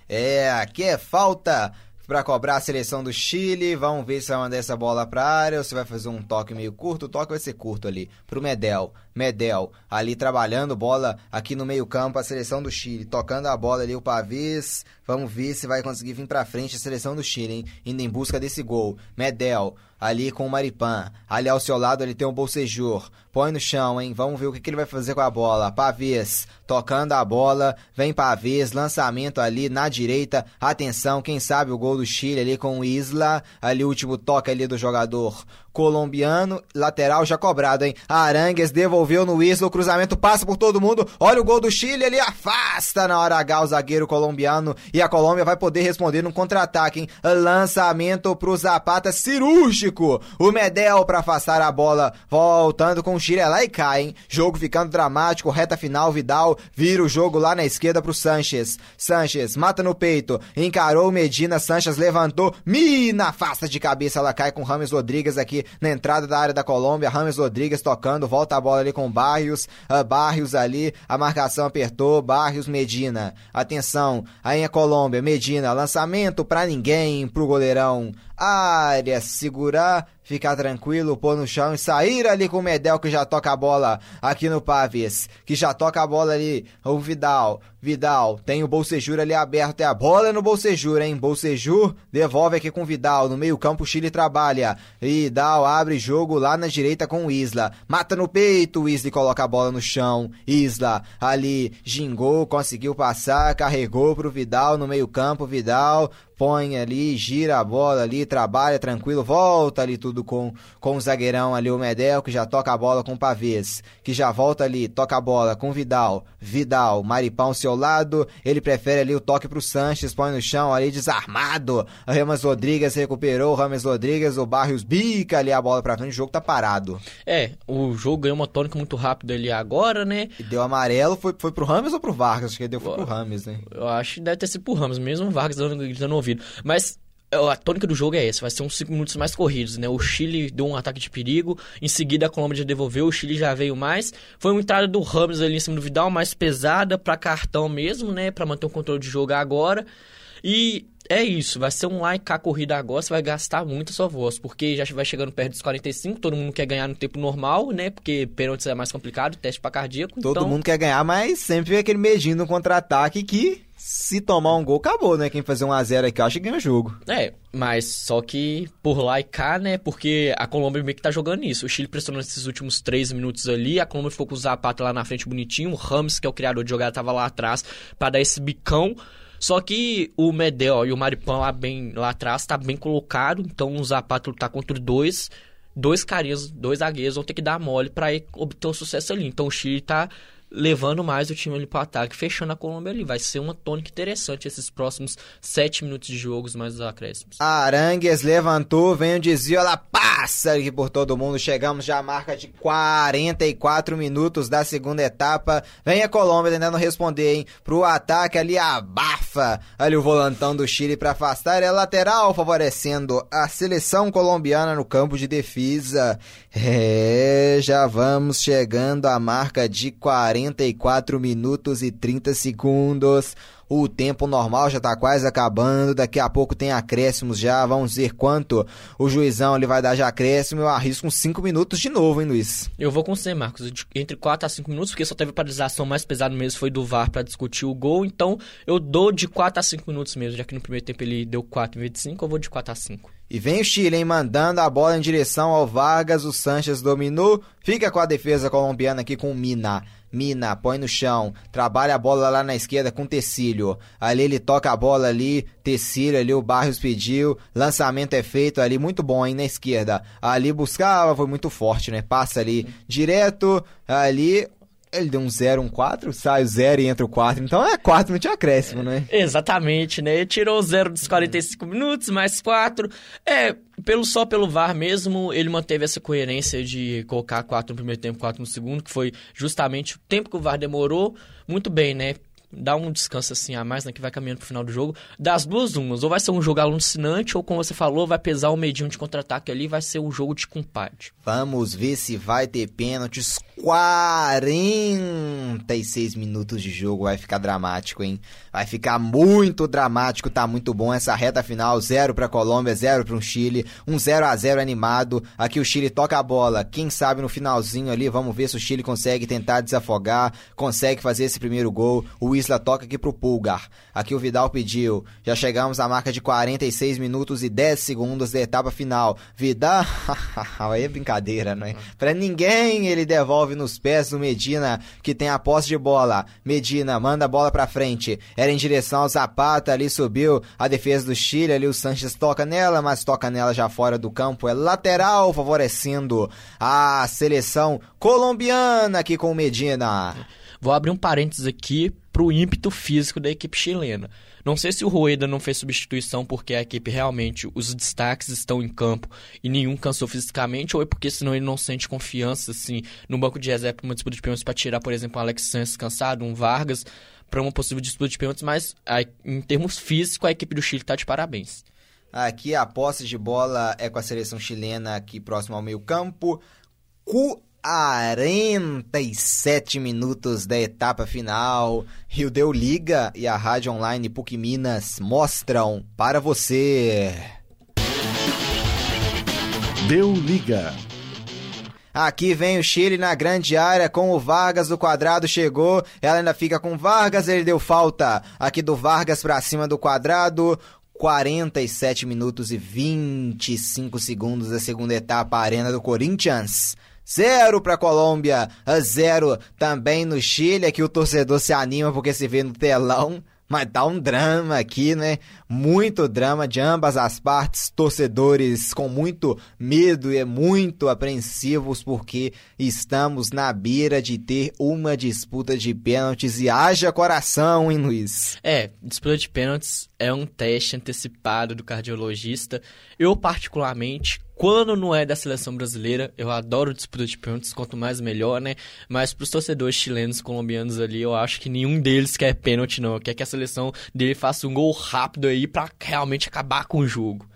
É, aqui é falta para cobrar a seleção do Chile. Vamos ver se vai mandar essa bola para área ou se vai fazer um toque meio curto. O toque vai ser curto ali pro Medel. Medel ali trabalhando bola aqui no meio-campo, a seleção do Chile, tocando a bola ali o Pavês. Vamos ver se vai conseguir vir para frente a seleção do Chile, hein? Indo em busca desse gol. Medel ali com o Maripan. Ali ao seu lado ele tem o Bolsejur. Põe no chão, hein? Vamos ver o que, que ele vai fazer com a bola. Pavês tocando a bola. Vem Pavês, lançamento ali na direita. Atenção, quem sabe o gol do Chile ali com o Isla. Ali o último toque ali do jogador colombiano, lateral já cobrado, hein? Arangues devolveu no Isla, o cruzamento passa por todo mundo. Olha o gol do Chile, ele afasta na hora H o zagueiro colombiano e a Colômbia vai poder responder num contra-ataque, hein? Lançamento pro Zapata cirúrgico. O Medel para afastar a bola, voltando com o É lá e cai, hein? Jogo ficando dramático, reta final, Vidal vira o jogo lá na esquerda pro Sanches. Sanches mata no peito, encarou Medina, Sanches levantou, mina, afasta de cabeça, ela cai com Rames Rodrigues aqui na entrada da área da Colômbia. Rames Rodrigues tocando, volta a bola ali com Barrios. Uh, Barrios ali, a marcação apertou. Barrios, Medina. Atenção, aí a Colômbia, Medina, lançamento pra ninguém, pro goleirão. Área, segurar ficar tranquilo, pôr no chão e sair ali com o Medel que já toca a bola aqui no Paves, que já toca a bola ali, o Vidal, Vidal, tem o Bolsejur ali aberto, é a bola no Bolsejur, hein, Bolsejur devolve aqui com Vidal, no meio campo o Chile trabalha, Vidal abre jogo lá na direita com o Isla, mata no peito, o Isla coloca a bola no chão, Isla ali, gingou, conseguiu passar, carregou pro Vidal no meio campo, Vidal põe ali, gira a bola ali, trabalha tranquilo, volta ali tudo com, com o zagueirão ali, o Medel, que já toca a bola com o Pavês, que já volta ali, toca a bola com o Vidal, Vidal, Maripão ao lado, ele prefere ali o toque pro Sanches, põe no chão ali, desarmado, Rames Rodrigues recuperou, o Rames Rodrigues, o Barrios bica ali a bola pra frente, o jogo tá parado. É, o jogo ganhou uma tônica muito rápida ali agora, né? E deu amarelo, foi, foi pro Rames ou pro Vargas? Acho que deu foi pro Rames, né? Eu acho que deve ter sido pro Rames, mesmo o Vargas dando, dando ouvido. Mas a tônica do jogo é essa, vai ser uns 5 minutos mais corridos, né? O Chile deu um ataque de perigo, em seguida a Colômbia já devolveu, o Chile já veio mais. Foi uma entrada do Ramos ali em cima do Vidal, mais pesada para cartão mesmo, né? Para manter o controle de jogo agora. E é isso, vai ser um lá e cá corrida agora, você vai gastar muito a sua voz, porque já vai chegando perto dos 45, todo mundo quer ganhar no tempo normal, né? Porque pênaltis é mais complicado, teste para cardíaco. Todo então... mundo quer ganhar, mas sempre aquele medinho no contra-ataque que se tomar um gol, acabou, né? Quem fazer um a 0 aqui, acha que ganha o jogo. É, mas só que por lá e cá, né? Porque a Colômbia meio que tá jogando isso. O Chile pressionou nesses últimos três minutos ali, a Colômbia ficou com o Zapata lá na frente bonitinho, o Ramos, que é o criador de jogada, tava lá atrás para dar esse bicão. Só que o Medel e o Maripão lá bem lá atrás tá bem colocado, então o Zapata tá contra dois dois carinhas, dois zagueiros vão ter que dar mole para obter um sucesso ali. Então o Chile tá levando mais o time ali para ataque, fechando a Colômbia ali. Vai ser uma tônica interessante esses próximos sete minutos de jogos mais os acréscimos. Arangues levantou, vem o desvio, ela passa aqui por todo mundo. Chegamos já à marca de 44 minutos da segunda etapa. Vem a Colômbia tentando responder, hein? Pro ataque ali, abafa ali o volantão do Chile para afastar. É lateral, favorecendo a seleção colombiana no campo de defesa. É, já vamos chegando à marca de 44 minutos e 30 segundos. O tempo normal já tá quase acabando, daqui a pouco tem acréscimos já, vamos ver quanto o juizão ele vai dar de acréscimo. Eu arrisco uns 5 minutos de novo, hein, Luiz? Eu vou com você, Marcos, entre 4 a 5 minutos, porque só teve paralisação mais pesada mesmo, foi do VAR para discutir o gol, então eu dou de 4 a 5 minutos mesmo, já que no primeiro tempo ele deu 4 em vez de 5, eu vou de 4 a 5. E vem o Chile, hein, mandando a bola em direção ao Vargas, o Sanches dominou, fica com a defesa colombiana aqui com o Mina. Mina, põe no chão, trabalha a bola lá na esquerda com Tecílio. Ali ele toca a bola ali, Tecílio ali, o Barrios pediu, lançamento é feito ali, muito bom, hein, na esquerda. Ali buscava, foi muito forte, né? Passa ali direto, ali Ele deu um 0, um 4, sai o 0 e entra o 4. Então é 4 minutos de acréscimo, né? Exatamente, né? Ele tirou o 0 dos 45 minutos, mais 4. É, pelo, só pelo VAR mesmo, ele manteve essa coerência de colocar 4 no primeiro tempo, 4 no segundo, que foi justamente o tempo que o VAR demorou. Muito bem, né? dá um descanso assim a mais, né, que vai caminhando pro final do jogo. Das duas umas, ou vai ser um jogo alucinante, ou como você falou, vai pesar o medinho de contra-ataque ali, vai ser um jogo de compadre. Vamos ver se vai ter pênaltis. 46 minutos de jogo, vai ficar dramático, hein? Vai ficar muito dramático, tá muito bom essa reta final, 0 para Colômbia, 0 para o Chile, um 0 a 0 animado. Aqui o Chile toca a bola, quem sabe no finalzinho ali, vamos ver se o Chile consegue tentar desafogar, consegue fazer esse primeiro gol. O Isla toca aqui pro Pulgar. Aqui o Vidal pediu. Já chegamos à marca de 46 minutos e 10 segundos da etapa final. Vidal, aí é brincadeira, não é? Pra ninguém ele devolve nos pés do Medina, que tem a posse de bola. Medina manda a bola pra frente. Era em direção ao Zapata, ali subiu a defesa do Chile, ali o Sanches toca nela, mas toca nela já fora do campo. É lateral, favorecendo a seleção colombiana aqui com o Medina. Vou abrir um parênteses aqui pro ímpeto físico da equipe chilena. Não sei se o Rueda não fez substituição porque a equipe realmente, os destaques estão em campo e nenhum cansou fisicamente, ou é porque senão ele não sente confiança, assim, no banco de reserva para uma disputa de pênaltis para tirar, por exemplo, um Alex Santos cansado, um Vargas, para uma possível disputa de pênaltis, mas a, em termos físicos a equipe do Chile está de parabéns. Aqui a posse de bola é com a seleção chilena aqui próximo ao meio campo. 47 minutos da etapa final. Rio Deu Liga e a Rádio Online PUC Minas mostram para você. Deu Liga. Aqui vem o Chile na grande área com o Vargas, o quadrado chegou, ela ainda fica com Vargas, ele deu falta. Aqui do Vargas para cima do quadrado, 47 minutos e 25 segundos da segunda etapa, Arena do Corinthians. Zero para Colômbia, zero também no Chile, que o torcedor se anima porque se vê no telão. Mas tá um drama aqui, né? Muito drama de ambas as partes, torcedores com muito medo e muito apreensivos porque estamos na beira de ter uma disputa de pênaltis e haja coração, hein, Luiz? É, disputa de pênaltis é um teste antecipado do cardiologista. Eu, particularmente, quando não é da seleção brasileira, eu adoro disputa de pênaltis, quanto mais melhor, né? Mas pros torcedores chilenos, colombianos ali, eu acho que nenhum deles quer pênalti, não. Quer que a seleção dele faça um gol rápido aí pra realmente acabar com o jogo.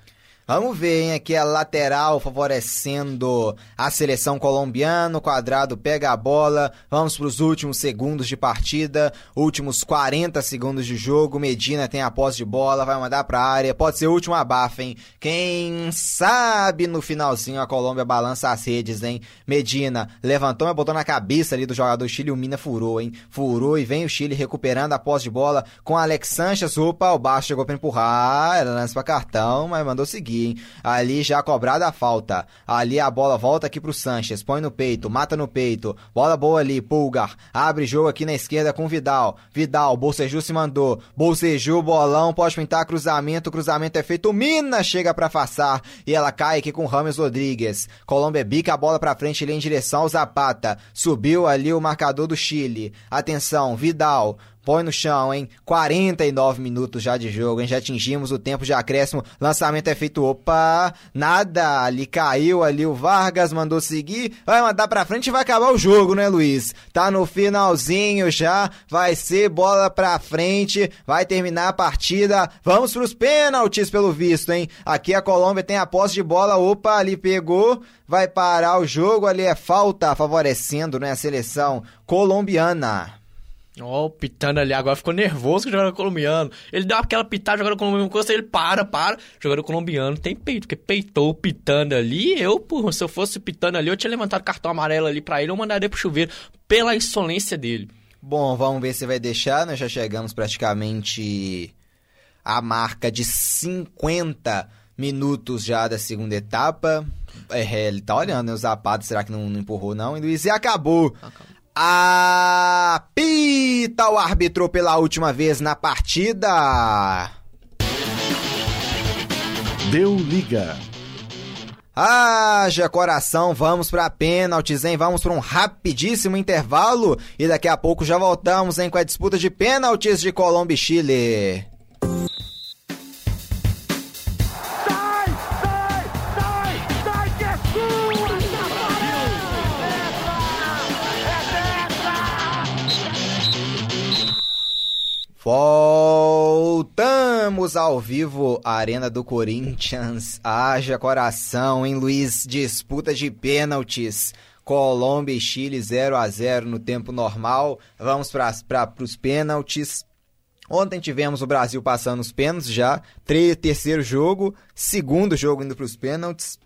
Vamos ver, hein? Aqui a lateral favorecendo a seleção colombiana. O quadrado pega a bola. Vamos para os últimos segundos de partida. Últimos 40 segundos de jogo. Medina tem a posse de bola. Vai mandar para a área. Pode ser o último abafa, hein? Quem sabe no finalzinho a Colômbia balança as redes, hein? Medina levantou, mas botou na cabeça ali do jogador Chile. O Mina furou, hein? Furou e vem o Chile recuperando a posse de bola com Alex Sanches. Opa, o baixo chegou para empurrar. Era lance para cartão, mas mandou seguir hein? Ali já cobrada a falta. Ali a bola volta aqui pro Sanches, põe no peito, mata no peito. Bola boa ali, Pulgar. Abre jogo aqui na esquerda com Vidal. Vidal, Bolseju se mandou. Bolseju, bolão, pode pintar cruzamento. Cruzamento é feito. Mina chega para afastar e ela cai aqui com Rames Rodrigues. Colômbia bica a bola para frente ali em direção ao Zapata. Subiu ali o marcador do Chile. Atenção, Vidal põe no chão, hein? 49 minutos já de jogo, hein? Já atingimos o tempo de acréscimo. Lançamento é feito, opa, nada. Ali caiu ali o Vargas, mandou seguir. Vai mandar pra frente e vai acabar o jogo, né, Luiz? Tá no finalzinho já, vai ser bola pra frente, vai terminar a partida. Vamos pros pênaltis, pelo visto, hein? Aqui a Colômbia tem a posse de bola, opa, ali pegou, vai parar o jogo, ali é falta favorecendo, né, a seleção colombiana. Ó, oh, pitando ali, agora ficou nervoso com o jogador colombiano. Ele deu aquela pitada, jogador colombiano, coisa, ele para, para. O jogador colombiano tem peito, porque peitou pitando ali. Eu, por, se eu fosse pitando ali, eu tinha levantado cartão amarelo ali pra ele, eu mandaria pro chuveiro pela insolência dele. Bom, vamos ver se vai deixar. Nós já chegamos praticamente à marca de 50 minutos já da segunda etapa. É, ele tá olhando, né, os zapatos, será que não, não empurrou não? E Luiz, e acabou. acabou. Apita o árbitro pela última vez na partida. Deu liga. Haja coração, vamos para pênaltis, hein? Vamos para um rapidíssimo intervalo e daqui a pouco já voltamos, hein, com a disputa de pênaltis de Colômbia e Chile. Voltamos ao vivo, Arena do Corinthians. Haja coração, hein, Luiz? Disputa de pênaltis. Colômbia e Chile 0 a 0 no tempo normal. Vamos para os pênaltis. Ontem tivemos o Brasil passando os pênaltis já. terceiro jogo, segundo jogo indo para os pênaltis.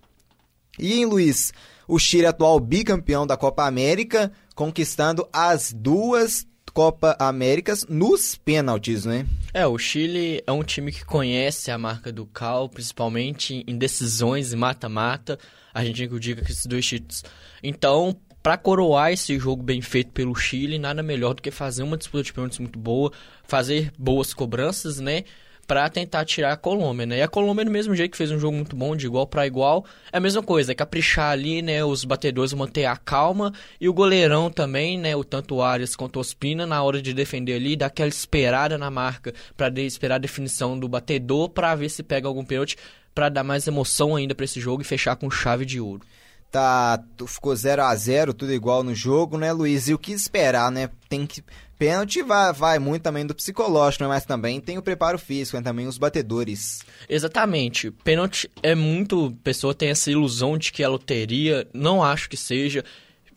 E em Luiz, o Chile atual bicampeão da Copa América, conquistando as duas Copa Américas nos pênaltis, né? É, o Chile é um time que conhece a marca do Cal, principalmente em decisões e mata-mata. A gente diga que esses dois títulos. Então, para coroar esse jogo bem feito pelo Chile, nada melhor do que fazer uma disputa de pênaltis muito boa, fazer boas cobranças, né? Para tentar tirar a Colômbia, né? E a Colômbia, do mesmo jeito que fez um jogo muito bom, de igual para igual, é a mesma coisa, é caprichar ali, né? Os batedores manter a calma e o goleirão também, né? O tanto Arias quanto Ospina, na hora de defender ali, dar aquela esperada na marca para esperar a definição do batedor para ver se pega algum pênalti, para dar mais emoção ainda para esse jogo e fechar com chave de ouro tá ficou 0 a 0 tudo igual no jogo, né, Luiz? E o que esperar, né? Tem que pênalti vai, vai muito também do psicológico, né? mas também tem o preparo físico, né? também os batedores. Exatamente. Pênalti é muito. pessoa tem essa ilusão de que é loteria. Não acho que seja.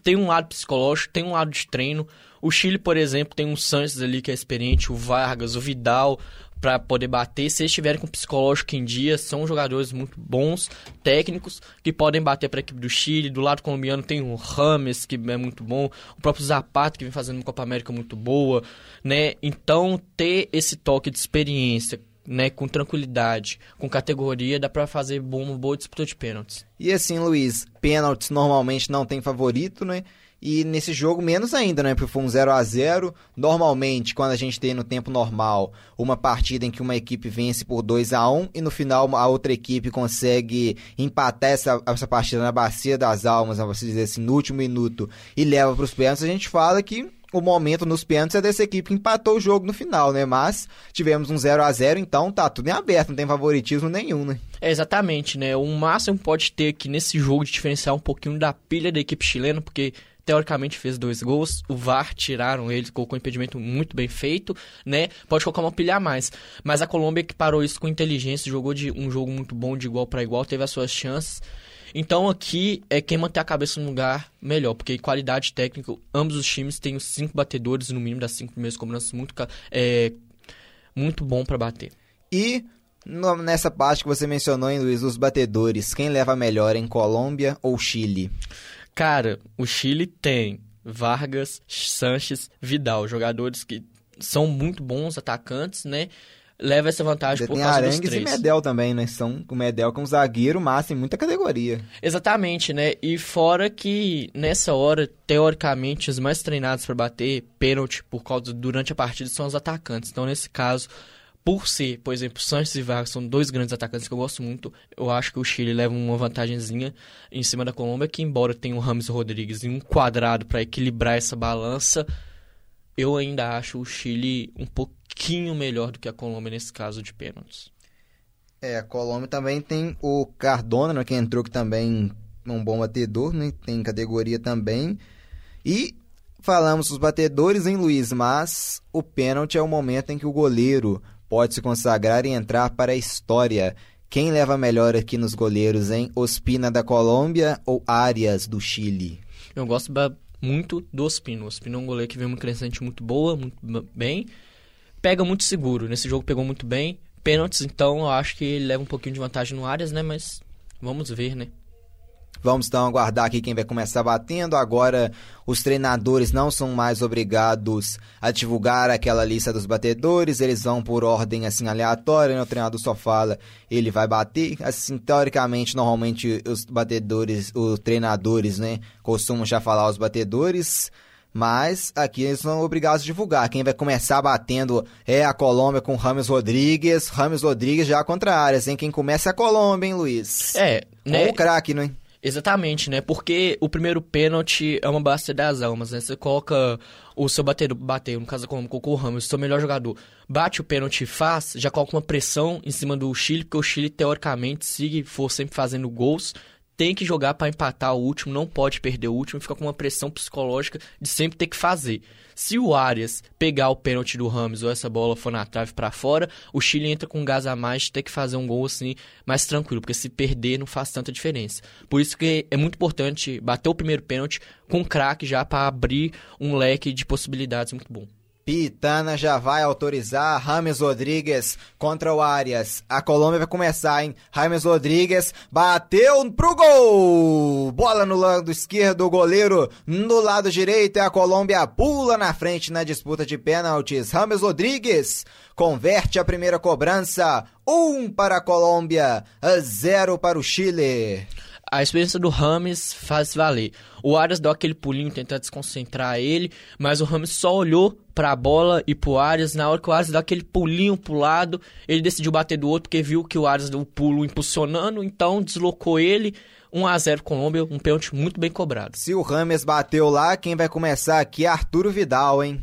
Tem um lado psicológico, tem um lado de treino. O Chile, por exemplo, tem um Sanches ali que é experiente, o Vargas, o Vidal, para poder bater. Se eles estiverem com psicológico em dia, são jogadores muito bons, técnicos, que podem bater para a equipe do Chile. Do lado colombiano tem o Rames, que é muito bom, o próprio Zapata, que vem fazendo uma Copa América muito boa, né? Então, ter esse toque de experiência, né, com tranquilidade, com categoria, dá para fazer uma boa disputa de pênaltis. E assim, Luiz, pênaltis normalmente não tem favorito, né? E nesse jogo, menos ainda, né? Porque foi um 0 a 0 Normalmente, quando a gente tem no tempo normal uma partida em que uma equipe vence por 2 a 1 e no final a outra equipe consegue empatar essa, essa partida na bacia das almas, vamos dizer assim, no último minuto e leva para os pênaltis, a gente fala que o momento nos pênaltis é dessa equipe que empatou o jogo no final, né? Mas tivemos um 0 a 0 então tá tudo em aberto, não tem favoritismo nenhum, né? É, exatamente, né? O máximo pode ter aqui nesse jogo de diferenciar um pouquinho da pilha da equipe chilena, porque teoricamente fez dois gols, o VAR tiraram ele, colocou um impedimento muito bem feito, né? Pode colocar uma pilha a mais. Mas a Colômbia que parou isso com inteligência, jogou de um jogo muito bom de igual para igual, teve as suas chances. Então aqui é quem manter a cabeça no lugar melhor, porque qualidade técnica, ambos os times têm os cinco batedores no mínimo das cinco primeiras cobranças muito é, muito bom para bater. E no, nessa parte que você mencionou, hein, Luiz, os batedores, quem leva melhor em Colômbia ou Chile? Cara, o Chile tem Vargas, Sanches, Vidal, jogadores que são muito bons atacantes, né? Leva essa vantagem por causa dos três. e Medel também, né? São o Medel com é um zagueiro massa em muita categoria. Exatamente, né? E fora que nessa hora, teoricamente, os mais treinados para bater pênalti por causa durante a partida são os atacantes. Então, nesse caso, por ser, por exemplo, Sanches e Vargas são dois grandes atacantes que eu gosto muito, eu acho que o Chile leva uma vantagemzinha em cima da Colômbia, que embora tenha o Rames Rodrigues em um quadrado para equilibrar essa balança, eu ainda acho o Chile um pouquinho melhor do que a Colômbia nesse caso de pênaltis. É, a Colômbia também tem o Cardona, né, que entrou que também é um bom batedor, né, tem categoria também. E falamos dos batedores, em Luiz? Mas o pênalti é o momento em que o goleiro pode se consagrar e entrar para a história. Quem leva melhor aqui nos goleiros, hein? Ospina da Colômbia ou Arias do Chile? Eu gosto muito do Ospina. O Ospina é um goleiro que vem uma crescente muito boa, muito bem. Pega muito seguro. Nesse jogo pegou muito bem. Pênaltis, então, eu acho que ele leva um pouquinho de vantagem no Arias, né? Mas vamos ver, né? Vamos então aguardar aqui quem vai começar batendo. Agora, os treinadores não são mais obrigados a divulgar aquela lista dos batedores, eles vão por ordem assim aleatória, né? o treinador só fala, ele vai bater. Assim, teoricamente, normalmente os batedores, os treinadores, né, costumam já falar os batedores. Mas aqui eles são obrigados a divulgar. Quem vai começar batendo é a Colômbia com Rames Rodrigues. Rames Rodrigues já contra áreas, hein? Quem começa é a Colômbia, hein, Luiz? É, Né? Com o craque, não é? Exatamente, né? Porque o primeiro pênalti é uma base das almas, né? Você coloca o seu batedor, bateu, no caso como colocou o Ramos, seu melhor jogador, bate o pênalti faz, já coloca uma pressão em cima do Chile, porque o Chile, teoricamente, se for sempre fazendo gols, tem que jogar para empatar o último, não pode perder o último, fica com uma pressão psicológica de sempre ter que fazer. Se o Arias pegar o pênalti do Ramos ou essa bola for na trave para fora, o Chile entra com gás a mais de ter que fazer um gol assim mais tranquilo, porque se perder não faz tanta diferença. Por isso que é muito importante bater o primeiro pênalti com craque já para abrir um leque de possibilidades muito bom. Pitana já vai autorizar Rames Rodrigues contra o Arias. A Colômbia vai começar, hein? Rames Rodrigues bateu pro gol! Bola no lado esquerdo, goleiro no lado direito e a Colômbia pula na frente na disputa de pênaltis. Rames Rodrigues converte a primeira cobrança. Um para a Colômbia, zero para o Chile a experiência do Rames faz valer. O Arias deu aquele pulinho, tentar desconcentrar ele, mas o Rames só olhou para a bola e pro Arias. Na hora que o Arias deu aquele pulinho pro lado, ele decidiu bater do outro porque viu que o Arias deu o pulo impulsionando, então deslocou ele. 1 a 0 Colômbia, um pênalti muito bem cobrado. Se o Rames bateu lá, quem vai começar aqui é Arturo Vidal, hein?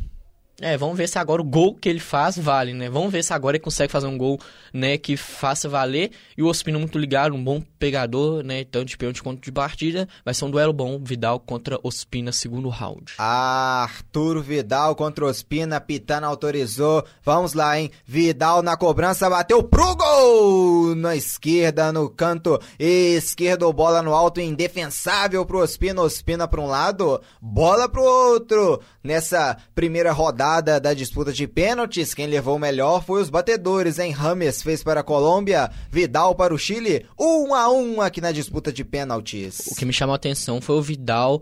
É, vamos ver se agora o gol que ele faz vale, né? Vamos ver se agora ele consegue fazer um gol, né, que faça valer. E o Ospino muito ligado, um bom pegador, né, tanto de pênalti quanto de partida. Vai ser um duelo bom, Vidal contra Ospina, segundo round. Arthur Vidal contra Ospina, Pitana autorizou. Vamos lá, hein? Vidal na cobrança, bateu pro gol! Na esquerda, no canto esquerdo, bola no alto, indefensável pro Ospina. Ospina pra um lado, bola pro outro. Nessa primeira rodada rodada da disputa de pênaltis, quem levou melhor foi os batedores, hein? Rames fez para a Colômbia, Vidal para o Chile, 1 um a 1 um aqui na disputa de pênaltis. O que me chamou a atenção foi o Vidal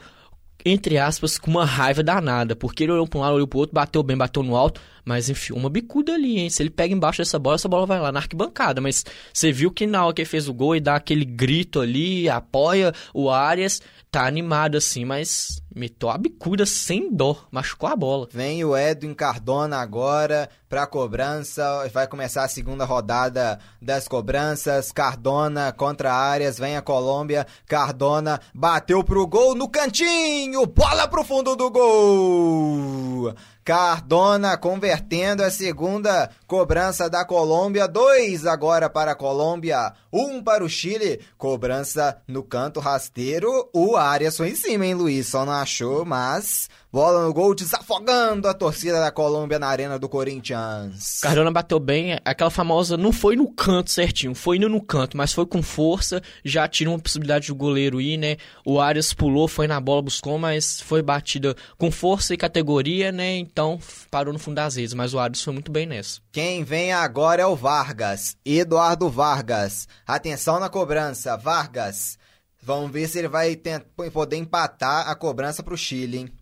entre aspas, com uma raiva danada, porque ele olhou para um lado, olhou para o outro, bateu bem, bateu no alto, mas enfim, uma bicuda ali, hein? Se ele pega embaixo dessa bola, essa bola vai lá na arquibancada, mas você viu que na hora que ele fez o gol e dá aquele grito ali, apoia o Arias, tá animado assim, mas meteu a bicuda sem dó, machucou a bola. Vem o Edwin Cardona agora pra cobrança, vai começar a segunda rodada das cobranças, Cardona contra Arias, vem a Colômbia, Cardona bateu pro gol no cantinho, bola pro fundo do gol! Cardona convertendo a segunda cobrança da Colômbia. Dois agora para a Colômbia, um para o Chile. Cobrança no canto rasteiro. O Arias foi em cima, hein, Luiz? Só não achou, mas Bola no gol, desafogando a torcida da Colômbia na arena do Corinthians. Cardona bateu bem, aquela famosa não foi no canto certinho, foi indo no canto, mas foi com força, já tirou uma possibilidade do goleiro ir, né? O Arias pulou, foi na bola, buscou, mas foi batida com força e categoria, né? Então parou no fundo das redes, mas o Arias foi muito bem nessa. Quem vem agora é o Vargas, Eduardo Vargas. Atenção na cobrança, Vargas. Vamos ver se ele vai poder empatar a cobrança para o Chile, hein?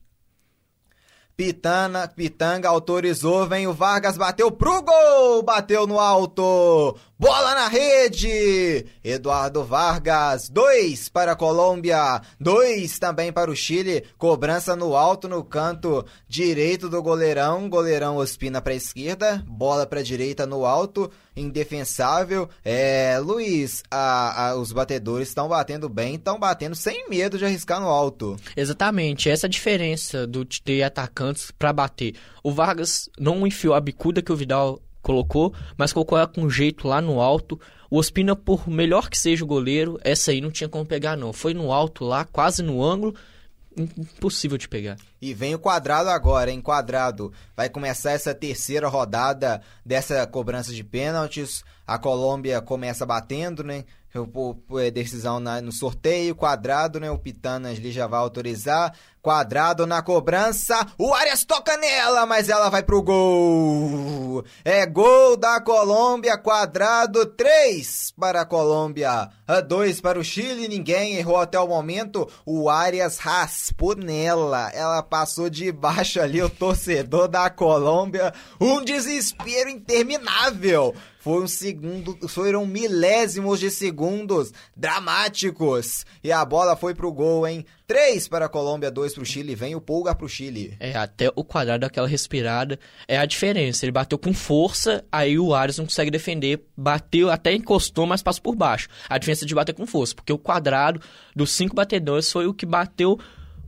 Pitana, Pitanga autorizou, vem o Vargas, bateu pro gol, bateu no alto, bola na rede, Eduardo Vargas, dois para a Colômbia, dois também para o Chile, cobrança no alto no canto direito do goleirão, goleirão Ospina para a esquerda, bola para a direita no alto, indefensável. É, Luiz, a, a, os batedores estão batendo bem, estão batendo sem medo de arriscar no alto. Exatamente, essa é a diferença do ter atacantes para bater. O Vargas não enfiou a bicuda que o Vidal colocou, mas colocou ela com jeito lá no alto. O Ospina, por melhor que seja o goleiro, essa aí não tinha como pegar não. Foi no alto lá, quase no ângulo, impossível de pegar. E vem o quadrado agora, hein? Quadrado. Vai começar essa terceira rodada dessa cobrança de pênaltis. A Colômbia começa batendo, né? É decisão no sorteio, quadrado, né? O Pitanas ali já vai autorizar. Quadrado na cobrança. O Arias toca nela, mas ela vai pro gol. É gol da Colômbia. Quadrado 3 para a Colômbia. 2 para o Chile. Ninguém errou até o momento. O Arias raspou nela. Ela passou de baixo ali o torcedor da Colômbia. Um desespero interminável. Foi um segundo, foram milésimos de segundos dramáticos. E a bola foi pro gol, hein? 3 para a Colômbia, 2 para o Chile. Vem o Pulga para o Chile. É, até o quadrado daquela respirada é a diferença. Ele bateu com força, aí o Ares não consegue defender. Bateu, até encostou, mas passa por baixo. A diferença de bater com força, porque o quadrado dos cinco batedores foi o que bateu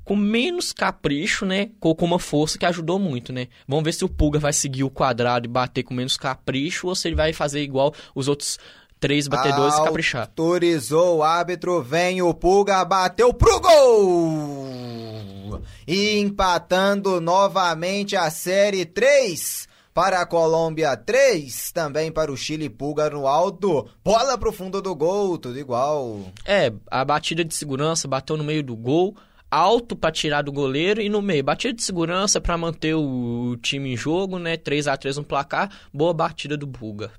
com menos capricho, né? Com uma força que ajudou muito, né? Vamos ver se o Pulga vai seguir o quadrado e bater com menos capricho ou se ele vai fazer igual os outros três batedores e caprichar. Autorizou o árbitro, vem o Pulga, bateu pro gol! E empatando novamente a série 3 para a Colômbia, 3 também para o Chile, Pulga no alto, bola pro fundo do gol, tudo igual. É, a batida de segurança bateu no meio do gol, alto para tirar do goleiro e no meio. Batida de segurança para manter o time em jogo, né? 3 a 3 no placar. Boa batida do Buga.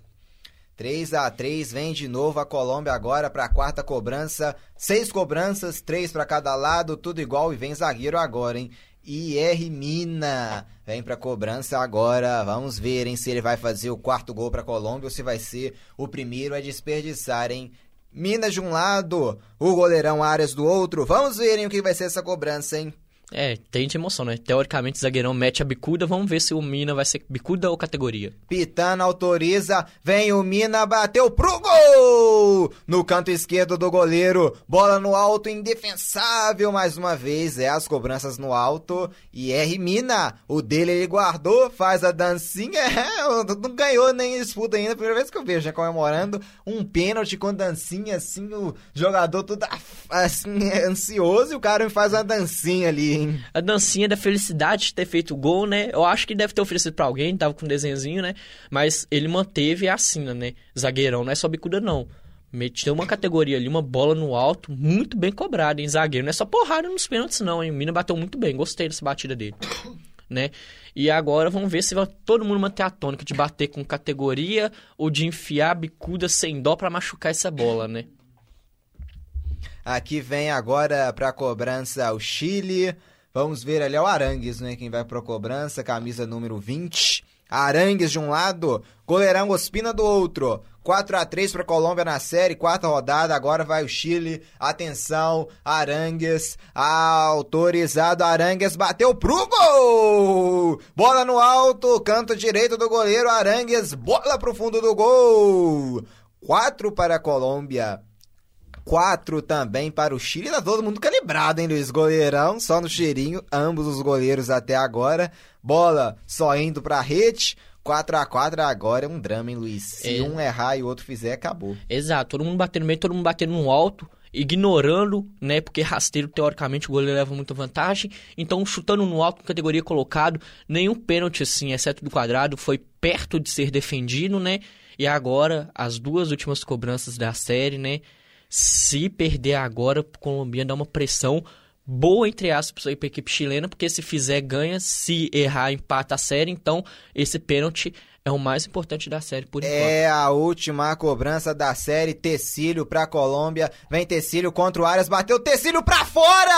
3 a 3 vem de novo a Colômbia agora para a quarta cobrança. Seis cobranças, três para cada lado, tudo igual e vem zagueiro agora, hein? IR Mina vem para cobrança agora. Vamos ver, hein, se ele vai fazer o quarto gol para Colômbia ou se vai ser o primeiro a desperdiçar, hein? Minas de um lado, o goleirão Arias do outro. Vamos ver hein, o que vai ser essa cobrança, hein? É, tem de emoção, né? Teoricamente, zagueirão mete a bicuda. Vamos ver se o Mina vai ser bicuda ou categoria. Pitana autoriza. Vem o Mina, bateu pro gol! No canto esquerdo do goleiro. Bola no alto, indefensável mais uma vez. É as cobranças no alto. E R Mina. O dele ele guardou, faz a dancinha. É, não ganhou nem disputa ainda. Primeira vez que eu vejo, já comemorando um pênalti com dancinha assim. O jogador todo assim, ansioso e o cara faz uma dancinha ali a dancinha da felicidade de ter feito o gol, né? Eu acho que deve ter oferecido para alguém, tava com um desenhozinho, né? Mas ele manteve a assina, né? Zagueirão, não é só bicuda, não. Meteu uma categoria ali, uma bola no alto, muito bem cobrada, em zagueiro. Não é só porrada nos pênaltis, não, hein? O Mina bateu muito bem, gostei dessa batida dele. né? E agora vamos ver se vai todo mundo manter a tônica de bater com categoria ou de enfiar a bicuda sem dó para machucar essa bola, né? Aqui vem agora para cobrança o Chile. Vamos ver ali é o Arangues, né? Quem vai pro cobrança, camisa número 20. Arangues de um lado, goleirão Ospina do outro. 4 a 3 para Colômbia na série, quarta rodada, agora vai o Chile. Atenção, Arangues, autorizado Arangues bateu pro gol! Bola no alto, canto direito do goleiro Arangues, bola pro fundo do gol. 4 para a Colômbia, 4 também para o Chile. Tá todo mundo calibrado, hein, Luiz? Goleirão, só no cheirinho. Ambos os goleiros até agora. Bola só indo pra rede. 4 a 4 agora é um drama, hein, Luiz? Se é. um errar e o outro fizer, acabou. Exato. Todo mundo batendo no meio, todo mundo batendo no alto. Ignorando, né? Porque rasteiro, teoricamente, o goleiro leva muita vantagem. Então, chutando no alto, categoria colocado. Nenhum pênalti, assim, exceto do quadrado, foi perto de ser defendido, né? E agora, as duas últimas cobranças da série, né? Se perder agora, o Colômbia dá uma pressão boa, entre aspas, aí para a equipe chilena, porque se fizer, ganha. Se errar, empata a série. Então, esse pênalti é o mais importante da série por enquanto. É a última cobrança da série. Tecílio para Colômbia. Vem Tecílio contra o Arias. Bateu Tecílio para fora!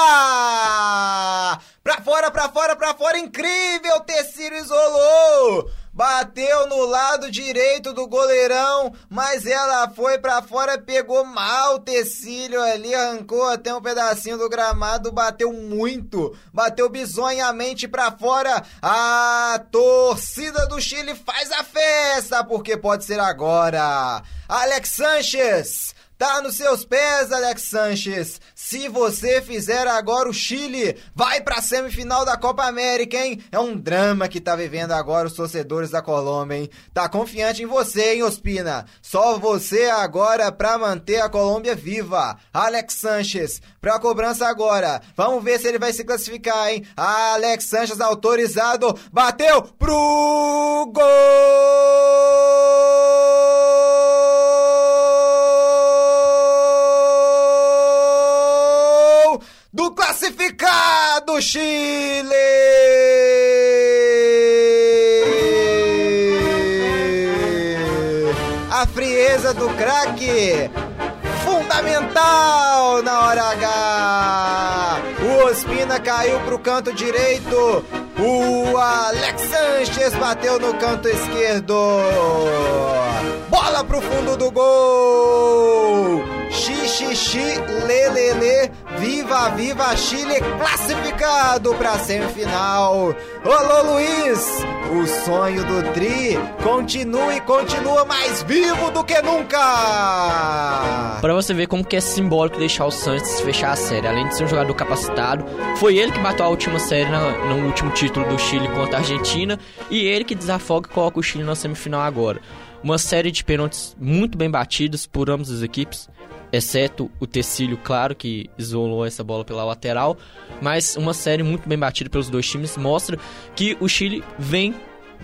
Pra fora, pra fora, pra fora. Incrível! Tecílio isolou! Bateu no lado direito do goleirão, mas ela foi para fora, pegou mal o Tecílio ali, arrancou até um pedacinho do gramado, bateu muito, bateu bizonhamente para fora. A torcida do Chile faz a festa, porque pode ser agora. Alex Sanches Tá nos seus pés, Alex Sanches. Se você fizer agora o Chile, vai pra semifinal da Copa América, hein? É um drama que tá vivendo agora os torcedores da Colômbia, hein? Tá confiante em você, hein, Ospina? Só você agora pra manter a Colômbia viva. Alex Sanches, pra cobrança agora. Vamos ver se ele vai se classificar, hein? Alex Sanches autorizado, bateu pro gol! Classificado Chile! A frieza do craque fundamental na hora H. O Ospina caiu pro canto direito O Alex Sanches bateu no canto esquerdo. Bola pro fundo do gol. Xixi, lelele, viva, viva Chile, classificado para semifinal. Alô Luiz, o sonho do Tri continua e continua mais vivo do que nunca. Para você ver como que é simbólico deixar o Santos fechar a série, além de ser um jogador capacitado, foi ele que bateu a última série no último título do Chile contra a Argentina e ele que desafoga e coloca o Chile na semifinal agora. Uma série de pênaltis muito bem batidos por ambas as equipes exceto o Tecílio, claro, que isolou essa bola pela lateral, mas uma série muito bem batida pelos dois times mostra que o Chile vem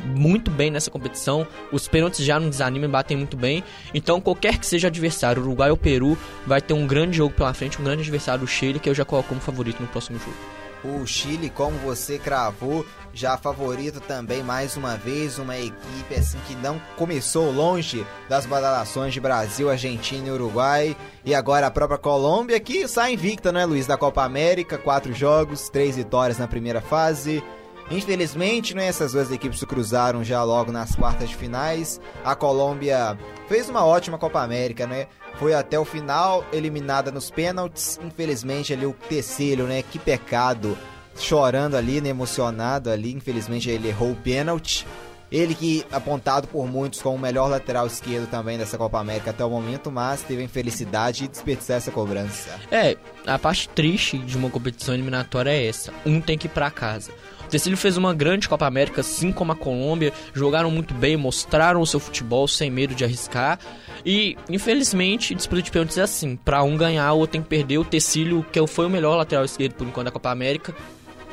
muito bem nessa competição, os pênaltis já não desanimam e batem muito bem, então qualquer que seja adversário, Uruguai ou Peru, vai ter um grande jogo pela frente, um grande adversário do Chile, que eu já coloco como favorito no próximo jogo. O Chile, como você cravou, já favorito também mais uma vez, uma equipe assim que não começou longe das badalações de Brasil, Argentina e Uruguai. E agora a própria Colômbia que sai invicta, né, Luiz, da Copa América, quatro jogos, três vitórias na primeira fase. Infelizmente, né, essas duas equipes se cruzaram já logo nas quartas de finais. A Colômbia fez uma ótima Copa América, né? Foi até o final, eliminada nos pênaltis. Infelizmente, ali o Tecílio, né? Que pecado. Chorando ali, né? Emocionado ali. Infelizmente, ele errou o pênalti. Ele que apontado por muitos como o melhor lateral esquerdo também dessa Copa América até o momento, mas teve a infelicidade de desperdiçar essa cobrança. É, a parte triste de uma competição eliminatória é essa. Um tem que ir para casa. Tecílio fez uma grande Copa América, assim como a Colômbia, jogaram muito bem, mostraram o seu futebol sem medo de arriscar. E, infelizmente, disputa de pênaltis é assim: para um ganhar, o outro tem que perder. O Tecílio, que foi o melhor lateral esquerdo por enquanto da Copa América,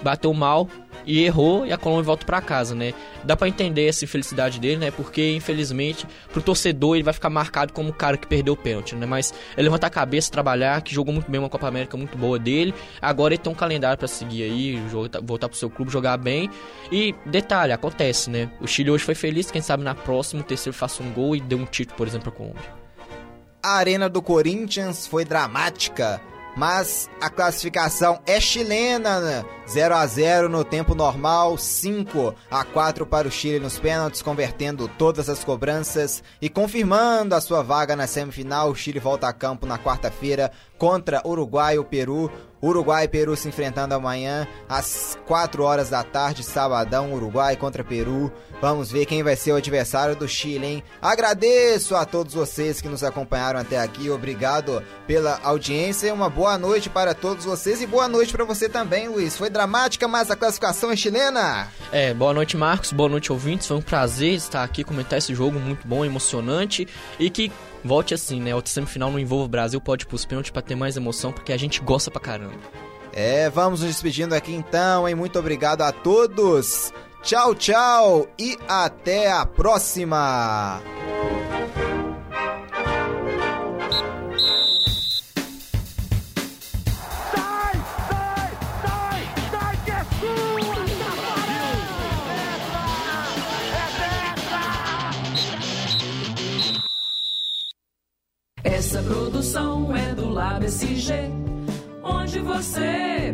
bateu mal, e errou e a Colômbia volta para casa, né? Dá para entender essa infelicidade dele, né? Porque infelizmente pro torcedor ele vai ficar marcado como o cara que perdeu o pênalti, né? Mas ele levantar a cabeça, trabalhar, que jogou muito bem uma Copa América muito boa dele. Agora ele tem um calendário para seguir aí, voltar pro seu clube, jogar bem. E detalhe, acontece, né? O Chile hoje foi feliz, quem sabe na próxima o terceiro faça um gol e dê um título, por exemplo, pra Colômbia. A arena do Corinthians foi dramática mas a classificação é chilena, 0 né? a 0 no tempo normal, 5 a 4 para o Chile nos pênaltis, convertendo todas as cobranças e confirmando a sua vaga na semifinal. O Chile volta a campo na quarta-feira contra Uruguai ou Peru. Uruguai e Peru se enfrentando amanhã às 4 horas da tarde, sabadão, Uruguai contra Peru. Vamos ver quem vai ser o adversário do Chile, hein? Agradeço a todos vocês que nos acompanharam até aqui. Obrigado pela audiência uma boa noite para todos vocês e boa noite para você também, Luiz. Foi dramática, mas a classificação é chilena. É, boa noite, Marcos. Boa noite, ouvintes. Foi um prazer estar aqui comentar esse jogo muito bom, emocionante e que volte assim, né? Outra semifinal no Envolva Brasil pode ir pros pênaltis pra ter mais emoção, porque a gente gosta pra caramba. É, vamos nos despedindo aqui então, hein? Muito obrigado a todos. Tchau, tchau e até a próxima. Essa produção é do Lab SG, onde você